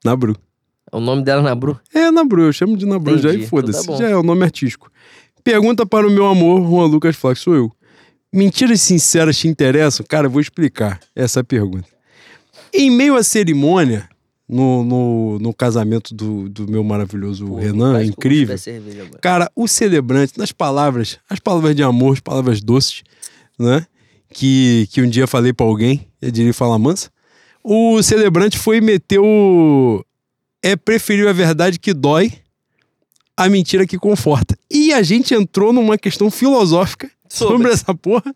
Na Bru. O nome dela é Nabru? É, na Bru, eu chamo de Nabru já Entendi, e foda-se. então tá já é o nome artístico. Pergunta para o meu amor, Juan Lucas Flax, sou eu. Mentiras sinceras te interessam? Cara, eu vou explicar essa pergunta. Em meio à cerimônia, no, no, no casamento do, do meu maravilhoso Pô, Renan, eu incrível. cerveja. Cara, o celebrante, nas palavras, as palavras de amor, as palavras doces, né? Que, que um dia falei pra alguém, eu diria falar mansa. O celebrante foi e meteu. É preferir a verdade que dói a mentira que conforta. E a gente entrou numa questão filosófica sobre, Sobre. essa porra,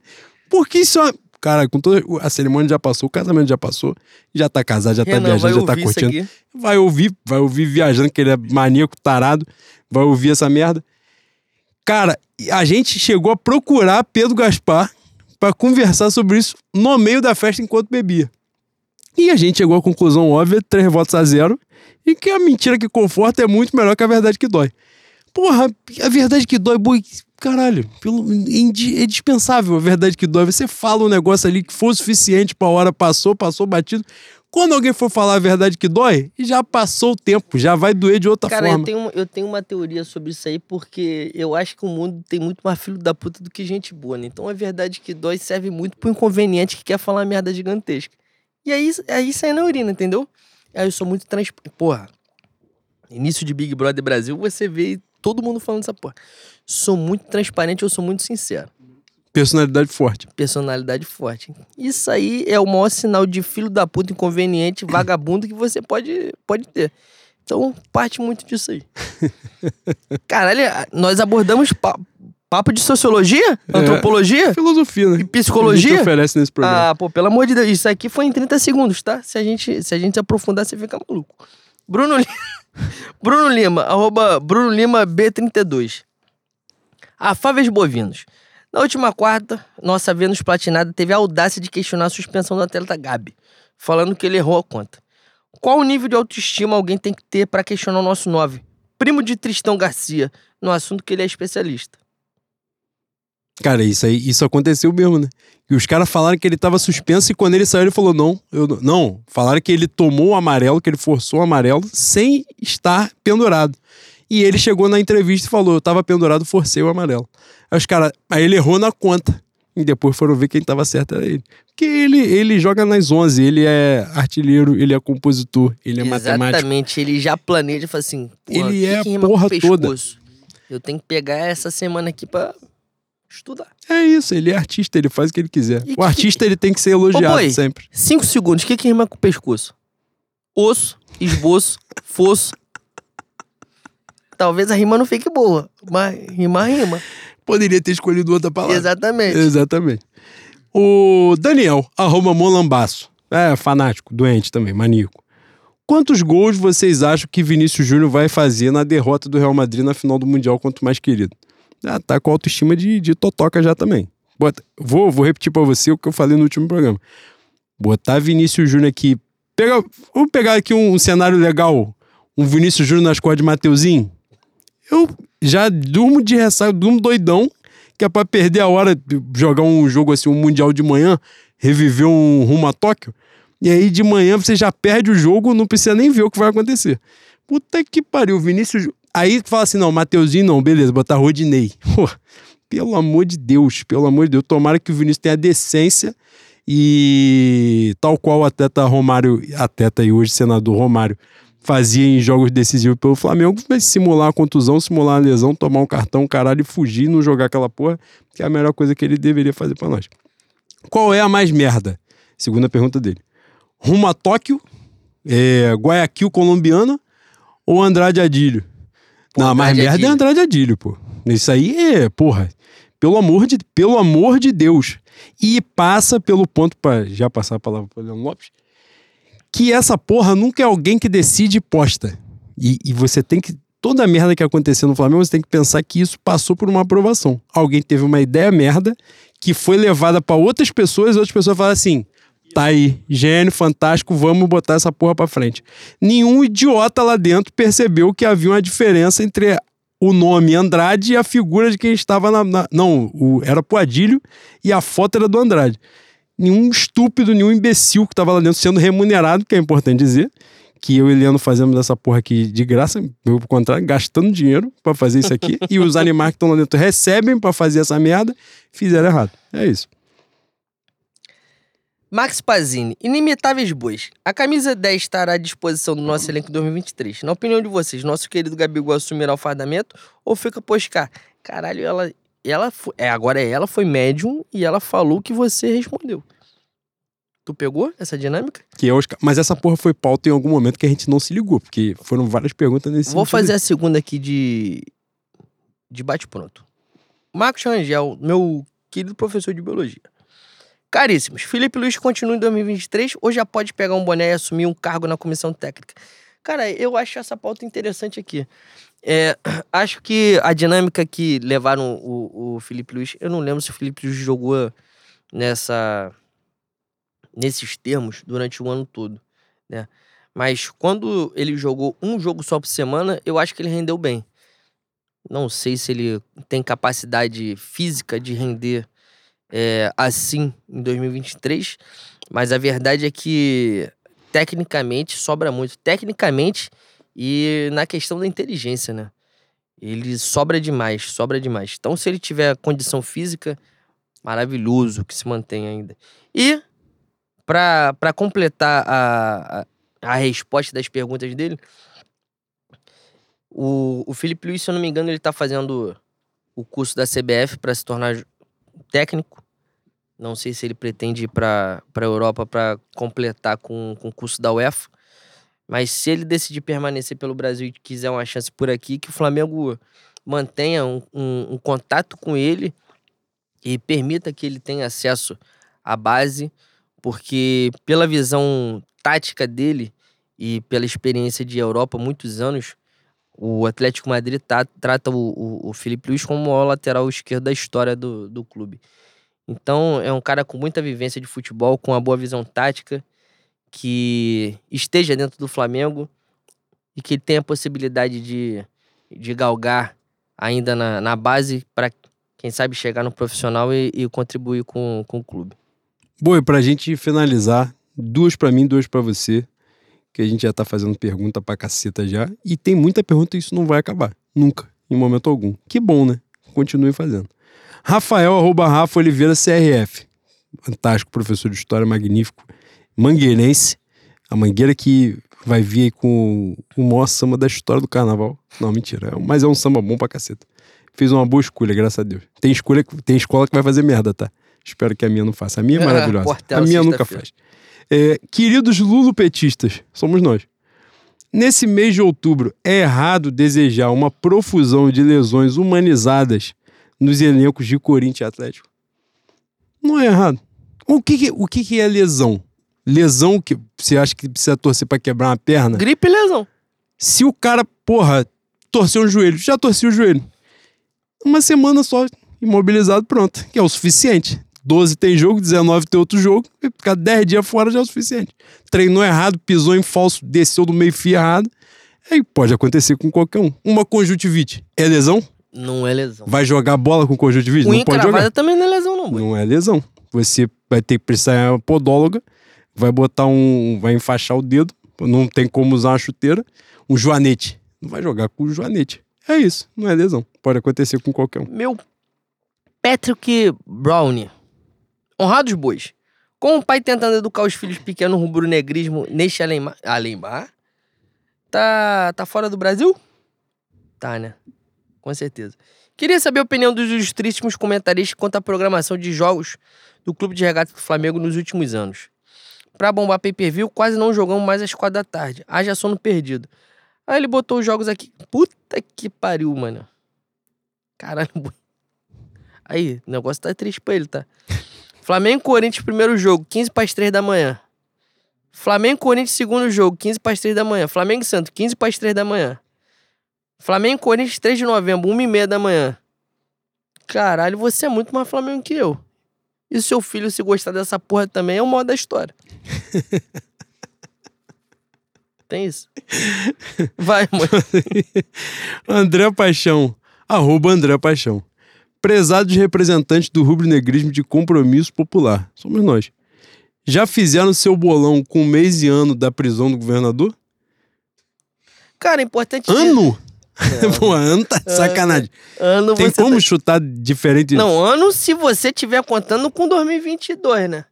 porque isso é. Cara, com toda a cerimônia já passou, o casamento já passou, já tá casado, já tá Renan, vai viajando, já tá curtindo vai ouvir, vai ouvir viajando, que ele é maníaco, tarado, vai ouvir essa merda. Cara, a gente chegou a procurar Pedro Gaspar pra conversar sobre isso no meio da festa enquanto bebia. E a gente chegou à conclusão óbvia, três votos a zero, e que a mentira que conforta é muito melhor que a verdade que dói. Porra, a verdade que dói, boi, caralho, pelo, indi- é dispensável a verdade que dói. Você fala um negócio ali que foi o suficiente pra hora, passou, passou batido. Quando alguém for falar a verdade que dói, já passou o tempo, já vai doer de outra Cara, forma. eu tenho, eu tenho uma teoria sobre isso aí, porque eu acho que o mundo tem muito mais filho da puta do que gente boa, né? Então a verdade que dói serve muito pro inconveniente que quer falar merda gigantesca. E aí, aí sai na urina, entendeu? Aí eu sou muito trans... Porra, início de Big Brother Brasil, você vê todo mundo falando essa porra. Sou muito transparente, eu sou muito sincero. Personalidade forte. Personalidade forte. Isso aí é o maior sinal de filho da puta, inconveniente, vagabundo que você pode, pode ter. Então, parte muito disso aí. Caralho, nós abordamos pa- papo de sociologia, antropologia Filosofia, né? e psicologia. A gente oferece nesse programa. Ah, pô, pelo amor de Deus, isso aqui foi em 30 segundos, tá? Se a gente se, a gente aprofundar, você fica maluco. Bruno, Li- Bruno Lima, arroba Bruno Lima B32. Afáveis bovinos. Na última quarta, nossa Vênus Platinada teve a audácia de questionar a suspensão do atleta Gabi, falando que ele errou a conta. Qual o nível de autoestima alguém tem que ter pra questionar o nosso 9? Primo de Tristão Garcia, no assunto que ele é especialista. Cara, isso aí, isso aconteceu mesmo, né? E os caras falaram que ele tava suspenso e quando ele saiu ele falou: não, eu não. Falaram que ele tomou o amarelo, que ele forçou o amarelo sem estar pendurado. E ele chegou na entrevista e falou: eu tava pendurado, forcei o amarelo. Aí os caras. Aí ele errou na conta. E depois foram ver quem tava certo era ele. Porque ele, ele joga nas 11, ele é artilheiro, ele é compositor, ele é matemático. Exatamente, ele já planeja e fala assim: Ele que é que a rima com porra toda. pescoço? Eu tenho que pegar essa semana aqui pra estudar. É isso, ele é artista, ele faz o que ele quiser. E o que- artista ele tem que ser elogiado boi. sempre. Cinco segundos, o que, que rima com pescoço? Osso, esboço, fosso. Talvez a rima não fique boa, mas rima, rima. Poderia ter escolhido outra palavra. Exatamente. Exatamente. O Daniel, arroba Molambaço. É, fanático, doente também, maníaco. Quantos gols vocês acham que Vinícius Júnior vai fazer na derrota do Real Madrid na final do Mundial contra o mais querido? Ah, tá com autoestima de, de totoca já também. Bota- vou, vou repetir pra você o que eu falei no último programa. Botar Vinícius Júnior aqui. Pega, vamos pegar aqui um, um cenário legal. Um Vinícius Júnior nas costas de Mateuzinho. Eu já durmo de ressaca, durmo doidão, que é pra perder a hora jogar um jogo assim, um Mundial de manhã, reviver um rumo a Tóquio. E aí de manhã você já perde o jogo, não precisa nem ver o que vai acontecer. Puta que pariu, Vinícius. Aí fala assim: não, Mateuzinho não, beleza, botar Rodinei. Pô, pelo amor de Deus, pelo amor de Deus. Tomara que o Vinícius tenha decência E tal qual o atleta Romário, atleta e hoje senador Romário, fazia em jogos decisivos pelo Flamengo, vai simular a contusão, simular a lesão, tomar um cartão, caralho, e fugir, não jogar aquela porra, que é a melhor coisa que ele deveria fazer para nós. Qual é a mais merda? Segunda pergunta dele. Rumo a Tóquio, é, Guayaquil colombiana ou Andrade Adílio? Pô, não, a mais merda é Adílio. Andrade Adílio, pô. Isso aí é, porra, pelo amor de, pelo amor de Deus. E passa pelo ponto, para já passar a palavra para Leandro Lopes, que essa porra nunca é alguém que decide e posta. E, e você tem que. Toda a merda que aconteceu no Flamengo, você tem que pensar que isso passou por uma aprovação. Alguém teve uma ideia merda que foi levada para outras pessoas, e outras pessoas falaram assim: tá aí, gênio, fantástico, vamos botar essa porra pra frente. Nenhum idiota lá dentro percebeu que havia uma diferença entre o nome Andrade e a figura de quem estava na. na- não, o, era pro Adílio e a foto era do Andrade. Nenhum estúpido, nenhum imbecil que estava lá dentro sendo remunerado, que é importante dizer, que eu e Eliano fazemos essa porra aqui de graça, por contrário, gastando dinheiro pra fazer isso aqui, e os animais que estão lá dentro recebem pra fazer essa merda, fizeram errado. É isso. Max Pazini, Inimitáveis Bois. A camisa 10 estará à disposição do nosso elenco em 2023. Na opinião de vocês, nosso querido Gabigol assumirá o fardamento ou fica pro Oscar? Caralho, ela. Ela fo- é, agora ela foi médium e ela falou que você respondeu. Tu pegou essa dinâmica? Que ca- Mas essa porra foi pauta em algum momento que a gente não se ligou, porque foram várias perguntas nesse Vou sentido. fazer a segunda aqui de. de bate-pronto. Marcos Rangel, meu querido professor de biologia. Caríssimos, Felipe Luiz continua em 2023 ou já pode pegar um boné e assumir um cargo na comissão técnica? Cara, eu acho essa pauta interessante aqui. É, acho que a dinâmica que levaram o, o Felipe Luiz, eu não lembro se o Felipe Luiz jogou nessa nesses termos durante o ano todo, né? Mas quando ele jogou um jogo só por semana, eu acho que ele rendeu bem. Não sei se ele tem capacidade física de render é, assim em 2023, mas a verdade é que tecnicamente sobra muito. Tecnicamente e na questão da inteligência, né? Ele sobra demais, sobra demais. Então, se ele tiver condição física, maravilhoso que se mantém ainda. E, para completar a, a, a resposta das perguntas dele, o, o Felipe Luiz, se eu não me engano, ele tá fazendo o curso da CBF para se tornar técnico. Não sei se ele pretende ir para a Europa para completar com, com o curso da UEFA. Mas se ele decidir permanecer pelo Brasil e quiser uma chance por aqui, que o Flamengo mantenha um, um- um contato com ele e permita que ele tenha acesso à base, porque pela visão tática dele e pela experiência de Europa, muitos anos, o Atlético Madrid tá- trata o, o, o Felipe Luiz como o maior lateral esquerdo da história do, do clube. Então, é um cara com muita vivência de futebol, com uma boa visão tática, que esteja dentro do Flamengo e que tenha a possibilidade de, de galgar ainda na, na base para, quem sabe, chegar no profissional e, e contribuir com, com o clube. Boi, pra gente finalizar, duas pra mim, duas pra você, que a gente já tá fazendo pergunta pra caceta já, e tem muita pergunta e isso não vai acabar, nunca, em momento algum. Que bom, né? Continue fazendo. Rafael, arroba Rafa Oliveira CRF. Fantástico, professor de história, magnífico. Mangueirense, a mangueira que vai vir aí com o maior samba da história do carnaval. Não, mentira, é- mas é um samba bom pra caceta. Fez uma boa escolha, graças a Deus. Tem, escolha, tem escola que vai fazer merda, tá? Espero que a minha não faça. A minha é Ah, maravilhosa. A minha nunca faz. É, queridos lulopetistas, somos nós. Nesse mês de outubro, é errado desejar uma profusão de lesões humanizadas nos elencos de Corinthians e Atlético? Não é errado. O que, que- o que, que é lesão? Lesão que você acha que precisa torcer pra quebrar uma perna? Gripe e lesão. Se o cara, porra, torceu um joelho, já torceu o joelho. Uma semana só, imobilizado, pronto. Que é o suficiente. 12 tem jogo, 19 tem outro jogo, ficar 10 dias fora já é o suficiente. Treinou errado, pisou em falso, desceu do meio fio errado. Aí pode acontecer com qualquer um. Uma conjuntivite é lesão? Não é lesão. Vai jogar bola com conjuntivite? Unha Não pode jogar. também não é lesão, não, boi. Não é lesão. Você vai ter que precisar de uma podóloga, vai botar um. vai enfaixar o dedo, não tem como usar uma chuteira, um joanete. Não vai jogar com o joanete. É isso, não é lesão. Pode acontecer com qualquer um. Meu Patrick Brownie. Honrados bois. Com o pai tentando educar os filhos pequenos no rubro-negrismo neste Alemar, Alemar, tá, tá fora do Brasil? Tá, né? Com certeza. Queria saber a opinião dos ilustríssimos comentaristas quanto à programação de jogos do Clube de Regatas do Flamengo nos últimos anos. Pra bombar pay-per-view, quase não jogamos mais às quatro da tarde. Haja sono perdido. Aí ele botou os jogos aqui. Puta que pariu, mano. Caralho. Aí, o negócio tá triste pra ele, tá? Flamengo Corinthians, primeiro jogo, 15 para as 3 da manhã. Flamengo Corinthians, segundo jogo, 15 para as 3 da manhã. Flamengo Santos, 15 para as 3 da manhã. Flamengo Corinthians, 3 de novembro, 1 e meia da manhã. Caralho, você é muito mais Flamengo que eu. E seu filho, se gostar dessa porra também, é o modo da história. Tem isso? Vai, mano. André Paixão. Arroba André Paixão. Prezados representantes do rubro-negrismo de compromisso popular. Somos nós. Já fizeram seu bolão com mês e ano da prisão do governador? Cara, é importante. Ano? Pô, ano tá de sacanagem. Ano Tem como tá- chutar diferente? Não, ano se você tiver contando com 2022, né?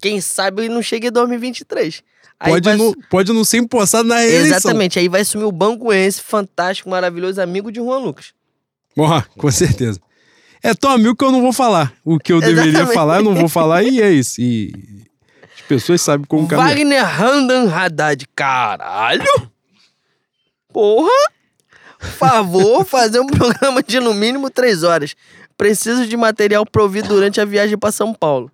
Quem sabe não chega em 2023. Aí Pode, vai não, pode não ser empossado na eleição. Exatamente, aí vai sumir o Banguense, fantástico, maravilhoso amigo de Juan Lucas. Porra, com certeza. É tão amigo que eu não vou falar. O que eu deveria Exatamente. falar, eu não vou falar e é isso. E as pessoas sabem como caminhar. Wagner Randan Haddad, caralho! Porra! Favor, fazer um programa de no mínimo três horas. Preciso de material provido durante a viagem para São Paulo.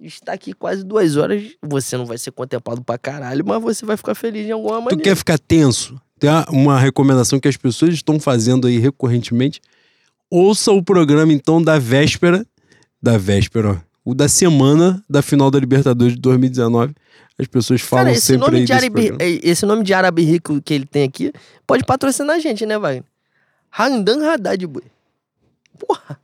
Está aqui quase duas horas. Você não vai ser contemplado pra caralho, mas você vai ficar feliz de alguma Tu maneira. quer ficar tenso? Tem uma- uma recomendação que as pessoas estão fazendo aí recorrentemente. Ouça o programa, então, da véspera. Da véspera, ó. O da semana da final da Libertadores de 2019. As pessoas falam Cara, esse sempre nome, aí de árabe, programa. esse nome de árabe rico que ele tem aqui pode patrocinar a gente, né, Wagner? Randan Haddad, boi. Porra.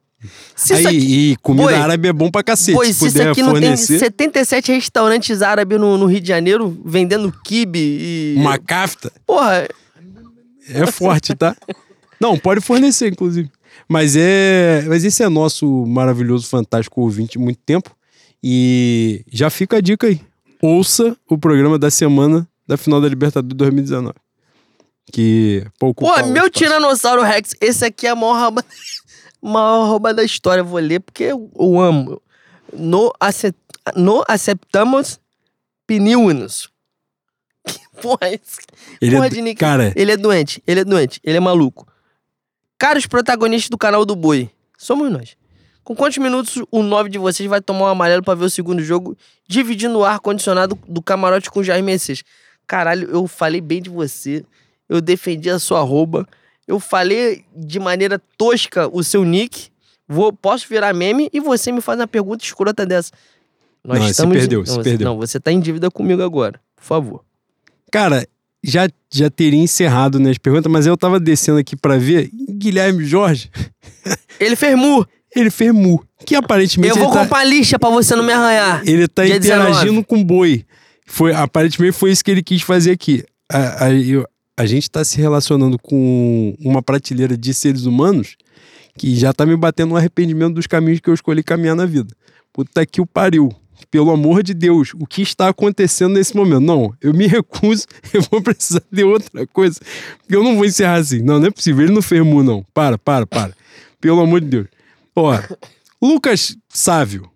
Aí, aqui, e comida Boi, árabe é bom pra cacete. Boi, se se isso aqui não tem fornecer 77 restaurantes árabes no, no Rio de Janeiro vendendo kibe e. uma cafta, Porra, é forte, tá? Não, pode fornecer, inclusive. Mas é. Mas esse é nosso maravilhoso, fantástico ouvinte de muito tempo. E já fica a dica aí. Ouça o programa da semana da final da Libertadores 2019. Que pouco. Pô, meu Tiranossauro Rex, esse aqui é a maior rouba, maior rouba da história. Eu vou ler porque eu, eu amo. No, acet, no acceptamos piniunos. Que porra é esse? Ele porra é, de nick. cara, Ele é doente, ele é doente, ele é maluco. Caros protagonistas do canal do Boi, somos nós. Com quantos minutos o 9 de vocês vai tomar um amarelo pra ver o segundo jogo, dividindo o ar-condicionado do camarote com o Jair Messias? Caralho, eu falei bem de você, eu defendi a sua arroba, eu falei de maneira tosca o seu nick, vou, posso virar meme e você me faz uma pergunta escrota dessa. Nós Não, se estamos perdeu, não, se você- perdeu. Não, você tá em dívida comigo agora, por favor. cara, já, já teria encerrado nas perguntas, mas eu tava descendo aqui pra ver. Guilherme Jorge, Ele fez mu. Ele fez mu. Que aparentemente Eu vou tá, comprar lixa pra você não me arranhar. ele tá Dia interagindo 19. com o boi. Foi, aparentemente foi isso que ele quis fazer aqui. A, a, eu- a gente tá se relacionando com uma prateleira de seres humanos que já tá me batendo no arrependimento dos caminhos que eu escolhi caminhar na vida. Puta que o pariu. Pelo amor de Deus, o que está acontecendo nesse momento? Não, eu me recuso, eu vou precisar de outra coisa. Eu não vou encerrar assim. Não, não é possível, ele não fermou, não. Para, para, para. Pelo amor de Deus. Ó, Lucas Sávio,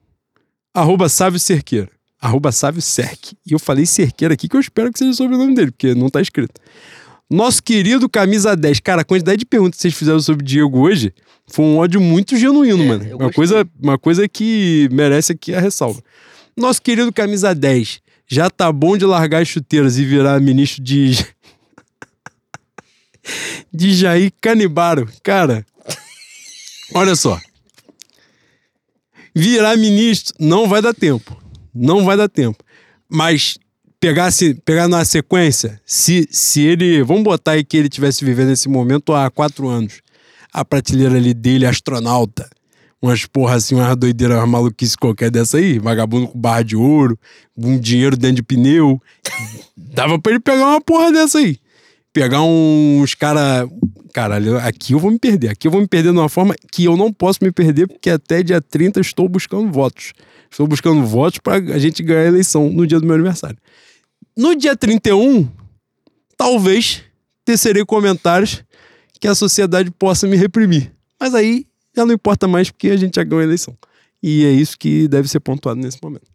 arroba Sávio Cerqueira, arroba Sávio Cerque. E eu falei Cerqueira aqui que eu espero que seja o sobrenome dele, porque não tá escrito. Nosso querido Camisa 10. Cara, a quantidade de perguntas que vocês fizeram sobre o Diego hoje foi um ódio muito genuíno, É, mano. Uma gostei. coisa, uma coisa que merece aqui a ressalva. Nosso querido Camisa 10. Já tá bom de largar as chuteiras e virar ministro de. de Jair Canibaro. Cara, olha só. Virar ministro não vai dar tempo. Não vai dar tempo. Mas pegar, se, pegar na sequência, se, se ele. Vamos botar aí que ele tivesse vivendo esse momento há quatro anos. A prateleira ali dele, astronauta. Umas porra assim, umas doideiras, umas maluquice qualquer dessa aí. Vagabundo com barra de ouro, um dinheiro dentro de pneu. Dava pra ele pegar uma porra dessa aí. Pegar uns cara. Caralho, aqui eu vou me perder. Aqui eu vou me perder de uma forma que eu não posso me perder, porque até dia 30 eu estou buscando votos. Estou buscando votos para a gente ganhar a eleição no dia do meu aniversário. No dia 31, talvez tecerei comentários que a sociedade possa me reprimir. Mas aí já não importa mais porque a gente já ganhou a eleição. E é isso que deve ser pontuado nesse momento.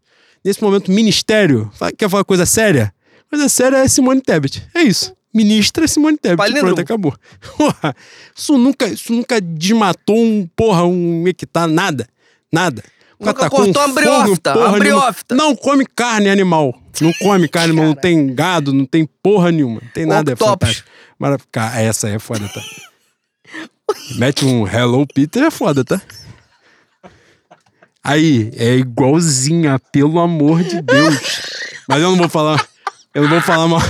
Nesse momento, ministério. Quer falar coisa séria? Coisa séria é Simone Tebet. É isso. Ministra Simone Tebet. Pronto, acabou. Porra, isso nunca, isso nunca desmatou um, porra, um hectare, nada. Nada. Nunca com cortou fogo, briófita, nenhuma. briófita. Não come carne animal. Não come carne animal. Não tem gado, não tem porra nenhuma. Não tem nada. É Octopus. fantástico. Maravilha. Cara, Essa é foda, tá? Mete um Hello Peter é foda, tá? Aí, é igualzinha, pelo amor de Deus. Mas eu não vou falar. Eu não vou falar mal.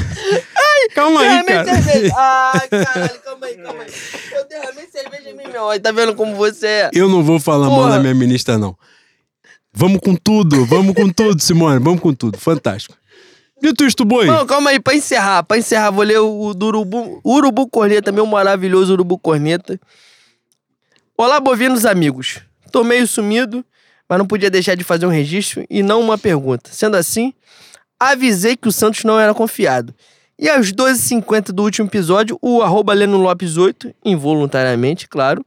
Calma aí, Derramei cara. cerveja. Ai, caralho, calma aí, calma aí. Eu derramei cerveja em mim, meu. Aí tá vendo como você é? Eu não vou falar mal Porra. da minha ministra, não. Vamos com tudo, vamos com tudo, Simone, vamos com tudo. Fantástico. Dito isto, boi. Não, calma aí, pra encerrar, pra encerrar, vou ler o, o do Urubu, Urubu Corneta, meu maravilhoso Urubu Corneta. Olá, bovinos amigos. Tô meio sumido, mas não podia deixar de fazer um registro e não uma pergunta. Sendo assim, avisei que o Santos não era confiado. E aos 12h50 do último episódio, o arroba Leno Lopes 8, involuntariamente, claro,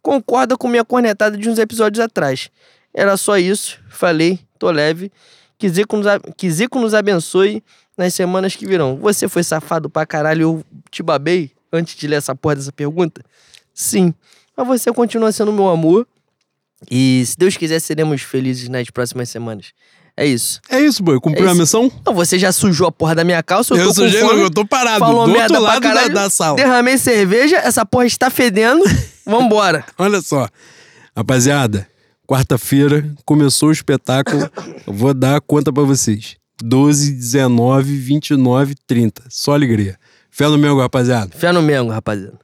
concorda com minha cornetada de uns episódios atrás. Era só isso, falei, tô leve. Que Zico, nos, que Zico nos abençoe nas semanas que virão. Você foi safado pra caralho, eu te babei antes de ler essa porra dessa pergunta? Sim. Mas você continua sendo meu amor. E se Deus quiser, seremos felizes nas próximas semanas. É isso. É isso, boi. Cumpriu É a missão? Então, você já sujou a porra da minha calça, eu, Eu tô sujei, fome, não, eu tô parado. falou do outro lado da, caralho, da sala. derramei cerveja, essa porra está fedendo. Vambora. Olha só. Rapaziada, quarta-feira começou o espetáculo. Eu vou dar a conta pra vocês. 12, 19, 29, 30. Só alegria. Fé no meu, rapaziada. Fé no Mengo, rapaziada.